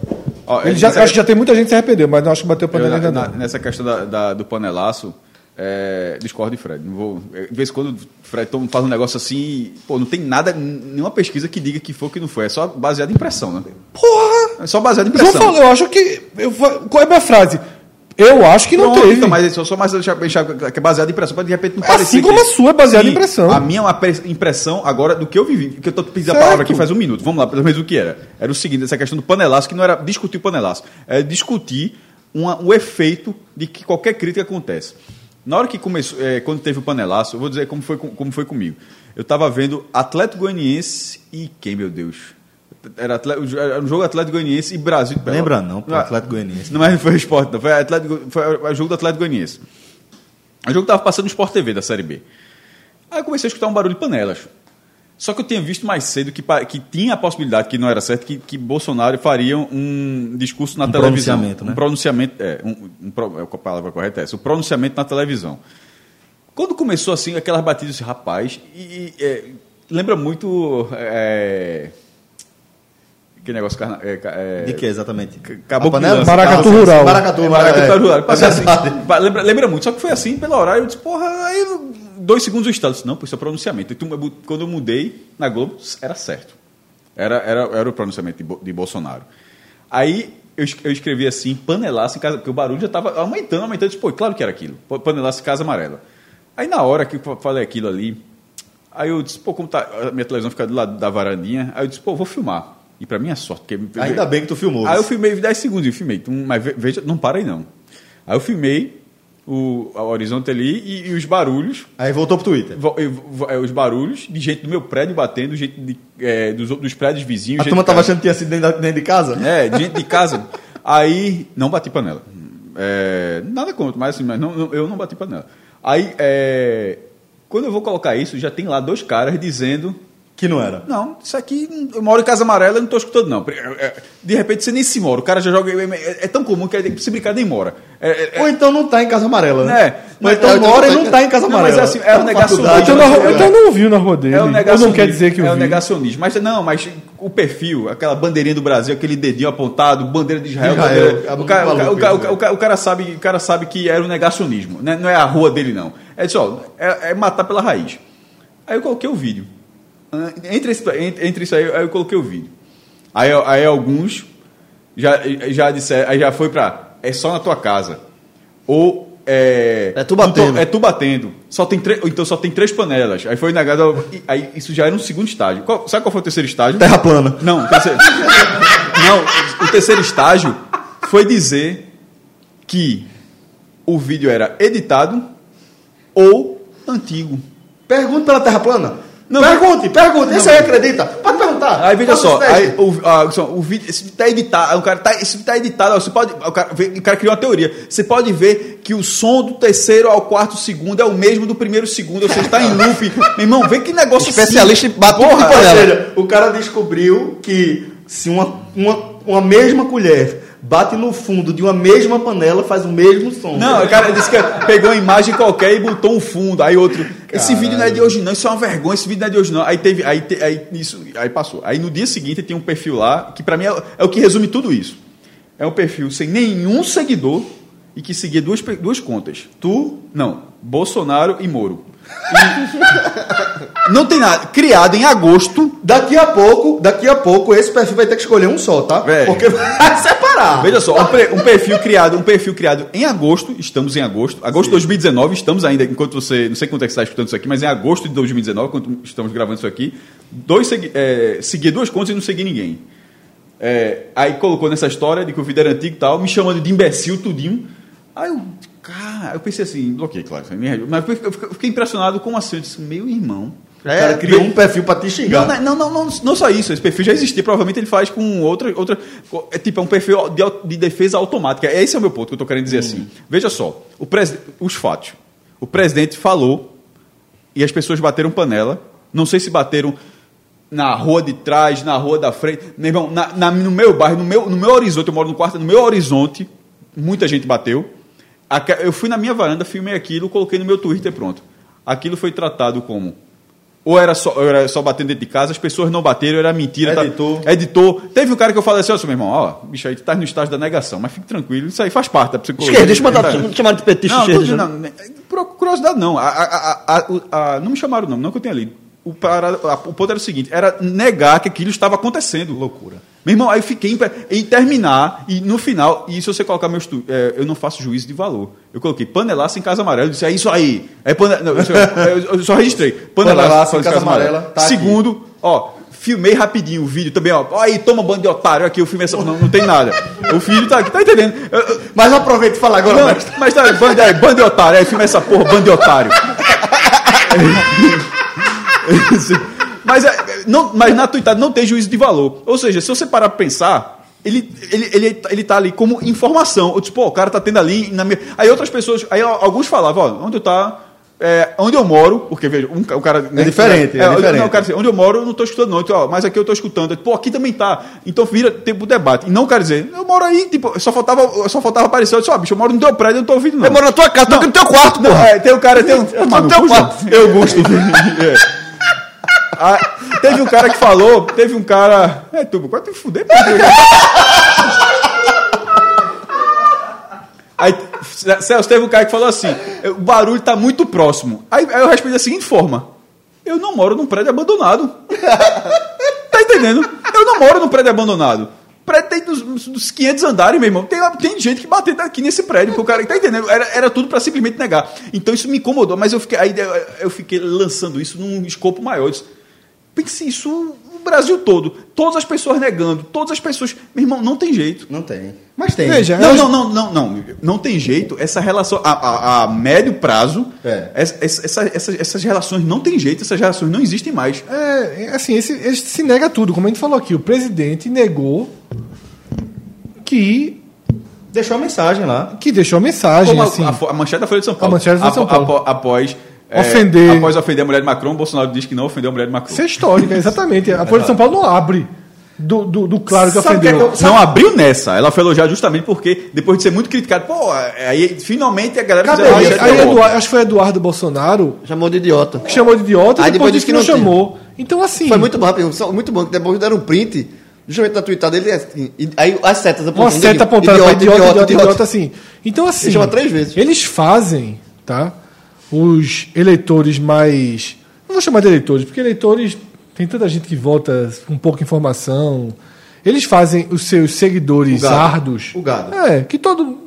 Speaker 4: Ó,
Speaker 2: Ele já,
Speaker 4: nessa-
Speaker 2: acho que já tem muita gente que se arrependeu, mas não acho que bateu
Speaker 4: Eu,
Speaker 2: panela ainda não.
Speaker 4: nessa questão da, da- do panelaço, é, discordo de Fred. Não vou, é, de vez em quando o Fred faz um negócio assim, pô, não tem nada, nenhuma pesquisa que diga que foi ou que não foi. É só baseado em impressão, né?
Speaker 2: Porra!
Speaker 4: É só baseado em impressão.
Speaker 2: eu acho que. Eu, qual é a minha frase? Eu acho que não
Speaker 4: Pronto,
Speaker 2: teve.
Speaker 4: Então, mas eu só mais que é baseado em impressão, para de repente não
Speaker 2: Assim
Speaker 4: parecer.
Speaker 2: como
Speaker 4: que-
Speaker 2: a sua é baseada em
Speaker 4: Sim,
Speaker 2: impressão.
Speaker 4: A minha é impressão agora do que eu vivi, que eu tô pedindo a
Speaker 2: Certo.
Speaker 4: palavra aqui faz um minuto. Vamos lá, pelo menos o que era. Era o seguinte, essa questão do panelaço, que não era discutir o panelaço, era discutir uma- o efeito de que qualquer crítica acontece. Na hora que começou, é, quando teve o panelaço, eu vou dizer como foi, com- como foi comigo. Eu estava vendo Atlético Goianiense e quem, meu Deus? Era, atle- era um jogo Atlético Goianiense e Brasil.
Speaker 1: Lembra não, pô,
Speaker 4: Ah,
Speaker 1: Atlético Goianiense.
Speaker 4: não, mas não foi esporte, não. Foi, Atlético, foi o jogo do Atlético Goianiense. O jogo estava passando no Sport TV da Série B. Aí eu comecei a escutar um barulho de panelas. Só que eu tinha visto mais cedo que, que tinha a possibilidade, que não era certo, que, que Bolsonaro faria um discurso na
Speaker 1: Um
Speaker 4: televisão.
Speaker 1: pronunciamento, né?
Speaker 4: Um pronunciamento, é, um, um é, a palavra correta é essa, o pronunciamento na televisão. Quando começou assim, aquelas batidas, rapaz, e, e, é, lembra muito. É, que negócio. carna- É, é,
Speaker 1: De que exatamente?
Speaker 4: Acabou
Speaker 1: A panela?
Speaker 4: com
Speaker 2: Maracatu Rural.
Speaker 1: Maracatu,
Speaker 4: é,
Speaker 1: Maracatu.
Speaker 4: Maracatu Rural. Passei
Speaker 1: É
Speaker 4: assim, lembra, lembra muito, só que foi assim pelo horário. Eu disse, porra, aí dois segundos o estado. Eu disse, não, pô, isso é pronunciamento. E tu- quando eu mudei na Globo, era certo. Era, era, era o pronunciamento de, de Bolsonaro. Aí eu, eu escrevi assim, panelaço em casa, porque o barulho já estava aumentando, aumentando. Eu disse, pô, claro que era aquilo. Panelaço em casa amarela. Aí na hora que eu falei aquilo ali, aí eu disse, pô, como tá, a minha televisão fica do lado da varandinha, aí eu disse, pô, vou filmar. E pra minha sorte, porque
Speaker 1: Ainda bem que tu filmou.
Speaker 4: Aí eu filmei 10 segundos, eu filmei. Mas ve- veja, não para aí não. Aí eu filmei o, o horizonte ali e, e os barulhos.
Speaker 1: Aí voltou pro Twitter.
Speaker 4: vo- eu- é, os barulhos de gente do meu prédio batendo, gente de, é, dos, dos prédios vizinhos.
Speaker 1: A turma tava achando que tinha sido dentro dentro de casa?
Speaker 4: É, de gente de casa. Aí, não bati panela. É, nada contra, mas assim, mas não, não- eu não bati panela. Aí, é, quando eu vou colocar isso, já tem lá dois caras dizendo
Speaker 1: Que não era.
Speaker 4: Não, isso aqui, eu moro em Casa Amarela, eu não tô escutando, não. É, é, De repente você nem se mora, o cara já joga. É, é tão comum que se brincar nem mora. É, é- é-
Speaker 1: Ou então não tá em Casa Amarela, né?
Speaker 4: É.
Speaker 1: Ou então mora e não tá em Casa
Speaker 4: Não, mas
Speaker 1: Amarela.
Speaker 4: é assim, é o negacionismo.
Speaker 2: Então,
Speaker 1: né?
Speaker 2: não, então não ouviu na rua dele.
Speaker 4: É o
Speaker 2: Ou
Speaker 4: negacionismo.
Speaker 2: não quer dizer que
Speaker 4: É o
Speaker 2: ouviu.
Speaker 4: negacionismo. Mas não, mas o perfil, aquela bandeirinha do Brasil, aquele dedinho apontado, bandeira de Israel.
Speaker 1: É
Speaker 4: o, cara, sabe, o cara sabe que era o negacionismo. né? Não é a rua dele, não. É só, é, é matar pela raiz. Aí eu coloquei o vídeo. Ah, Entre, esse- entre, isso aí, aí eu coloquei o vídeo. Aí, aí alguns já, já disseram, aí já foi pra. É só na tua casa. Ou. É,
Speaker 3: É tu batendo.
Speaker 4: É tu batendo. Só tem tre- então só tem três panelas. Aí foi negado. Aí isso já era um segundo estágio. Qual- sabe qual foi o terceiro estágio?
Speaker 1: Terra plana.
Speaker 4: Não, terceiro, não, o terceiro estágio foi dizer que o vídeo era editado ou antigo.
Speaker 1: Pergunta pela Terra plana.
Speaker 4: Não,
Speaker 1: pergunte, pergunte. Esse aí acredita. Pode perguntar.
Speaker 4: Aí veja só, aí, o, a- só, o vídeo, esse vídeo tá editado, o cara tá, esse vídeo tá editado, você pode, o cara, o cara criou uma teoria. Você pode ver que o som do terceiro ao quarto segundo é o mesmo do primeiro segundo, ou seja, está em loop. Meu irmão, vê que negócio
Speaker 3: Especialista
Speaker 4: simples.
Speaker 3: batuque
Speaker 4: Porra,
Speaker 1: Ou seja, o cara descobriu que se uma, uma, uma mesma colher bate no fundo de uma mesma panela, faz o mesmo som.
Speaker 4: Não, o cara disse que pegou uma imagem qualquer e botou um fundo. Aí outro. Esse vídeo não é de hoje, não. Isso é uma vergonha. Esse vídeo não é de hoje, não. Aí teve. Aí, te- aí, isso, aí passou. Aí no dia seguinte tem um perfil lá, que pra mim é, é o que resume tudo isso. É um perfil sem nenhum seguidor e que seguia duas, duas contas. Tu, não, Bolsonaro e Moro. E não tem nada. Criado em agosto.
Speaker 1: Daqui a pouco, daqui a pouco, esse perfil vai ter que escolher um só, tá?
Speaker 4: Véi.
Speaker 1: Porque vai separar.
Speaker 4: Veja só, um, perfil criado, um perfil criado em agosto, estamos em agosto, agosto de 2019, estamos ainda, enquanto você, não sei quanto é que você está escutando isso aqui, mas em agosto de 2019, quando estamos gravando isso aqui, dois segui, é, segui duas contas e não segui ninguém. É, aí colocou nessa história de que o vídeo era antigo e tal, me chamando de imbecil, tudinho. Aí eu, cara, eu pensei assim, bloqueei, claro, mas eu fiquei, impressionado com assim, eu disse, meu irmão.
Speaker 1: O cara criou um perfil pra te xingar.
Speaker 4: Não, não, não, não, não só isso, esse perfil já existia, provavelmente ele faz com outra. outra é tipo, é um perfil de, de defesa automática. Esse é o meu ponto que eu estou querendo dizer assim. Veja só, o presi- os fatos. O presidente falou e as pessoas bateram panela. Não sei se bateram na rua de trás, na rua da frente. Meu irmão, na- na- no meu bairro, no meu, no meu horizonte, eu moro no quarto, no meu horizonte, muita gente bateu. Eu fui na minha varanda, filmei aquilo, coloquei no meu Twitter pronto. Aquilo foi tratado como ou era só, ou era só batendo dentro de casa, as pessoas não bateram, era mentira. tá-
Speaker 1: Editor.
Speaker 4: editor. Teve um cara que eu falei assim, ó, seu meu irmão, ó, bicho, aí tu tá no estágio da negação, mas fique tranquilo, isso aí faz parte da psicologia.
Speaker 3: Esquerda, deixa eu mandar
Speaker 4: Tá-
Speaker 3: chamar de petista
Speaker 4: não,
Speaker 3: esquerda.
Speaker 4: não, não, não, por curiosidade não. A, a, a, a- o- a- não me chamaram não, não que eu tenha lido. O, para, o ponto era o seguinte, era negar que aquilo estava acontecendo. Loucura. Meu irmão, aí eu fiquei em, terminar, e no final, e se você colocar meus tu, é, eu não faço juízo de valor. Eu coloquei panelaço em casa amarela, eu disse, é isso aí. É pane, não, eu, só- eu- eu só registrei. Panelaço,
Speaker 1: Panelaço em Casa Amarela, tá aqui.
Speaker 4: Segundo, ó, filmei rapidinho o vídeo também, ó. Aí, toma bando de otário aqui, eu filmei essa. Não, não tem nada. O vídeo tá aqui, tá entendendo? Eu-
Speaker 1: Mas aproveita e fala agora,
Speaker 4: não, mas tá, bando, aí, bando de otário, aí filma essa porra, bando de otário. mas, é, não, mas na tuitada não tem juízo de valor. Ou seja, se você parar pra pensar, ele, ele, ele, ele tá ali como informação. Eu disse, pô, o cara tá tendo ali. Minha... Aí outras pessoas, aí alguns falavam, ó, onde eu tá. é, onde eu moro, porque veja, um, o cara. né,
Speaker 1: diferente, é diferente.
Speaker 4: Não, o cara assim, onde eu moro, eu não tô escutando, não. Então, ó, mas aqui eu tô escutando. Pô, aqui também tá. Então vira tempo debate. E não quero dizer, eu moro aí, tipo, só faltava, só faltava aparecer. Eu disse, ó, bicho, eu moro no teu prédio, eu não tô ouvindo, não.
Speaker 3: Eu moro na tua casa, tô aqui no teu quarto,
Speaker 4: Não,
Speaker 3: porra.
Speaker 4: é, tem um cara, tem um.
Speaker 3: no teu quarto.
Speaker 4: Eu gosto. É. Ah, teve um cara que falou, teve um cara. É, tu, quase te fuder, pô. Aí, Celso, teve um cara que falou assim: o barulho tá muito próximo. Aí, aí eu respondi da seguinte forma: Eu não moro num prédio abandonado. tá entendendo? Eu não moro num prédio abandonado. O prédio tem dos, dos 500 andares, meu irmão. Tem, tem gente que bateu aqui nesse prédio, porque o cara tá entendendo? Era, era tudo pra simplesmente negar. Então isso me incomodou, mas eu fiquei, aí eu, eu fiquei lançando isso num escopo maior. Eu disse, Pense isso no Brasil todo. Todas as pessoas negando, todas as pessoas. Meu irmão, não tem jeito.
Speaker 1: Não tem. Mas tem.
Speaker 2: Veja,
Speaker 4: Não, não, não, não, não. Não tem jeito. Essa relação, a, a- a médio prazo,
Speaker 1: É.
Speaker 4: essa- essa- essas, essas relações não tem jeito, essas relações não existem mais.
Speaker 2: É, é, assim, esse, esse se nega tudo. Como a gente falou aqui, o presidente negou que,
Speaker 1: Deixou a mensagem lá.
Speaker 2: que deixou a mensagem.
Speaker 4: Como a,
Speaker 2: assim.
Speaker 4: a, a manchete da Folha de São Paulo.
Speaker 2: A manchete da Folha de São
Speaker 4: Apo-
Speaker 2: Paulo.
Speaker 4: apo- após é,
Speaker 2: Ofender.
Speaker 4: Após ofender a mulher de Macron, Bolsonaro diz que não ofendeu a mulher de Macron.
Speaker 2: Isso é histórica, exatamente. A Folha de São Paulo não abre do, do, do claro que
Speaker 1: Sabe é
Speaker 2: ofendeu.
Speaker 1: que eu-
Speaker 4: Não abriu nessa. Ela foi elogiada justamente porque, depois de ser muito criticado, pô, aí finalmente a galera
Speaker 2: Cadê? Aí, aí. Eduardo- acho que foi Eduardo Bolsonaro
Speaker 3: Chamou de idiota.
Speaker 2: que chamou de idiota
Speaker 3: Aí
Speaker 2: e depois
Speaker 3: depois
Speaker 2: disse que não chamou. Então, assim.
Speaker 3: Foi muito bom, muito bom, que depois deram um print, justamente na tweetada dele, assim, e aí as setas
Speaker 2: Uma
Speaker 3: apontando
Speaker 2: seta
Speaker 3: aqui,
Speaker 2: apontada para idiota, idiota, idiota, assim. Então, assim.
Speaker 3: Ele chama três vezes.
Speaker 2: Eles fazem, tá? Os eleitores mais. Não vou chamar de eleitores, porque eleitores. Tem tanta gente que vota com pouca informação. Eles fazem os seus seguidores
Speaker 1: O gado.
Speaker 2: árduos.
Speaker 1: O gado.
Speaker 2: É, que todo.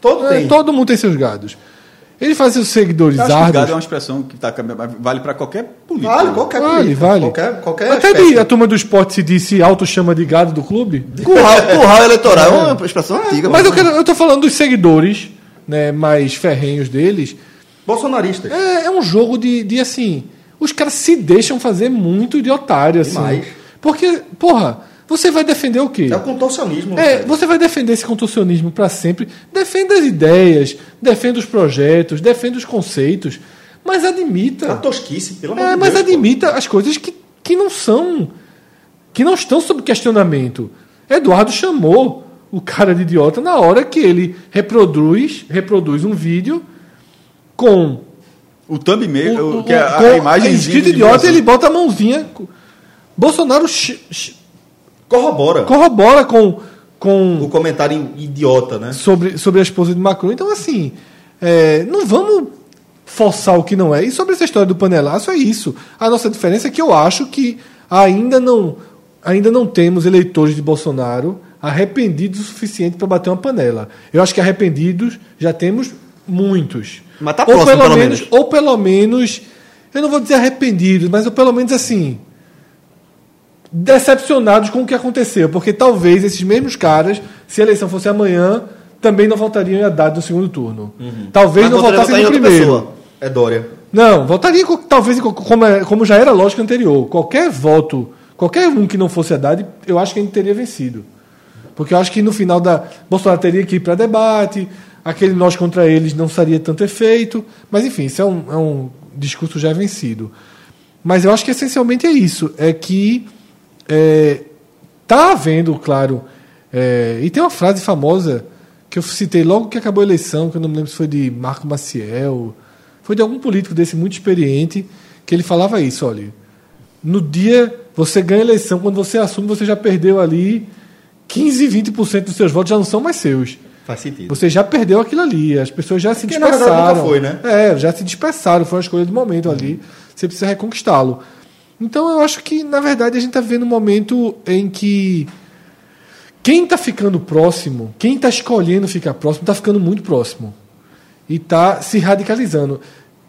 Speaker 1: Todo
Speaker 2: é,
Speaker 1: tem.
Speaker 2: todo mundo tem seus gados. Eles fazem os seguidores
Speaker 4: Eu acho que
Speaker 2: árduos.
Speaker 4: gado é uma expressão que tá, vale para qualquer político.
Speaker 1: Vale, qualquer
Speaker 2: Vale,
Speaker 1: política,
Speaker 2: vale.
Speaker 1: Qualquer, qualquer
Speaker 2: Até de, a turma do esporte se disse auto-chama de gado do clube.
Speaker 3: Curral, curral eleitoral é uma expressão antiga.
Speaker 2: Mas eu,
Speaker 3: mano.
Speaker 2: quero, eu tô falando dos seguidores né, mais ferrenhos deles.
Speaker 1: Bolsonaristas.
Speaker 2: É, é um jogo de, de assim. Os caras se deixam fazer muito de otário, assim.
Speaker 1: Demais.
Speaker 2: Porque, porra, você vai defender o quê?
Speaker 1: É o contorcionismo.
Speaker 2: É,
Speaker 1: velho.
Speaker 2: você vai defender esse contorcionismo para sempre. Defenda as ideias, defenda os projetos, defenda os conceitos. Mas admita.
Speaker 1: A tosquice, pelo amor
Speaker 2: É,
Speaker 1: de
Speaker 2: mas
Speaker 1: Deus. pô.
Speaker 2: admita as coisas que, que não são. que não estão sob questionamento. Eduardo chamou o cara de idiota na hora que ele reproduz, reproduz um vídeo com
Speaker 4: O thumb meio,
Speaker 2: o,
Speaker 4: o- que é a, imagem
Speaker 2: escrito idiota, ele bota a mãozinha. Bolsonaro
Speaker 1: Corrobora
Speaker 2: corrobora com, com
Speaker 1: o comentário idiota, né?
Speaker 2: sobre, sobre a esposa de Macron. Então, assim, é, não vamos forçar o que não é. E sobre essa história do panelaço, é isso. A nossa diferença é que eu acho que ainda não, ainda não temos eleitores de Bolsonaro arrependidos o suficiente para bater uma panela. Eu acho que arrependidos já temos muitos.
Speaker 3: Mas tá
Speaker 2: ou
Speaker 3: próximo,
Speaker 2: pelo
Speaker 3: pelo
Speaker 2: menos,
Speaker 3: menos.
Speaker 2: Ou pelo menos, eu não vou dizer arrependidos, mas ou pelo menos assim, decepcionados com o que aconteceu, porque talvez esses mesmos caras, se a eleição fosse amanhã, também não votariam em Haddad no segundo turno. Talvez
Speaker 3: Mas
Speaker 2: não votassem no primeiro.
Speaker 3: pessoa.
Speaker 1: É Dória.
Speaker 2: Não, votaria talvez como, é- como já era a lógica anterior. Qualquer voto, qualquer um que não fosse Haddad, eu acho que a gente teria vencido. Porque eu acho que no final da. Bolsonaro teria que ir para debate, aquele nós contra eles não faria tanto efeito. Mas enfim, isso é um, é um discurso já vencido. Mas eu acho que essencialmente é isso. É que está havendo, claro. é, e tem uma frase famosa que eu citei logo que acabou a eleição, que eu não me lembro se foi de Marco Maciel, foi de algum político desse muito experiente, que ele falava isso, olha. No dia você ganha a eleição, quando você assume, você já perdeu ali 15, 20% dos seus votos já não são mais seus.
Speaker 1: Faz sentido.
Speaker 2: Você já perdeu aquilo ali, as pessoas já se
Speaker 1: Que, na verdade,
Speaker 2: dispersaram.
Speaker 1: nunca foi, né?
Speaker 2: É, já se dispersaram, foi uma escolha do momento ali. Você precisa reconquistá-lo. Então eu acho que, na verdade, a gente está vivendo um momento em que quem está ficando próximo, quem está escolhendo ficar próximo, está ficando muito próximo. E está se radicalizando.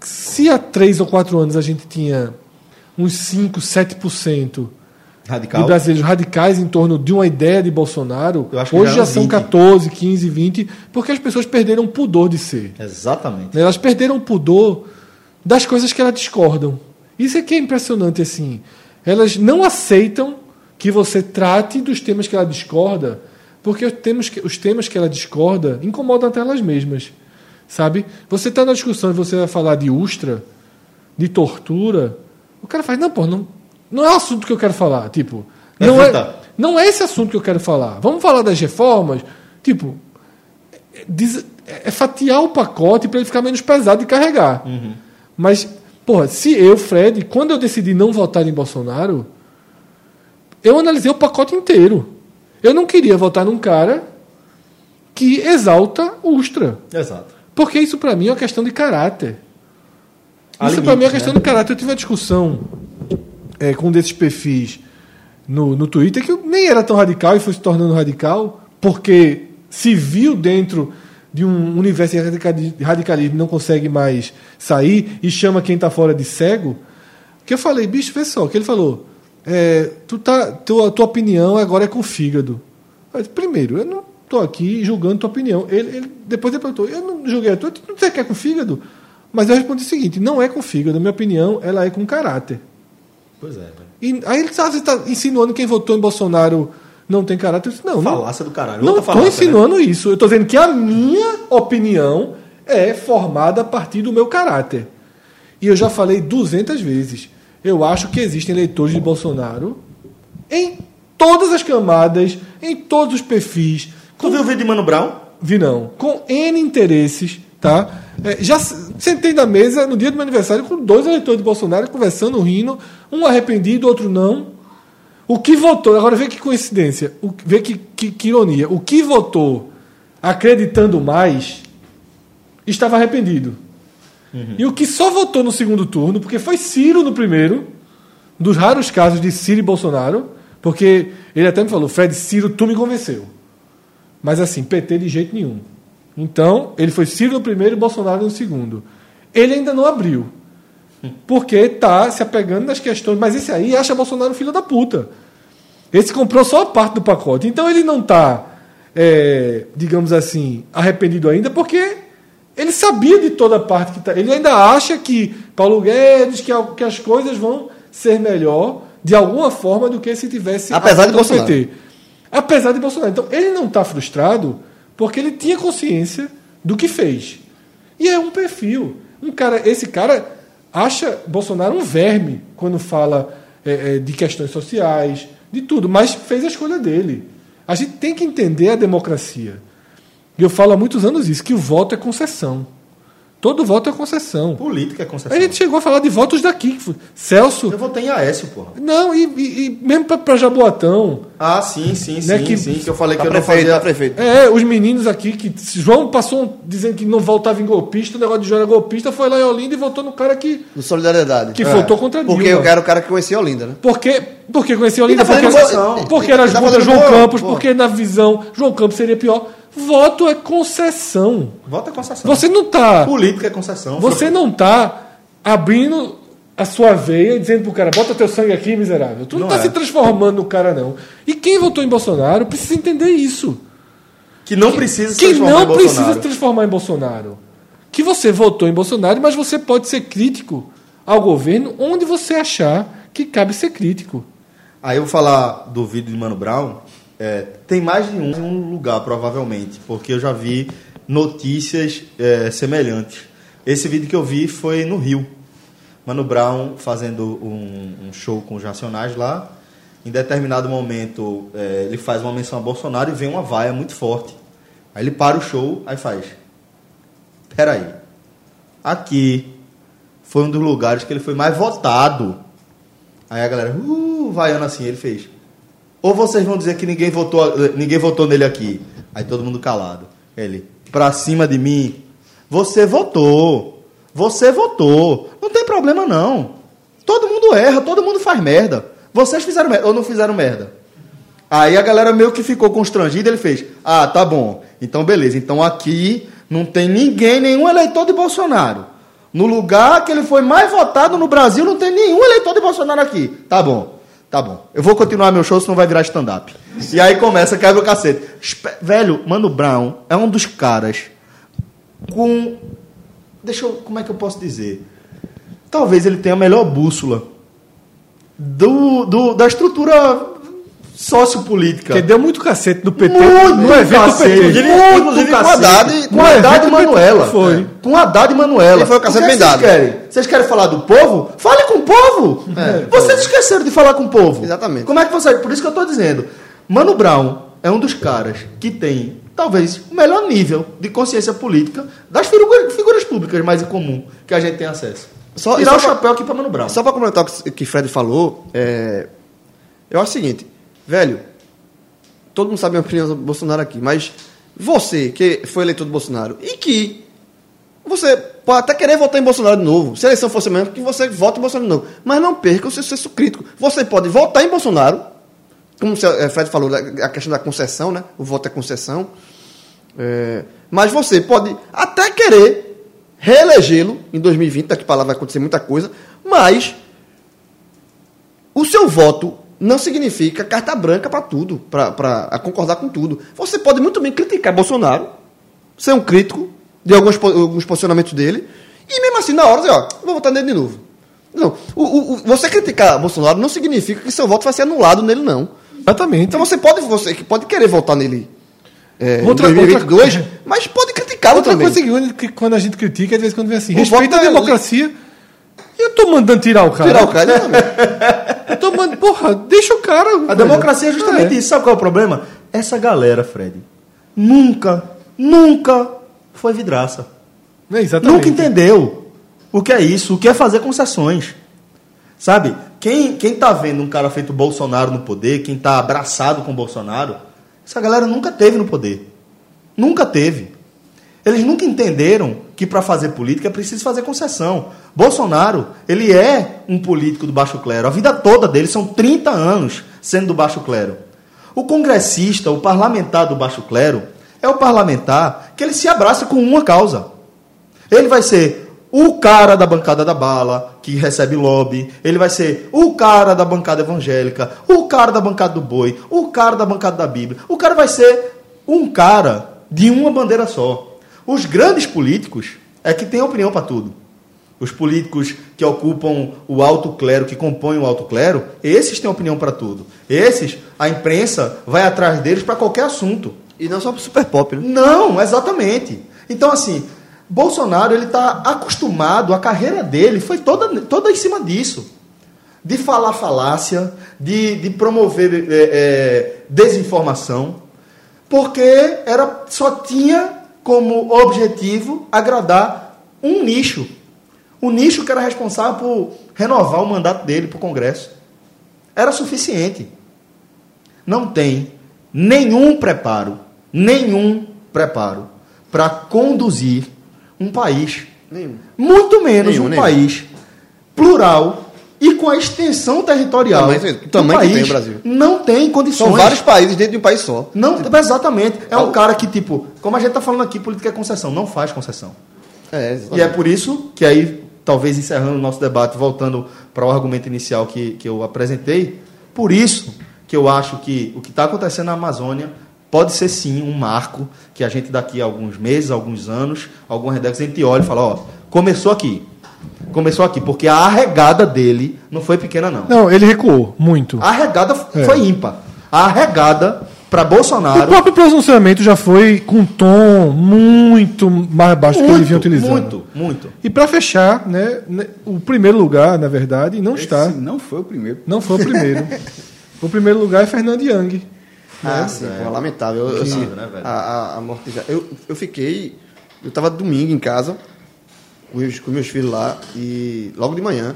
Speaker 2: Se há três ou quatro anos a gente tinha uns 5, 7%
Speaker 1: Radical.
Speaker 2: de brasileiros radicais em torno de uma ideia de Bolsonaro, hoje
Speaker 1: já
Speaker 2: são
Speaker 1: 20.
Speaker 2: 14, 15, 20, porque as pessoas perderam o pudor de ser.
Speaker 1: Exatamente.
Speaker 2: Elas perderam o pudor das coisas que elas discordam. Isso é que é impressionante, assim. Elas não aceitam que você trate dos temas que ela discorda, porque os temas que, os temas que ela discorda incomodam até elas mesmas. Sabe? Você está na discussão e você vai falar de Ustra, de tortura, o cara faz, não, pô, não, não é o assunto que eu quero falar. Tipo, não é, não é esse assunto que eu quero falar. Vamos falar das reformas? Tipo, diz- é fatiar o pacote para ele ficar menos pesado de carregar. Mas, porra, se eu, Fred, quando eu decidi não votar em Bolsonaro, eu analisei o pacote inteiro. Eu não queria votar num cara que exalta Ustra.
Speaker 1: Exato.
Speaker 2: Porque isso para mim é uma questão de caráter.
Speaker 1: Há
Speaker 2: isso para mim é uma questão
Speaker 1: né?
Speaker 2: de caráter. Eu tive uma discussão é, com um desses perfis no, no Twitter que nem era tão radical e foi se tornando radical porque se viu dentro de um universo de radicali- radicalismo não consegue mais sair e chama quem está fora de cego. Que eu falei, bicho, vê só, que ele falou, é, tu tá, tua, tua opinião agora é com fígado. Eu disse, Primeiro, eu não estou aqui julgando tua opinião. Ele, ele- depois ele perguntou, eu não julguei a tua, tu não quer com fígado? Mas eu respondi o seguinte, não é com fígado, minha opinião ela é com caráter.
Speaker 1: Pois é, velho.
Speaker 2: E aí ele está insinuando que quem votou em Bolsonaro não tem caráter. Não, não,
Speaker 1: Falácia do caralho.
Speaker 2: não estou
Speaker 1: né?
Speaker 2: insinuando isso. Eu estou dizendo que a minha opinião é formada a partir do meu caráter. E eu já falei 200 vezes. Eu acho que existem eleitores de Bolsonaro em todas as camadas, em todos os perfis.
Speaker 1: Tu viu o vídeo de Mano Brown?
Speaker 2: Vi não. Com N interesses, tá? É, já sentei na mesa no dia do meu aniversário com dois eleitores de Bolsonaro conversando, rindo, um arrependido, outro não. O que votou, agora vê que coincidência, o, vê que, que, que ironia. O que votou acreditando mais estava arrependido. E o que só votou no segundo turno, porque foi Ciro no primeiro, dos raros casos de Ciro e Bolsonaro, porque ele até me falou, Fred, Ciro, tu me convenceu. Mas assim, PT de jeito nenhum. Então, ele foi Ciro no primeiro e Bolsonaro no segundo. Ele ainda não abriu. Porque está se apegando nas questões. Mas esse aí acha Bolsonaro filho da puta. Esse comprou só a parte do pacote. Então ele não está, digamos assim, arrependido ainda, porque ele sabia de toda a parte que está. Ele ainda acha que Paulo Guedes, que, que as coisas vão ser melhor de alguma forma do que se tivesse.
Speaker 3: Apesar de Bolsonaro.
Speaker 2: PT. Apesar de Bolsonaro. Então ele não está frustrado porque ele tinha consciência do que fez. E é um perfil. Um cara, esse cara acha Bolsonaro um verme quando fala é, é, de questões sociais, de tudo, mas fez a escolha dele. A gente tem que entender a democracia. E eu falo há muitos anos isso, que o voto é concessão. Todo voto é concessão.
Speaker 1: Política é concessão.
Speaker 2: A gente chegou a falar de votos daqui. Celso.
Speaker 1: Eu votei em Aécio, porra.
Speaker 2: Não, e, e- e mesmo para Jaboatão.
Speaker 1: Ah, sim, sim, sim,
Speaker 2: Né, que-
Speaker 1: sim. Que eu falei
Speaker 3: Pra
Speaker 1: que eu não fazia...
Speaker 3: pra prefeito.
Speaker 2: É, os meninos aqui que. João passou um- dizendo que não voltava em golpista, o negócio de João era golpista, foi lá em Olinda e votou no cara que,
Speaker 3: Do Solidariedade.
Speaker 2: que votou contra
Speaker 3: Porque
Speaker 2: Dilma.
Speaker 3: eu quero o cara que conhecia Olinda, né?
Speaker 2: Porque, porque conhecia Olinda,
Speaker 3: tá
Speaker 2: porque,
Speaker 3: concessão.
Speaker 2: porque era
Speaker 3: tá
Speaker 2: João Campos, porque na visão João Campos seria pior. Voto é concessão.
Speaker 1: Voto é concessão.
Speaker 2: Você não tá.
Speaker 1: Política é concessão.
Speaker 2: Você não tá abrindo a sua veia e dizendo pro cara, bota teu sangue aqui, miserável. Tu não,
Speaker 1: Não
Speaker 2: tá
Speaker 1: é.
Speaker 2: se transformando no cara, não. E quem votou em Bolsonaro precisa entender isso.
Speaker 1: Que não precisa se
Speaker 2: que
Speaker 1: transformar
Speaker 2: não
Speaker 1: em
Speaker 2: precisa
Speaker 1: Bolsonaro.
Speaker 2: se transformar em Bolsonaro. Que você votou em Bolsonaro, mas você pode ser crítico ao governo onde você achar que cabe ser crítico.
Speaker 1: Aí eu vou falar do vídeo de Mano Brown. É, tem mais de um, um lugar, provavelmente, porque eu já vi notícias é, semelhantes. Esse vídeo que eu vi foi no Rio. Mano Brown fazendo um, um show com os Racionais lá. Em determinado momento, é, ele faz uma menção a Bolsonaro e vem uma vaia muito forte. Aí ele para o show, aí faz. Peraí. Aqui foi um dos lugares que ele foi mais votado. Aí a galera, uh, vaiando assim, ele fez. Ou vocês vão dizer que ninguém votou, ninguém votou nele aqui. Aí todo mundo calado. Ele, pra cima de mim, você votou. Você votou. Não tem problema não. Todo mundo erra, todo mundo faz merda. Vocês fizeram merda ou não fizeram merda? Aí a galera meio que ficou constrangida, ele fez: "Ah, tá bom. Então beleza. Então aqui não tem ninguém, nenhum eleitor de Bolsonaro. No lugar que ele foi mais votado no Brasil, não tem nenhum eleitor de Bolsonaro aqui. Tá bom. Tá bom. Eu vou continuar meu show, senão vai virar stand-up. E aí começa, quebra o cacete. Velho, Mano Brown é um dos caras com. Deixa eu. Como é que eu posso dizer? Talvez ele tenha a melhor bússola do, do- da estrutura sociopolítica.
Speaker 2: Porque deu muito cacete no PT.
Speaker 1: Muito
Speaker 2: no evento
Speaker 1: cacete.
Speaker 2: do PT.
Speaker 1: Muito
Speaker 3: Inclusive com
Speaker 1: cacete.
Speaker 3: Haddad-
Speaker 1: com Haddad e
Speaker 2: do.
Speaker 1: Manuela.
Speaker 2: Foi.
Speaker 1: Com Haddad e Manuela.
Speaker 3: E foi o cacete
Speaker 1: O é
Speaker 3: bem
Speaker 1: vocês
Speaker 3: dado.
Speaker 1: querem? Vocês querem falar do povo? Fale com o povo. vocês esqueceram de falar com o povo.
Speaker 3: Exatamente.
Speaker 1: Como é que você... Por isso que eu estou dizendo. Mano Brown é um dos caras que tem, talvez, o melhor nível de consciência política das figuras, figuras públicas mais em comum que a gente tem acesso.
Speaker 3: Só-
Speaker 1: Tirar
Speaker 3: só
Speaker 1: o
Speaker 3: pra-
Speaker 1: chapéu aqui para Mano Brown.
Speaker 3: Só para comentar o que- que Fred falou, é, eu acho o seguinte, velho, todo mundo sabe a opinião sobre Bolsonaro aqui, mas você que foi eleitor do Bolsonaro e que você pode até querer votar em Bolsonaro de novo, se a eleição fosse mesmo, que você vote em Bolsonaro de novo, mas não perca o seu senso crítico. Você pode votar em Bolsonaro, como o eh, Fred falou, a questão da concessão, né? O voto é concessão. É, mas você pode até querer reelegê-lo em 2020, daqui para lá vai acontecer muita coisa, mas o seu voto não significa carta branca para tudo, para concordar com tudo. Você pode muito bem criticar Bolsonaro, ser um crítico de alguns, alguns posicionamentos dele, e mesmo assim, na hora, dizer, ó, vou votar nele de novo. Não, o, o- o- você criticar Bolsonaro não significa que seu voto vai ser anulado nele, não.
Speaker 2: Exatamente.
Speaker 3: Então você pode, você pode querer votar nele é,
Speaker 2: Outra-
Speaker 3: em 2022,
Speaker 2: outra-
Speaker 3: mas pode criticá-lo
Speaker 2: Outra
Speaker 3: também.
Speaker 2: coisa que, quando a gente critica, às vezes quando vem assim,
Speaker 3: O
Speaker 2: respeita a
Speaker 3: é-
Speaker 2: democracia. Eu tô mandando tirar o cara.
Speaker 3: Tirar o cara. não,
Speaker 2: Eu tô mandando. Porra, deixa o cara.
Speaker 1: A democracia é justamente isso. Sabe qual é o problema? Essa galera, Fred, nunca, nunca foi vidraça.
Speaker 2: É, exatamente.
Speaker 1: Nunca entendeu o que é isso, o que é fazer concessões. Sabe? Quem, quem tá vendo um cara feito Bolsonaro no poder, quem tá abraçado com Bolsonaro, essa galera nunca teve no poder. Nunca teve. Eles nunca entenderam que para fazer política é preciso fazer concessão. Bolsonaro, ele é um político do baixo clero. A vida toda dele são 30 anos sendo do baixo clero. O congressista, o parlamentar do baixo clero, é o parlamentar que ele se abraça com uma causa. Ele vai ser o cara da bancada da bala, que recebe lobby. Ele vai ser o cara da bancada evangélica, o cara da bancada do boi, o cara da bancada da Bíblia. O cara vai ser um cara de uma bandeira só. Os grandes políticos é que têm opinião para tudo. Os políticos que ocupam o alto clero, que compõem o alto clero, esses têm opinião para tudo. Esses, a imprensa vai atrás deles para qualquer assunto.
Speaker 3: E não só pro super pop, né?
Speaker 1: Não, exatamente. Então, assim, Bolsonaro ele está acostumado, a carreira dele foi toda, toda em cima disso. De falar falácia, de, de promover é, é, desinformação, porque era, só tinha como objetivo agradar um nicho. O nicho que era responsável por renovar o mandato dele para o Congresso. Era suficiente. Não tem nenhum preparo, nenhum preparo para conduzir um país.
Speaker 3: Nenhum.
Speaker 1: Muito menos
Speaker 3: Nenhum,
Speaker 1: um
Speaker 3: nenhum.
Speaker 1: país plural e com a extensão territorial.
Speaker 3: Tamanho-
Speaker 1: do
Speaker 3: tamanho que
Speaker 1: país,
Speaker 3: tem o Brasil.
Speaker 1: Não tem condições.
Speaker 3: São vários países dentro de um país só.
Speaker 1: Não, exatamente. É um cara que, tipo, como a gente tá falando aqui, política é concessão, não faz concessão.
Speaker 3: É,
Speaker 1: E é por isso que aí, talvez encerrando o nosso debate, voltando para o argumento inicial que, que eu apresentei, por isso que eu acho que o que está acontecendo na Amazônia pode ser sim um marco que a gente daqui a alguns meses, alguns anos, algumas décadas, a gente olha e fala, ó, começou aqui. Começou aqui, porque a arregada dele não foi pequena, não.
Speaker 2: Não, ele recuou muito.
Speaker 1: A arregada
Speaker 2: É.
Speaker 1: foi ímpar. A arregada para
Speaker 2: O
Speaker 1: Bolsonaro.
Speaker 2: próprio pronunciamento já foi com um tom muito mais baixo do que ele vinha utilizando.
Speaker 1: Muito, muito.
Speaker 2: E para fechar, né, né, o primeiro lugar, na verdade, não está.
Speaker 4: Esse não foi o primeiro.
Speaker 2: Não foi o primeiro. o primeiro lugar é Fernando Young.
Speaker 3: Ah, sim, pô, lamentável. Eu, assim,
Speaker 1: né, velho?
Speaker 3: a, a, morte já. Eu, eu fiquei. Eu tava domingo em casa, com os, com meus filhos lá, e logo de manhã.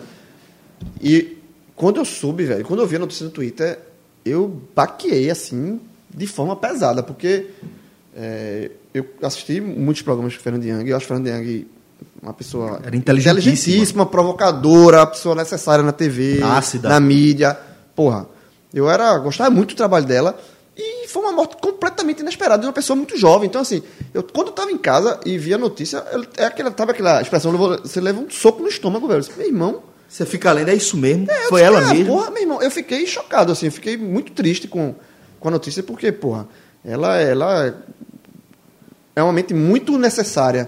Speaker 3: E quando eu soube, velho, quando eu vi a notícia no Twitter, eu baqueei assim, de forma pesada, porque é, eu assisti muitos programas com Fernando Young, eu acho Fernando Young uma pessoa
Speaker 1: Era inteligentíssima.
Speaker 3: inteligentíssima, provocadora, a pessoa necessária na TV,
Speaker 1: Ácida.
Speaker 3: na mídia. Porra, eu era gostava muito do trabalho dela foi uma morte completamente inesperada de uma pessoa muito jovem. Então, assim, eu, quando eu tava em casa e vi a notícia, eu, é aquela, tava aquela expressão, você leva um soco no estômago, velho. Disse, meu irmão,
Speaker 1: Você fica lendo, é isso mesmo?
Speaker 3: é,
Speaker 1: foi
Speaker 3: disse,
Speaker 1: ela
Speaker 3: "Ah,
Speaker 1: mesmo?
Speaker 3: Porra, meu irmão, eu fiquei chocado, assim, eu fiquei muito triste com, com a notícia, porque, porra, ela, ela é uma mente muito necessária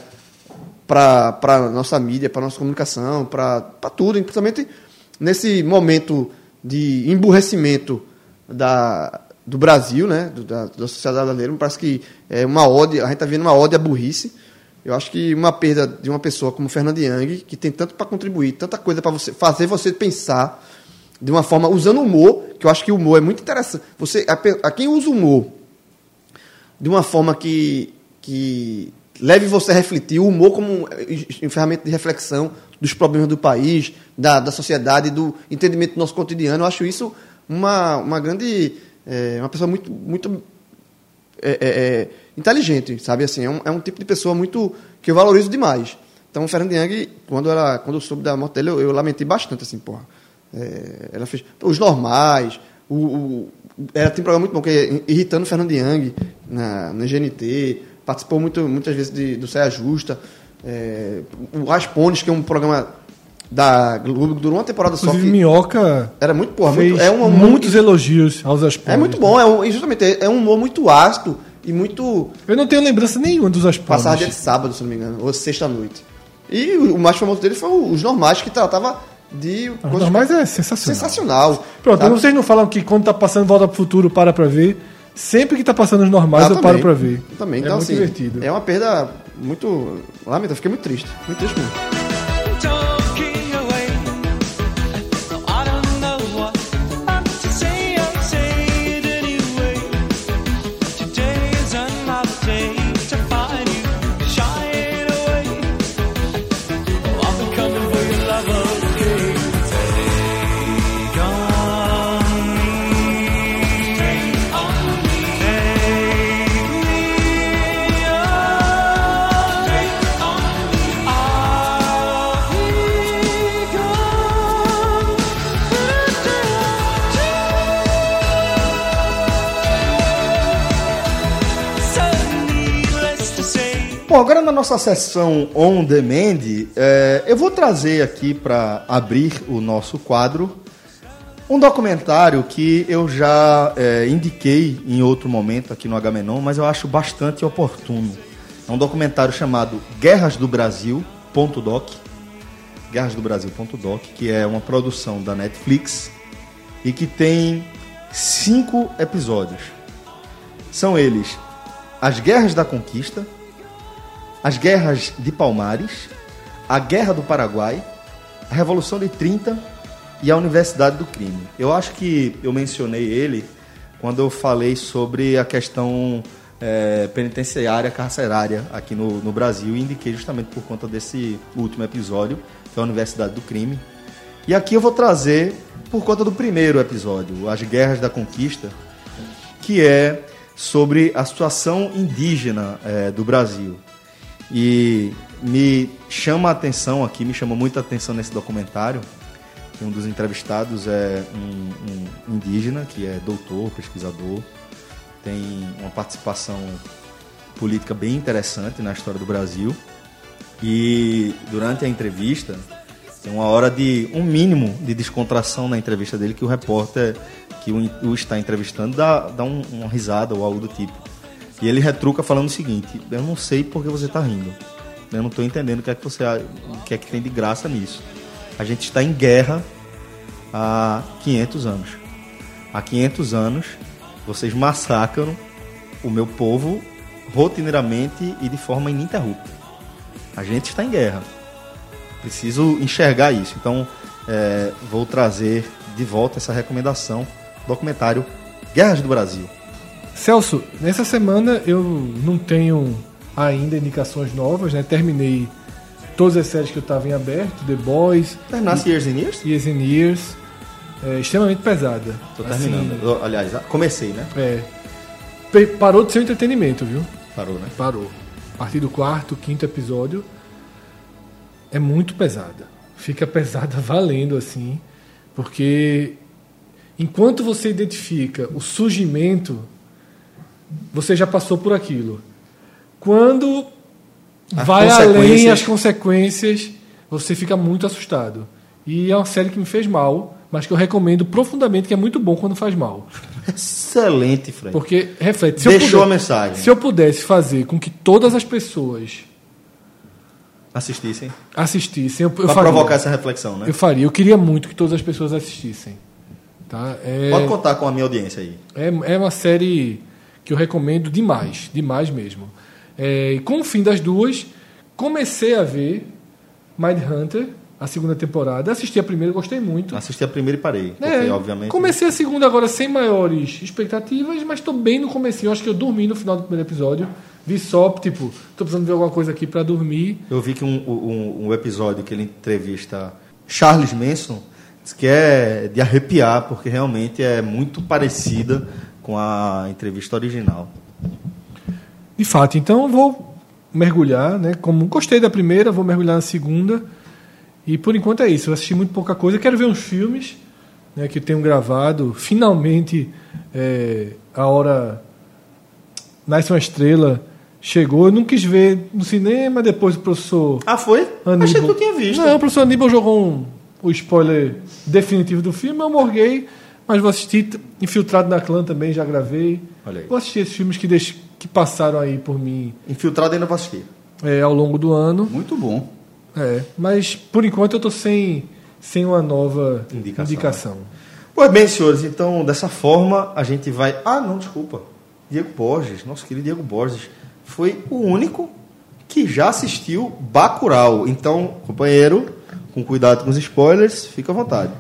Speaker 3: para a nossa mídia, para nossa comunicação, para tudo, principalmente nesse momento de emburrecimento da, do Brasil, né, do- da, da sociedade brasileira, me parece que é uma ódio, a gente está vendo uma ódio à burrice. Eu acho que uma perda de uma pessoa como Fernando Young, que tem tanto para contribuir, tanta coisa para você fazer você pensar de uma forma usando humor, que eu acho que o humor é muito interessante. Você a, a quem usa o humor de uma forma que, que leve você a refletir, o humor como um ferramenta de reflexão dos problemas do país, da, da sociedade, do entendimento do nosso cotidiano. Eu acho isso uma, uma grande. É, uma pessoa muito, muito é, é, é, inteligente, sabe? Assim, é um, é um tipo de pessoa muito que eu valorizo demais. Então, o Fernando Young, quando, ela, quando eu soube da morte dele, eu, eu lamentei bastante, assim, porra. É, ela fez os normais, o, o- ela tem um programa muito bom que é Irritando o Fernando Young na, na GNT, participou muito, muitas vezes de, do Saia Justa, é, o Raspones, que é um programa da Globo durou uma temporada só.
Speaker 2: Inclusive,
Speaker 3: Que
Speaker 2: Minhoca
Speaker 3: era muito, porra, muito, é um,
Speaker 2: muitos elogios aos Aspones.
Speaker 3: é muito bom, é um, justamente é é um humor muito ácido e muito
Speaker 2: Eu não tenho lembrança nenhuma dos Aspones.
Speaker 3: Passava dia de sábado, se não me engano, ou sexta-noite. E o, o mais famoso dele foi os normais, que tratava de.
Speaker 2: Os
Speaker 3: coisas-
Speaker 2: normais é sensacional.
Speaker 3: sensacional.
Speaker 2: Pronto,
Speaker 3: sabe?
Speaker 2: vocês não falam que quando tá passando Volta pro Futuro, para pra ver. Sempre que tá passando os normais,
Speaker 3: Ah,
Speaker 2: eu paro pra ver.
Speaker 3: Também,
Speaker 2: é
Speaker 3: então,
Speaker 2: muito
Speaker 3: assim,
Speaker 2: divertido.
Speaker 3: É uma perda muito. Lamentável, fiquei muito triste. Muito triste mesmo.
Speaker 1: Bom, agora na nossa sessão On Demand, é, eu vou trazer aqui para abrir o nosso quadro um documentário que eu já é, indiquei em outro momento aqui no Agamenon, mas eu acho bastante oportuno. É um documentário chamado Guerras do Brasil, ponto doc, Guerras do Brasil, ponto doc, que é uma produção da Netflix e que tem cinco episódios. São eles As Guerras da Conquista, As Guerras de Palmares, A Guerra do Paraguai, A Revolução de 30 e a Universidade do Crime. Eu acho que eu mencionei ele quando eu falei sobre a questão eh, penitenciária, carcerária aqui no, no Brasil e indiquei justamente por conta desse último episódio, que é a Universidade do Crime. E aqui eu vou trazer por conta do primeiro episódio, As Guerras da Conquista, que é sobre a situação indígena eh, do Brasil. E me chama a atenção aqui, me chama muita atenção nesse documentário, que um dos entrevistados é um, um indígena, que é doutor, pesquisador, tem uma participação política bem interessante na história do Brasil. E durante a entrevista, tem uma hora de um mínimo de descontração na entrevista dele que o repórter que o, está entrevistando dá, dá um- uma risada ou algo do tipo. E ele retruca falando o seguinte: Eu não sei por que você está rindo. Eu não estou entendendo o que é que você o que é que tem de graça nisso. A gente está em guerra há 500 anos. Há 500 anos vocês massacram o meu povo rotineiramente e de forma ininterrupta. A gente está em guerra. Preciso enxergar isso. Então, é, vou trazer de volta essa recomendação, documentário Guerras do Brasil.
Speaker 2: Celso, nessa semana eu não tenho ainda indicações novas, né? Terminei todas as séries que eu estava em aberto, The Boys,
Speaker 1: Terminasse Years and Years?
Speaker 2: Years and Years, é, extremamente pesada.
Speaker 1: Tô
Speaker 2: Assim,
Speaker 1: terminando. Aliás, comecei, né?
Speaker 2: é, parou de ser um entretenimento, viu?
Speaker 1: Parou, né?
Speaker 2: Parou. A partir do quarto, quinto episódio, é muito pesada. Fica pesada valendo, assim, porque enquanto você identifica o surgimento, você já passou por aquilo. Quando
Speaker 1: As
Speaker 2: vai além as consequências, você fica muito assustado. E é uma série que me fez mal, mas que eu recomendo profundamente, que é muito bom quando faz mal.
Speaker 1: Excelente, Fred.
Speaker 2: Porque, reflete, se
Speaker 1: Deixou
Speaker 2: eu
Speaker 1: a
Speaker 2: puder-
Speaker 1: mensagem.
Speaker 2: Se eu pudesse fazer com que todas as pessoas
Speaker 1: Assistissem.
Speaker 2: assistissem, eu, eu faria.
Speaker 1: provocar essa reflexão, né?
Speaker 2: Eu faria. Eu queria muito que todas as pessoas assistissem. Tá? É,
Speaker 1: Pode contar com a minha audiência aí.
Speaker 2: é, é uma série que eu recomendo demais, demais mesmo. É, e com o fim das duas, comecei a ver Mind Hunter, a segunda temporada. Assisti a primeira, gostei muito.
Speaker 1: Assisti a primeira e parei. Porque,
Speaker 2: É,
Speaker 1: obviamente.
Speaker 2: Comecei a segunda agora sem maiores expectativas, mas estou bem no comecinho. Acho que eu dormi no final do primeiro episódio. Vi só, tipo, tô precisando ver alguma coisa aqui para dormir.
Speaker 1: Eu vi que um, um, um episódio que ele entrevista Charles Manson que é de arrepiar, porque realmente é muito parecida com a entrevista original.
Speaker 2: De fato, então vou mergulhar, né? Como gostei da primeira, vou mergulhar na segunda. E por enquanto é isso. Eu assisti muito pouca coisa. Quero ver uns filmes né, que eu tenho gravado. Finalmente, é, a hora Nasce uma Estrela chegou. Eu não quis ver no cinema, depois o professor
Speaker 1: Ah, foi?
Speaker 2: Aníbal.
Speaker 1: Achei que tu tinha visto.
Speaker 2: Não, o professor Aníbal jogou um, o spoiler definitivo do filme, eu morguei, mas vou assistir Infiltrado na Clã também, já gravei.
Speaker 1: Olha aí.
Speaker 2: Vou assistir esses filmes que, deix- que passaram aí por mim
Speaker 1: Infiltrado ainda vou assistir.
Speaker 2: é, ao longo do ano.
Speaker 4: Muito bom.
Speaker 2: É, mas por enquanto eu tô sem, sem uma nova
Speaker 1: Indicação,
Speaker 2: indicação.
Speaker 1: Pois bem, senhores, então dessa forma a gente vai. Ah, não, desculpa. Diego Borges, nosso querido Diego Borges, foi o único que já assistiu Bacurau. Então, companheiro, com cuidado com os spoilers, fica à vontade.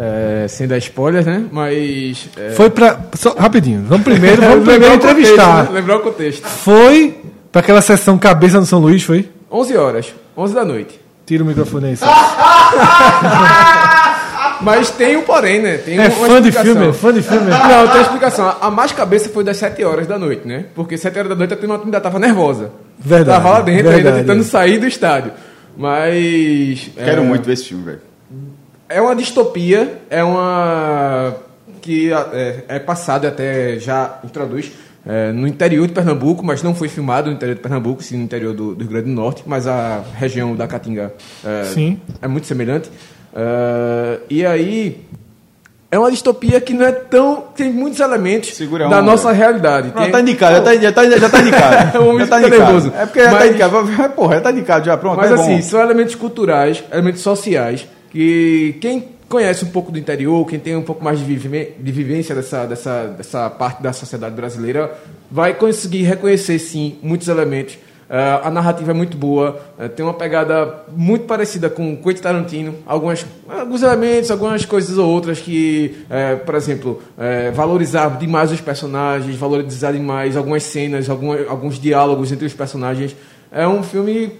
Speaker 8: É, sem dar spoilers, né? Mas. É,
Speaker 2: Foi pra. Só, rapidinho, vamos primeiro, vamos primeiro
Speaker 8: o contexto,
Speaker 2: entrevistar.
Speaker 8: né? Lembrar o contexto.
Speaker 2: Foi pra aquela sessão Cabeça no São Luís, foi?
Speaker 8: 11 horas, 11 da noite.
Speaker 2: Tira o microfone aí. Celso.
Speaker 8: Mas tem um porém, né? Tem
Speaker 2: É
Speaker 8: uma
Speaker 2: fã de filme, é fã de filme.
Speaker 8: Não, tem explicação. A mais cabeça foi das 7 horas da noite, né? Porque 7 horas da noite a turma ainda tava nervosa.
Speaker 2: Verdade,
Speaker 8: Tava lá dentro ainda
Speaker 2: verdade.
Speaker 8: tentando sair do estádio. Mas.
Speaker 4: Quero
Speaker 8: é,
Speaker 4: muito ver esse filme, velho.
Speaker 8: É uma distopia, é uma. que é, é passada até já introduz. é, no interior de Pernambuco, mas não foi filmado no interior de Pernambuco, sim no interior do, do Rio Grande do Norte, mas a região da Caatinga é,
Speaker 2: Sim.
Speaker 8: é muito semelhante. É, e aí é uma distopia que não é tão tem muitos elementos
Speaker 4: Segura a
Speaker 8: da
Speaker 4: onda.
Speaker 8: nossa realidade. Tem-
Speaker 4: tá indicado, já tá, já tá, já tá indicado.
Speaker 8: O homem
Speaker 4: já tá indicado.
Speaker 8: nervoso.
Speaker 4: É porque já tá
Speaker 8: Mas-
Speaker 4: indicado. Porra, já tá indicado já, pronto.
Speaker 8: Mas
Speaker 4: é
Speaker 8: assim,
Speaker 4: bom.
Speaker 8: são elementos culturais, elementos sociais, que quem conhece um pouco do interior, quem tem um pouco mais de, de vivência dessa, dessa, dessa parte da sociedade brasileira, vai conseguir reconhecer, sim, muitos elementos. Ah, a narrativa é muito boa, eh, tem uma pegada muito parecida com Quentin Tarantino, algumas, alguns elementos, algumas coisas ou outras que, eh, por exemplo, eh, valorizar demais os personagens, valorizar demais algumas cenas, alguns diálogos entre os personagens. É um filme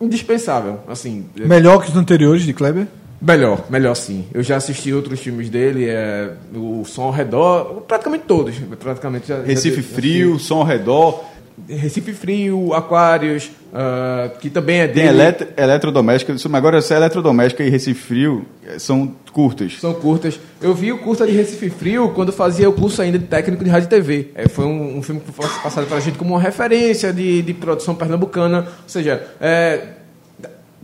Speaker 8: indispensável, assim.
Speaker 2: Melhor que os anteriores de Kleber?
Speaker 8: Melhor, melhor sim. Eu já assisti outros filmes dele, é, o Som ao Redor, praticamente todos. Praticamente já,
Speaker 4: Recife
Speaker 8: já-
Speaker 4: Frio, som ao redor.
Speaker 8: Recife Frio, Aquários, ah, que também é
Speaker 4: Tem
Speaker 8: dele.
Speaker 4: eletro, eletrodoméstica. Mas agora, essa eletrodoméstica e Recife Frio eh, são curtas.
Speaker 8: São curtas. Eu vi o curta de Recife Frio quando fazia o curso ainda de técnico de rádio e TV. É, foi um, um filme que foi passado para a gente como uma referência de, de produção pernambucana. Ou seja, é,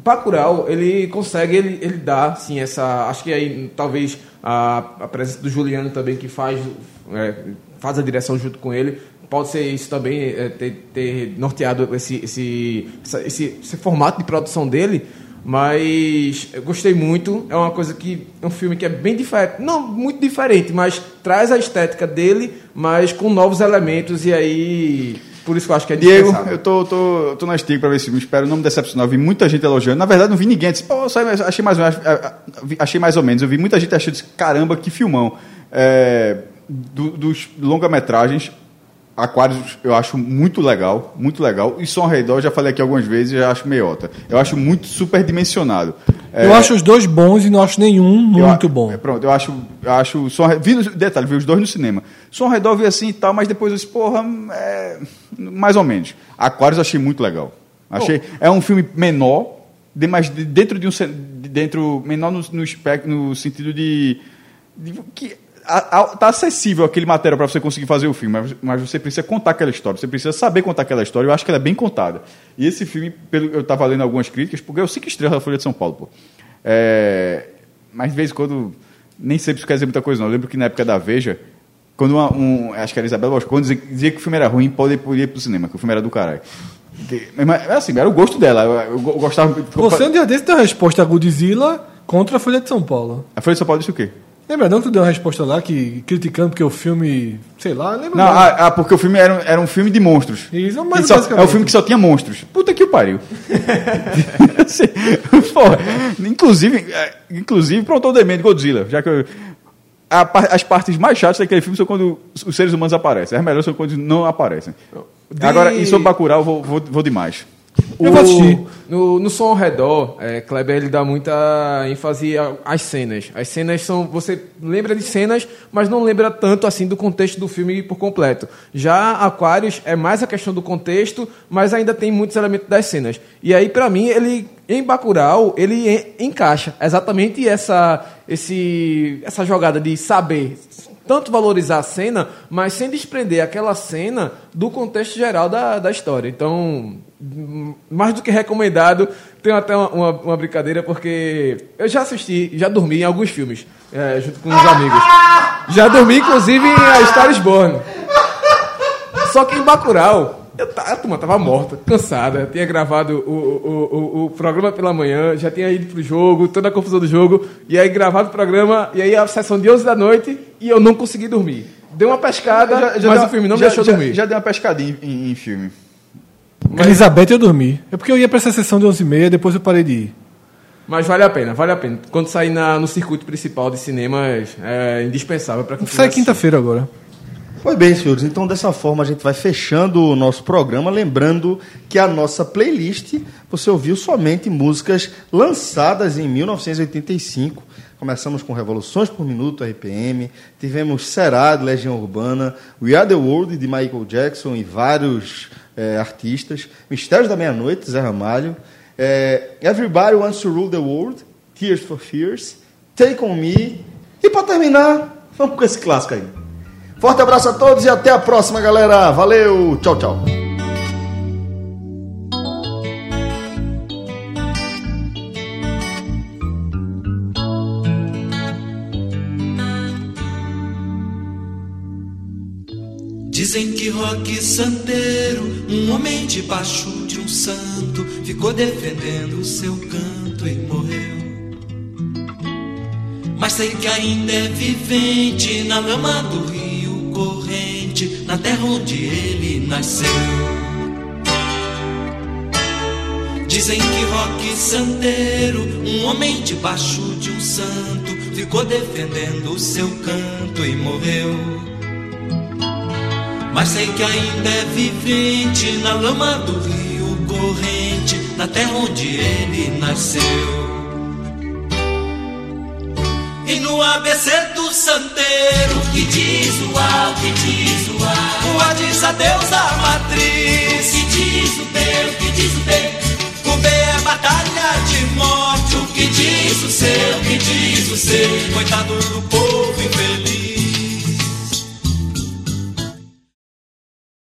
Speaker 8: Bacurau, ele consegue, ele, ele dá, sim, essa... Acho que aí, talvez, a, a presença do Juliano também, que faz, é, faz a direção junto com ele, pode ser isso também, é, ter, ter norteado esse, esse, essa- esse, esse formato de produção dele, mas eu gostei muito. É uma coisa que é um filme que é bem diferente, não muito diferente, mas traz a estética dele, mas com novos elementos e aí por isso que eu acho que é
Speaker 4: Diego, eu tô, tô, tô na estiga pra ver esse filme, espero não me decepcionar. Eu vi muita gente elogiando. Na verdade, não vi ninguém. Disse, Pô, só- achei, mais, ou menos- achei mais ou menos. Eu vi muita gente achando, disse, caramba, que filmão. É, do- dos longa-metragens, Aquários eu acho muito legal, muito legal. E Som ao Redor, já falei aqui algumas vezes, eu já acho meiota. Eu acho muito superdimensionado. É,
Speaker 2: Eu acho os dois bons e não acho nenhum
Speaker 4: eu
Speaker 2: muito
Speaker 4: a-
Speaker 2: bom.
Speaker 4: é, Pronto, eu acho, eu acho Som vi, detalhe, vi os dois no cinema. Som ao Redor eu vi assim e tal, mas depois eu disse, porra, é, mais ou menos. Aquários eu achei muito legal. Achei, é um filme menor, de, mas de- dentro de um dentro menor no, no, no sentido de, de que tá acessível aquele material para você conseguir fazer o filme, mas, mas você precisa contar aquela história, você precisa saber contar aquela história. Eu acho que ela é bem contada. E esse filme, pelo, eu estava lendo algumas críticas, porque eu cinco estrelas da Folha de São Paulo, pô. É, mas de vez em quando nem sempre isso quer dizer muita coisa, não. Eu lembro que na época da Veja, quando uma, um, acho que era Isabela Boscon dizia, dizia que o filme era ruim, pode ir pro cinema, que o filme era do caralho. Que- Mas, assim, era o gosto dela. Eu, eu go- gostava.
Speaker 2: Você um dia desse deu a resposta a Godzilla contra a Folha de São Paulo.
Speaker 4: A Folha de São Paulo disse o quê?
Speaker 2: Lembra não que tu deu uma resposta lá que criticando porque o filme, sei lá, lembra
Speaker 4: Não,
Speaker 2: não.
Speaker 4: ah, ah, porque o filme era, um- era um filme de monstros.
Speaker 2: Isso, mas
Speaker 4: só- é o filme que só tinha monstros. Puta que o pariu. Porra, inclusive, é, inclusive, pronto, o demente Godzilla. Já que eu- a as partes mais chatas daquele filme são quando os seres humanos aparecem. As melhores são quando não aparecem. Agora, e sobre Bacurau, eu vou, vou, vou demais.
Speaker 2: Eu vou assistir.
Speaker 8: No, no som ao redor, é, Kleber ele dá muita ênfase às cenas. As cenas são. Você lembra de cenas, mas não lembra tanto assim do contexto do filme por completo. Já Aquários é mais a questão do contexto, mas ainda tem muitos elementos das cenas. E aí, pra mim, ele. Em Bacurau, ele en- encaixa exatamente essa, esse, essa jogada de saber tanto valorizar a cena, mas sem desprender aquela cena do contexto geral da, da história. Então, hum, mais do que recomendado, tem até uma, uma, uma brincadeira, porque eu já assisti, já dormi em alguns filmes, é, junto com uns amigos. Já dormi, inclusive, em A Star is Born. Só que em Bacurau, eu a turma tava morta, cansada. Tinha gravado o, o, o, o programa pela manhã, já tinha ido pro jogo, toda a confusão do jogo. E aí gravado o programa, e aí a sessão de 11 da noite, e eu não consegui dormir. Deu uma pescada, mas
Speaker 4: deu
Speaker 8: o filme não
Speaker 4: já,
Speaker 8: me deixou
Speaker 4: já,
Speaker 8: dormir.
Speaker 4: Já deu uma pescadinha em, em filme.
Speaker 2: Elizabeth eu dormi. É porque eu ia pra essa sessão de 11h30, depois eu parei de ir.
Speaker 8: Mas vale a pena, vale a pena. Quando sair na, no circuito principal de cinemas, é indispensável para quem
Speaker 2: Sai quinta-feira agora.
Speaker 1: Pois bem, senhores, então dessa forma a gente vai fechando o nosso programa, lembrando que a nossa playlist você ouviu somente músicas lançadas em 1985. Começamos com Revoluções por Minuto, RPM, tivemos Será, de Legião Urbana, We Are the World, de Michael Jackson e vários eh, artistas, Mistérios da Meia-Noite, Zé Ramalho, eh, Everybody Wants to Rule the World, Tears for Fears, Take On Me, e para terminar, vamos com esse clássico aí. Forte abraço a todos e até a próxima, galera. Valeu, tchau, tchau.
Speaker 9: Dizem que Roque Santeiro, um homem debaixo de um santo, ficou defendendo o seu canto e morreu. Mas sei que ainda é vivente na lama do rio corrente, na terra onde ele nasceu. Dizem que Roque Santeiro, um homem debaixo de um santo, ficou defendendo o seu canto e morreu. Mas sei que ainda é vivente na lama do rio corrente, na terra onde ele nasceu. No ABC do santeiro, que diz o A, o que diz o A, o A diz a Deus a matriz, o que diz o B, o que diz o B, o B é batalha de morte, o que diz o C, o que diz o C, coitado do povo